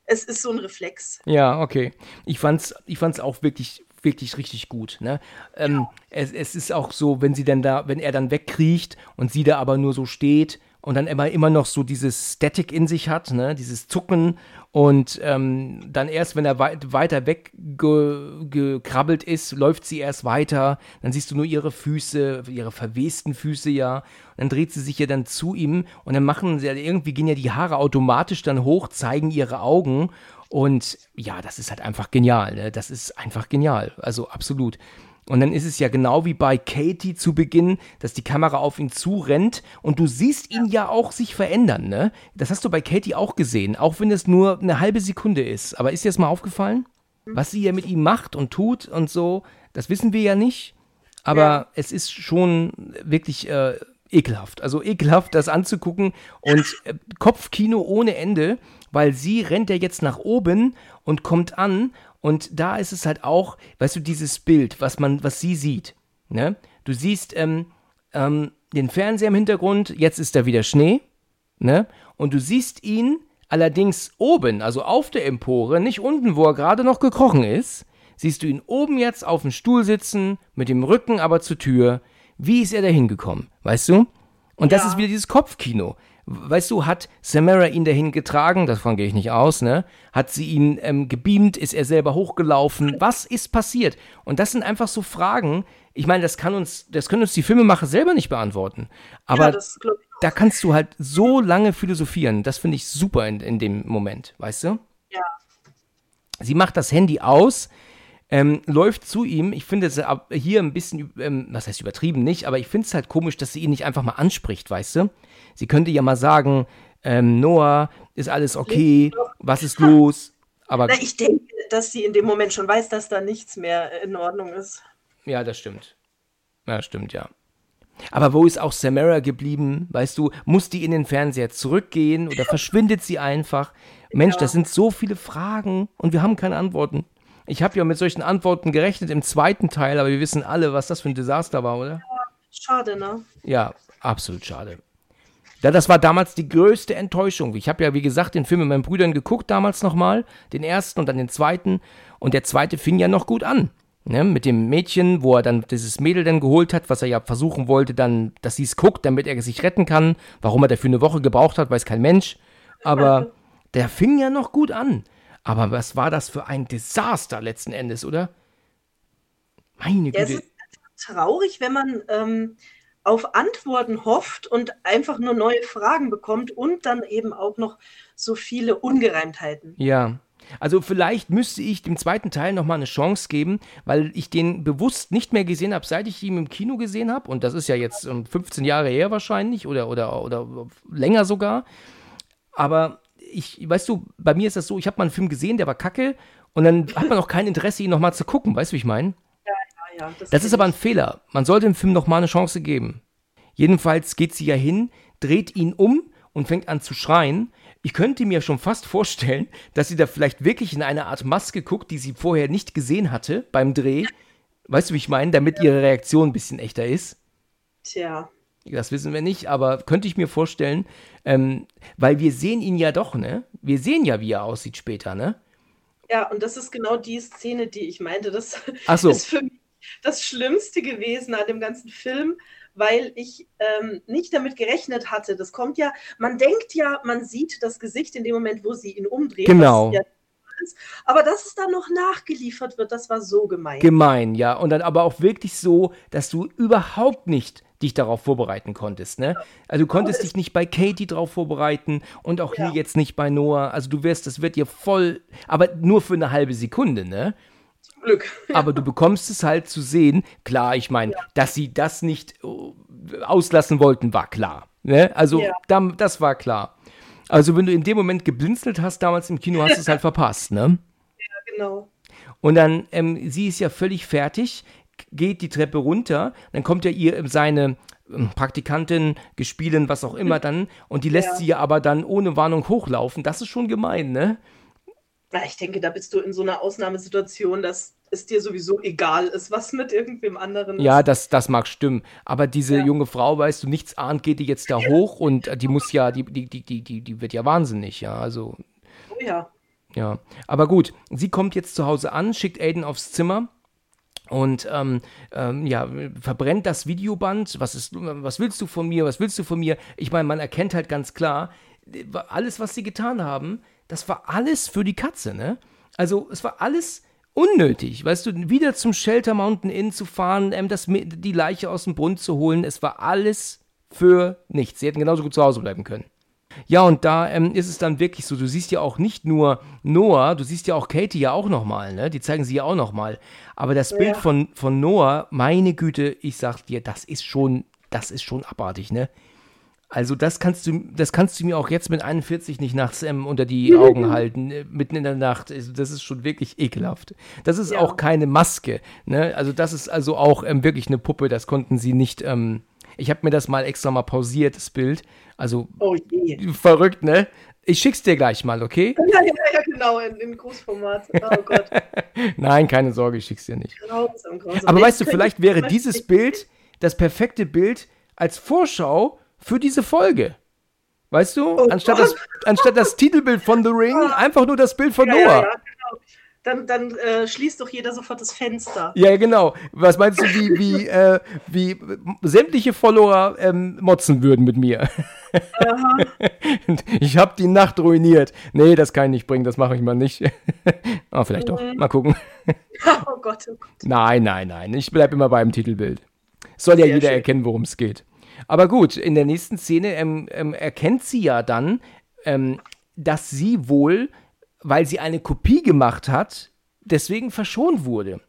es ist so ein Reflex. Ja, okay. Ich fand's, ich fand's auch wirklich, wirklich richtig gut. Ne? Ähm, ja. es, es ist auch so, wenn sie dann da, wenn er dann wegkriecht und sie da aber nur so steht und dann immer, immer noch so dieses Static in sich hat, ne? dieses Zucken und ähm, dann erst, wenn er weit, weiter weggekrabbelt ist, läuft sie erst weiter, dann siehst du nur ihre Füße, ihre verwesten Füße ja, und dann dreht sie sich ja dann zu ihm und dann machen sie, irgendwie gehen ja die Haare automatisch dann hoch, zeigen ihre Augen und ja, das ist halt einfach genial, ne? das ist einfach genial, also absolut. Und dann ist es ja genau wie bei Katie zu Beginn, dass die Kamera auf ihn zurennt und du siehst ihn ja auch sich verändern, ne? Das hast du bei Katie auch gesehen, auch wenn es nur eine halbe Sekunde ist. Aber ist dir das mal aufgefallen? Was sie ja mit ihm macht und tut und so, das wissen wir ja nicht. Aber ja. es ist schon wirklich äh, ekelhaft. Also ekelhaft, das anzugucken und äh, Kopfkino ohne Ende, weil sie rennt ja jetzt nach oben und kommt an und da ist es halt auch, weißt du, dieses Bild, was man, was sie sieht. Ne? Du siehst ähm, ähm, den Fernseher im Hintergrund, jetzt ist da wieder Schnee. Ne? Und du siehst ihn allerdings oben, also auf der Empore, nicht unten, wo er gerade noch gekrochen ist, siehst du ihn oben jetzt auf dem Stuhl sitzen, mit dem Rücken aber zur Tür. Wie ist er da hingekommen, weißt du? Und ja. das ist wieder dieses Kopfkino weißt du, hat Samara ihn dahin getragen, davon gehe ich nicht aus, ne? Hat sie ihn ähm, gebeamt, ist er selber hochgelaufen? Was ist passiert? Und das sind einfach so Fragen, ich meine, das kann uns, das können uns die Filmemacher selber nicht beantworten. Aber ja, da kannst du halt so lange philosophieren. Das finde ich super in, in dem Moment, weißt du? Ja. Sie macht das Handy aus, ähm, läuft zu ihm. Ich finde es hier ein bisschen, ähm, was heißt übertrieben nicht, aber ich finde es halt komisch, dass sie ihn nicht einfach mal anspricht, weißt du? Sie könnte ja mal sagen, ähm, Noah, ist alles okay? Was ist los? Aber Na, ich denke, dass sie in dem Moment schon weiß, dass da nichts mehr in Ordnung ist. Ja, das stimmt. Ja, stimmt, ja. Aber wo ist auch Samara geblieben? Weißt du, muss die in den Fernseher zurückgehen oder verschwindet sie einfach? Mensch, ja. das sind so viele Fragen und wir haben keine Antworten. Ich habe ja mit solchen Antworten gerechnet im zweiten Teil, aber wir wissen alle, was das für ein Desaster war, oder? Schade, ne? Ja, absolut schade. Ja, das war damals die größte Enttäuschung. Ich habe ja, wie gesagt, den Film mit meinen Brüdern geguckt damals nochmal, den ersten und dann den zweiten. Und der zweite fing ja noch gut an. Ne, mit dem Mädchen, wo er dann dieses Mädel dann geholt hat, was er ja versuchen wollte, dann, dass sie es guckt, damit er sich retten kann. Warum er dafür eine Woche gebraucht hat, weiß kein Mensch. Aber der fing ja noch gut an. Aber was war das für ein Desaster letzten Endes, oder? Meine Güte. Es ist traurig, wenn man ähm, auf Antworten hofft und einfach nur neue Fragen bekommt und dann eben auch noch so viele Ungereimtheiten. Ja. Also vielleicht müsste ich dem zweiten Teil nochmal eine Chance geben, weil ich den bewusst nicht mehr gesehen habe, seit ich ihn im Kino gesehen habe. Und das ist ja jetzt 15 Jahre her wahrscheinlich oder, oder, oder länger sogar. Aber ich, weißt du, bei mir ist das so, ich habe mal einen Film gesehen, der war kacke und dann hat man auch kein Interesse, ihn nochmal zu gucken. Weißt du, wie ich meine? ja. Das, das ist aber ein Fehler. Man sollte dem Film nochmal eine Chance geben. Jedenfalls geht sie ja hin, dreht ihn um und fängt an zu schreien. Ich könnte mir schon fast vorstellen, dass sie da vielleicht wirklich in eine Art Maske guckt, die sie vorher nicht gesehen hatte beim Dreh. Weißt du, wie ich meine? Damit ihre Reaktion ein bisschen echter ist. Tja. Das wissen wir nicht, aber könnte ich mir vorstellen, ähm, weil wir sehen ihn ja doch, ne? Wir sehen ja, wie er aussieht später, ne? Ja, und das ist genau die Szene, die ich meinte. Das so. ist für mich das Schlimmste gewesen an dem ganzen Film, weil ich ähm, nicht damit gerechnet hatte. Das kommt ja, man denkt ja, man sieht das Gesicht in dem Moment, wo sie ihn umdreht. Genau. Ja aber dass es dann noch nachgeliefert wird, das war so gemein. Gemein, ja. Und dann aber auch wirklich so, dass du überhaupt nicht dich darauf vorbereiten konntest, ne? Also du konntest dich nicht bei Katie drauf vorbereiten und auch ja. hier jetzt nicht bei Noah. Also du wirst, das wird dir voll, aber nur für eine halbe Sekunde, ne? Glück. *laughs* Aber du bekommst es halt zu sehen. Klar, ich meine, ja. dass sie das nicht äh, auslassen wollten, war klar. Ne? Also, ja. das war klar. Also, wenn du in dem Moment geblinzelt hast, damals im Kino, hast du es halt *laughs* verpasst, ne? Ja, genau. Und dann, ähm, sie ist ja völlig fertig, geht die Treppe runter, dann kommt ja ihr seine ähm, Praktikantin, gespielen, was auch immer dann, und die lässt ja. sie ja aber dann ohne Warnung hochlaufen. Das ist schon gemein, ne? ich denke, da bist du in so einer Ausnahmesituation, dass es dir sowieso egal ist, was mit irgendwem anderen ist. Ja, das, das mag stimmen. Aber diese ja. junge Frau, weißt du, nichts ahnt, geht die jetzt da hoch und die muss ja, die, die, die, die, die wird ja wahnsinnig, ja. Also. Oh ja. Ja. Aber gut, sie kommt jetzt zu Hause an, schickt Aiden aufs Zimmer und ähm, ähm, ja, verbrennt das Videoband. Was, ist, was willst du von mir? Was willst du von mir? Ich meine, man erkennt halt ganz klar, alles, was sie getan haben, das war alles für die Katze, ne? Also, es war alles unnötig, weißt du, wieder zum Shelter Mountain Inn zu fahren, ähm, das, die Leiche aus dem Brunnen zu holen, es war alles für nichts. Sie hätten genauso gut zu Hause bleiben können. Ja, und da ähm, ist es dann wirklich so, du siehst ja auch nicht nur Noah, du siehst ja auch Katie ja auch nochmal, ne? Die zeigen sie ja auch nochmal. Aber das ja. Bild von, von Noah, meine Güte, ich sag dir, das ist schon, das ist schon abartig, ne? Also das kannst du, das kannst du mir auch jetzt mit 41 nicht nachts ähm, unter die *laughs* Augen halten, äh, mitten in der Nacht. Also das ist schon wirklich ekelhaft. Das ist ja. auch keine Maske. Ne? Also das ist also auch ähm, wirklich eine Puppe. Das konnten sie nicht. Ähm, ich habe mir das mal extra mal pausiert, das Bild. Also oh verrückt, ne? Ich schick's dir gleich mal, okay? *laughs* Ja, ja, ja genau, in, in Großformat. Oh Gott. *laughs* Nein, keine Sorge, ich schick's dir nicht. Grausam, grausam. Aber weißt du, vielleicht wäre dieses Bild das perfekte Bild als Vorschau für diese Folge. Weißt du? Oh anstatt, das, anstatt das Titelbild von The Ring, *laughs* einfach nur das Bild von ja, Noah. Ja, ja, genau. Dann, dann äh, schließt doch jeder sofort das Fenster. Ja, genau. Was meinst du, wie, wie, äh, wie sämtliche Follower ähm, motzen würden mit mir? *laughs* Ich habe die Nacht ruiniert. Nee, das kann ich nicht bringen, das mache ich mal nicht. oh, *laughs* vielleicht mhm. doch. Mal gucken. *laughs* oh Gott, oh Gott. Nein, nein, nein. Ich bleibe immer beim Titelbild. Soll ja Sehr jeder schön. erkennen, worum es geht. Aber gut, in der nächsten Szene ähm, ähm, erkennt sie ja dann, ähm, dass sie wohl, weil sie eine Kopie gemacht hat deswegen verschont wurde.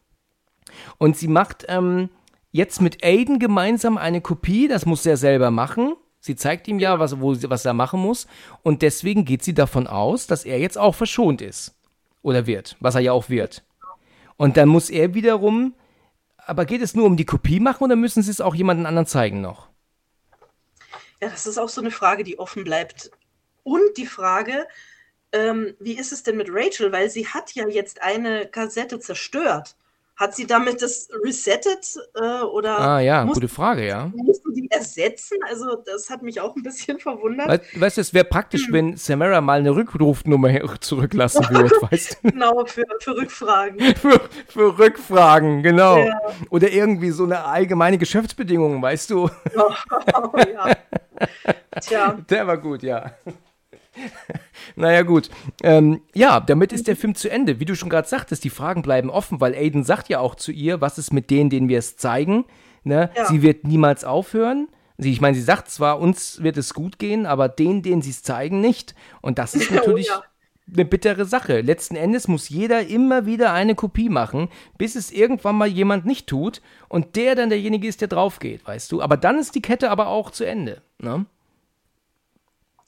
Und sie macht ähm, jetzt mit Aiden gemeinsam eine Kopie, das muss er selber machen. Sie zeigt ihm ja, was, wo, was er machen muss. Und deswegen geht sie davon aus, dass er jetzt auch verschont ist. Oder wird, was er ja auch wird. Und dann muss er wiederum. Aber geht es nur um die Kopie machen oder müssen sie es auch jemandem anderen zeigen noch? Ja, das ist auch so eine Frage, die offen bleibt. Und die Frage, ähm, wie ist es denn mit Rachel? Weil sie hat ja jetzt eine Kassette zerstört. Hat sie damit das resettet äh, oder Ah ja, musst, gute Frage, ja. musst du die ersetzen? Also das hat mich auch ein bisschen verwundert. Weißt, weißt du, es wäre praktisch, Hm. wenn Samara mal eine Rückrufnummer zurücklassen *laughs* würde, weißt du? Genau, für, für Rückfragen. *laughs* Für, für Rückfragen, genau. Ja. Oder irgendwie so eine allgemeine Geschäftsbedingung, weißt du? Oh, *laughs* ja. Tja, Der war gut, ja. *laughs* naja, gut. Ähm, ja, damit ist der Film zu Ende. Wie du schon gerade sagtest, die Fragen bleiben offen, weil Aiden sagt ja auch zu ihr, was ist mit denen, denen wir es zeigen. Ne? Ja. Sie wird niemals aufhören. Sie, ich meine, sie sagt zwar, uns wird es gut gehen, aber denen, denen sie es zeigen, nicht. Und das ist Oh, natürlich ja. eine bittere Sache. Letzten Endes muss jeder immer wieder eine Kopie machen, bis es irgendwann mal jemand nicht tut und der dann derjenige ist, der drauf geht, weißt du. Aber dann ist die Kette aber auch zu Ende. Ne?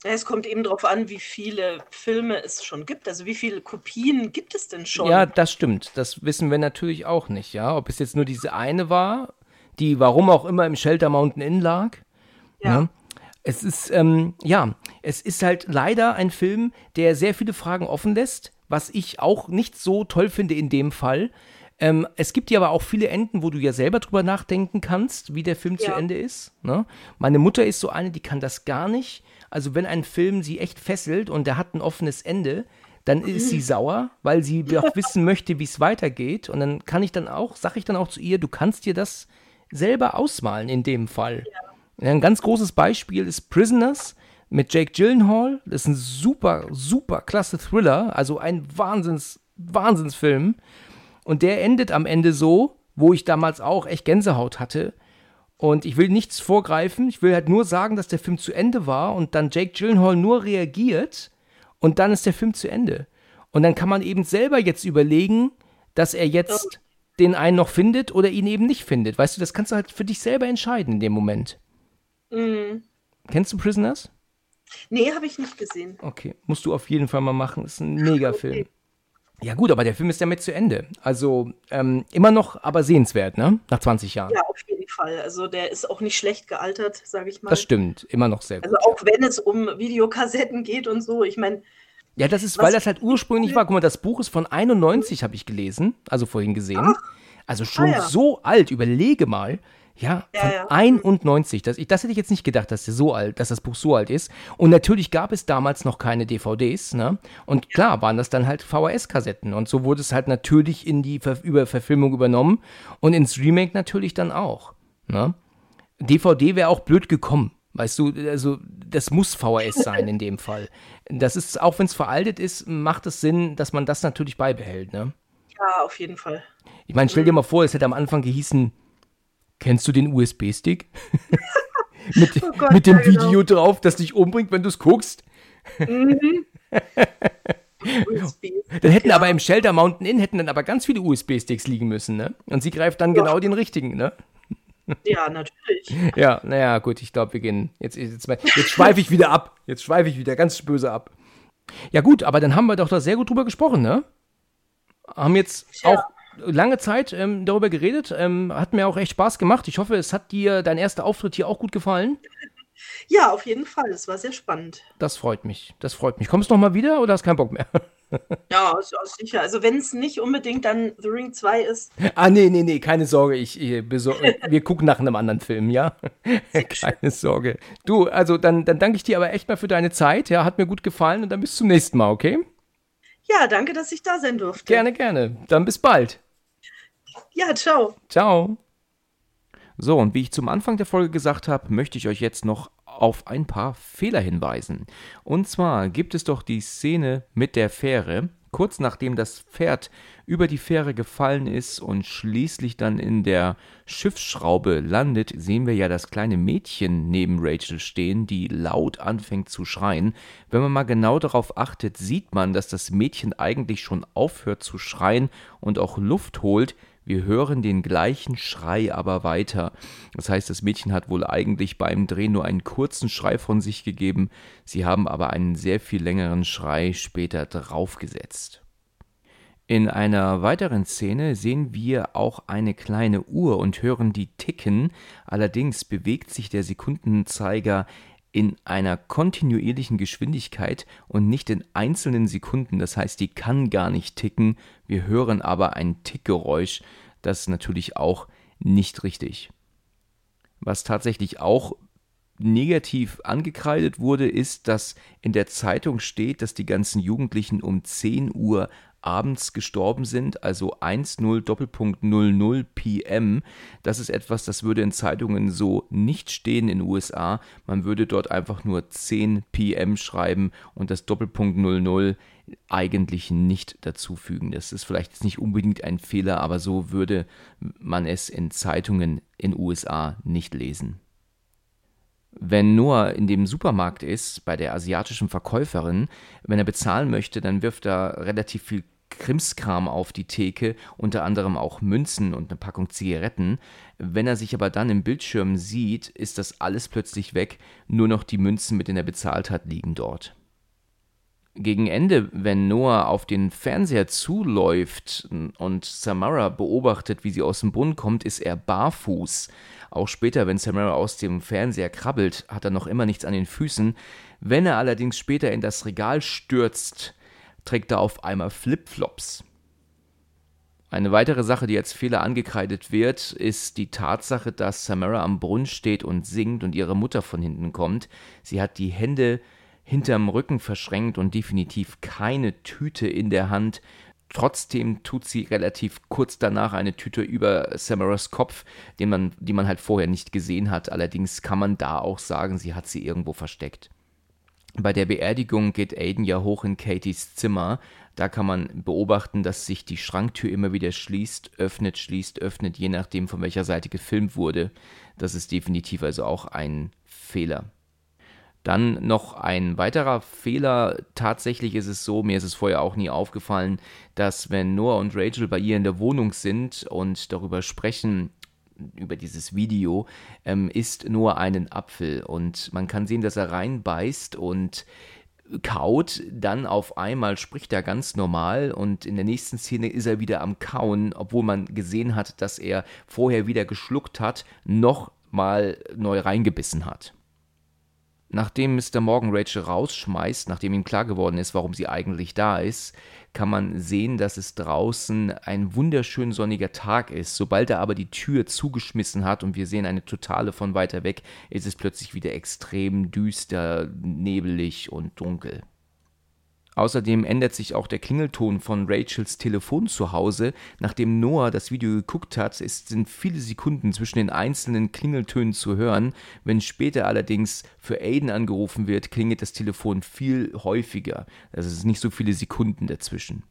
Es kommt eben darauf an, wie viele Filme es schon gibt. Also wie viele Kopien gibt es denn schon? Ja, das stimmt. Das wissen wir natürlich auch nicht, ja. Ob es jetzt nur diese eine war, die warum auch immer im Shelter Mountain Inn lag. Ja. Ne? Es ist, ähm, ja, es ist halt leider ein Film, der sehr viele Fragen offen lässt, was ich auch nicht so toll finde in dem Fall. Ähm, es gibt ja aber auch viele Enden, wo du ja selber drüber nachdenken kannst, wie der Film zu Ja. Ende ist. Ne? Meine Mutter ist so eine, die kann das gar nicht. Also wenn ein Film sie echt fesselt und der hat ein offenes Ende, dann ist sie sauer, weil sie auch *laughs* wissen möchte, wie es weitergeht. Und dann kann ich dann auch, sage ich dann auch zu ihr, du kannst dir das selber ausmalen in dem Fall. Ein ganz großes Beispiel ist Prisoners mit Jake Gyllenhaal. Das ist ein super, super klasse Thriller, also ein Wahnsinns, Wahnsinnsfilm. Und der endet am Ende so, wo ich damals auch echt Gänsehaut hatte. Und ich will nichts vorgreifen, ich will halt nur sagen, dass der Film zu Ende war und dann Jake Gyllenhaal nur reagiert und dann ist der Film zu Ende. Und dann kann man eben selber jetzt überlegen, dass er jetzt den einen noch findet oder ihn eben nicht findet. Weißt du, das kannst du halt für dich selber entscheiden in dem Moment. Mhm. Kennst du Prisoners? Nee, habe ich nicht gesehen. Okay, musst du auf jeden Fall mal machen. Ist ein Megafilm. Ja gut, aber der Film ist damit zu Ende. Also ähm, immer noch, aber sehenswert, ne? Nach 20 Jahren. Ja, auf jeden Fall. Also der ist auch nicht schlecht gealtert, sage ich mal. Das stimmt, immer noch sehr gut. Also auch wenn es um Videokassetten geht und so. Ich meine, Ja, das ist, weil das halt ursprünglich war. Guck mal, das Buch ist von 91, habe ich gelesen, also vorhin gesehen. Also schon Ah, ja. so alt, überlege mal. Ja, Ja, ja. 91. Das, ich, das hätte ich jetzt nicht gedacht, dass der so alt, dass das Buch so alt ist. Und natürlich gab es damals noch keine DVDs, ne? Und klar waren das dann halt VHS-Kassetten. Und so wurde es halt natürlich in die Ver über Verfilmung übernommen und ins Remake natürlich dann auch. Ne? DVD wäre auch blöd gekommen. Weißt du, also das muss VHS sein in dem Fall. Das ist, auch wenn es veraltet ist, macht es Sinn, dass man das natürlich beibehält, ne? ja, auf jeden Fall. Ich meine, stell dir mal vor, es hätte am Anfang gehießen, kennst du den USB-Stick? *laughs* mit, Oh Gott, mit dem ja, genau. Video drauf, das dich umbringt, wenn du es guckst. *laughs* USB. Dann hätten Ja. aber im Shelter Mountain Inn hätten dann aber ganz viele USB-Sticks liegen müssen, ne? Und sie greift dann genau den richtigen, ne? *laughs* Ja, natürlich. Ja, naja, gut, ich glaube, wir gehen. Jetzt, jetzt, jetzt schweife ich wieder ab. Jetzt schweife ich wieder ganz böse ab. Ja, gut, aber dann haben wir doch da sehr gut drüber gesprochen, ne? Haben jetzt Tja. auch lange Zeit ähm, darüber geredet. Ähm, hat mir auch echt Spaß gemacht. Ich hoffe, es hat dir dein erster Auftritt hier auch gut gefallen. Ja, auf jeden Fall. Es war sehr spannend. Das freut mich. Das freut mich. Kommst du noch mal wieder oder hast keinen Bock mehr? *laughs* Ja, sicher. Also wenn es nicht unbedingt dann The Ring 2 ist, ah, nee, nee, nee, keine Sorge. Ich, ich wir gucken nach einem anderen Film, ja? *laughs* keine Sorge. Du, also dann, dann danke ich dir aber echt mal für deine Zeit. Ja, hat mir gut gefallen und dann bis zum nächsten Mal, okay? ja, danke, dass ich da sein durfte. Gerne, gerne. Dann bis bald. Ja, ciao. Ciao. So, und wie ich zum Anfang der Folge gesagt habe, möchte ich euch jetzt noch auf ein paar Fehler hinweisen. Und zwar gibt es doch die Szene mit der Fähre, Kurz nachdem das Pferd über die Fähre gefallen ist und schließlich dann in der Schiffsschraube landet, sehen wir ja das kleine Mädchen neben Rachel stehen, die laut anfängt zu schreien. Wenn man mal genau darauf achtet, sieht man, dass das Mädchen eigentlich schon aufhört zu schreien und auch Luft holt, wir hören den gleichen Schrei aber weiter. Das heißt, das Mädchen hat wohl eigentlich beim Dreh nur einen kurzen Schrei von sich gegeben, sie haben aber einen sehr viel längeren Schrei später draufgesetzt. In einer weiteren Szene sehen wir auch eine kleine Uhr und hören die ticken, allerdings bewegt sich der Sekundenzeiger in einer kontinuierlichen Geschwindigkeit und nicht in einzelnen Sekunden. Das heißt, die kann gar nicht ticken. Wir hören aber ein Tickgeräusch. Das ist natürlich auch nicht richtig. Was tatsächlich auch negativ angekreidet wurde, ist, dass in der Zeitung steht, dass die ganzen Jugendlichen um 10 Uhr abends gestorben sind, also 10 Doppelpunkt 00 PM. Das ist etwas, das würde in Zeitungen so nicht stehen in den USA. Man würde dort einfach nur 10 PM schreiben und das Doppelpunkt 00 eigentlich nicht dazufügen. Das ist vielleicht nicht unbedingt ein Fehler, aber so würde man es in Zeitungen in USA nicht lesen. Wenn Noah in dem Supermarkt ist, bei der asiatischen Verkäuferin, wenn er bezahlen möchte, dann wirft er relativ viel Krimskram auf die Theke, unter anderem auch Münzen und eine Packung Zigaretten. Wenn er sich aber dann im Bildschirm sieht, ist das alles plötzlich weg, nur noch die Münzen, mit denen er bezahlt hat, liegen dort. Gegen Ende, wenn Noah auf den Fernseher zuläuft und Samara beobachtet, wie sie aus dem Brunnen kommt, ist er barfuß. Auch später, wenn Samara aus dem Fernseher krabbelt, hat er noch immer nichts an den Füßen. Wenn er allerdings später in das Regal stürzt, trägt er auf einmal Flipflops. Eine weitere Sache, die als Fehler angekreidet wird, ist die Tatsache, dass Samara am Brunnen steht und singt und ihre Mutter von hinten kommt. Sie hat die Hände hinterm Rücken verschränkt und definitiv keine Tüte in der Hand. Trotzdem tut sie relativ kurz danach eine Tüte über Samaras Kopf, den man, die man halt vorher nicht gesehen hat. Allerdings kann man da auch sagen, sie hat sie irgendwo versteckt. Bei der Beerdigung geht Aiden ja hoch in Katies Zimmer. Da kann man beobachten, dass sich die Schranktür immer wieder schließt, öffnet, schließt, öffnet, je nachdem, von welcher Seite gefilmt wurde. Das ist definitiv also auch ein Fehler. Dann noch ein weiterer Fehler. Tatsächlich ist es so, mir ist es vorher auch nie aufgefallen, dass wenn Noah und Rachel bei ihr in der Wohnung sind und darüber sprechen, über dieses Video, ähm, isst nur einen Apfel und man kann sehen, dass er reinbeißt und kaut, dann auf einmal spricht er ganz normal und in der nächsten Szene ist er wieder am Kauen, obwohl man gesehen hat, dass er vorher wieder geschluckt hat, noch mal neu reingebissen hat. Nachdem Mr. Morgan Rachel rausschmeißt, nachdem ihm klar geworden ist, warum sie eigentlich da ist, kann man sehen, dass es draußen ein wunderschön sonniger Tag ist. Sobald er aber die Tür zugeschmissen hat und wir sehen eine totale von weiter weg, ist es plötzlich wieder extrem düster, nebelig und dunkel. Außerdem ändert sich auch der Klingelton von Rachels Telefon zu Hause. Nachdem Noah das Video geguckt hat, ist, sind viele Sekunden zwischen den einzelnen Klingeltönen zu hören. Wenn später allerdings für Aiden angerufen wird, klingelt das Telefon viel häufiger. Also es sind nicht so viele Sekunden dazwischen.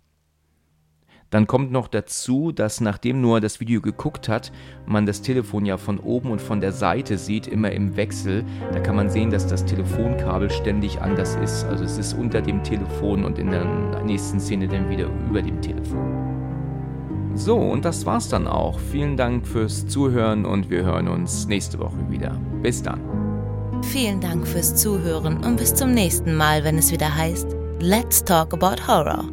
Dann kommt noch dazu, dass nachdem Noah das Video geguckt hat, man das Telefon ja von oben und von der Seite sieht, immer im Wechsel. Da kann man sehen, dass das Telefonkabel ständig anders ist. Also es ist unter dem Telefon und in der nächsten Szene dann wieder über dem Telefon. So, und das war's dann auch. Vielen Dank fürs Zuhören und wir hören uns nächste Woche wieder. Bis dann. Vielen Dank fürs Zuhören und bis zum nächsten Mal, wenn es wieder heißt Let's Talk About Horror.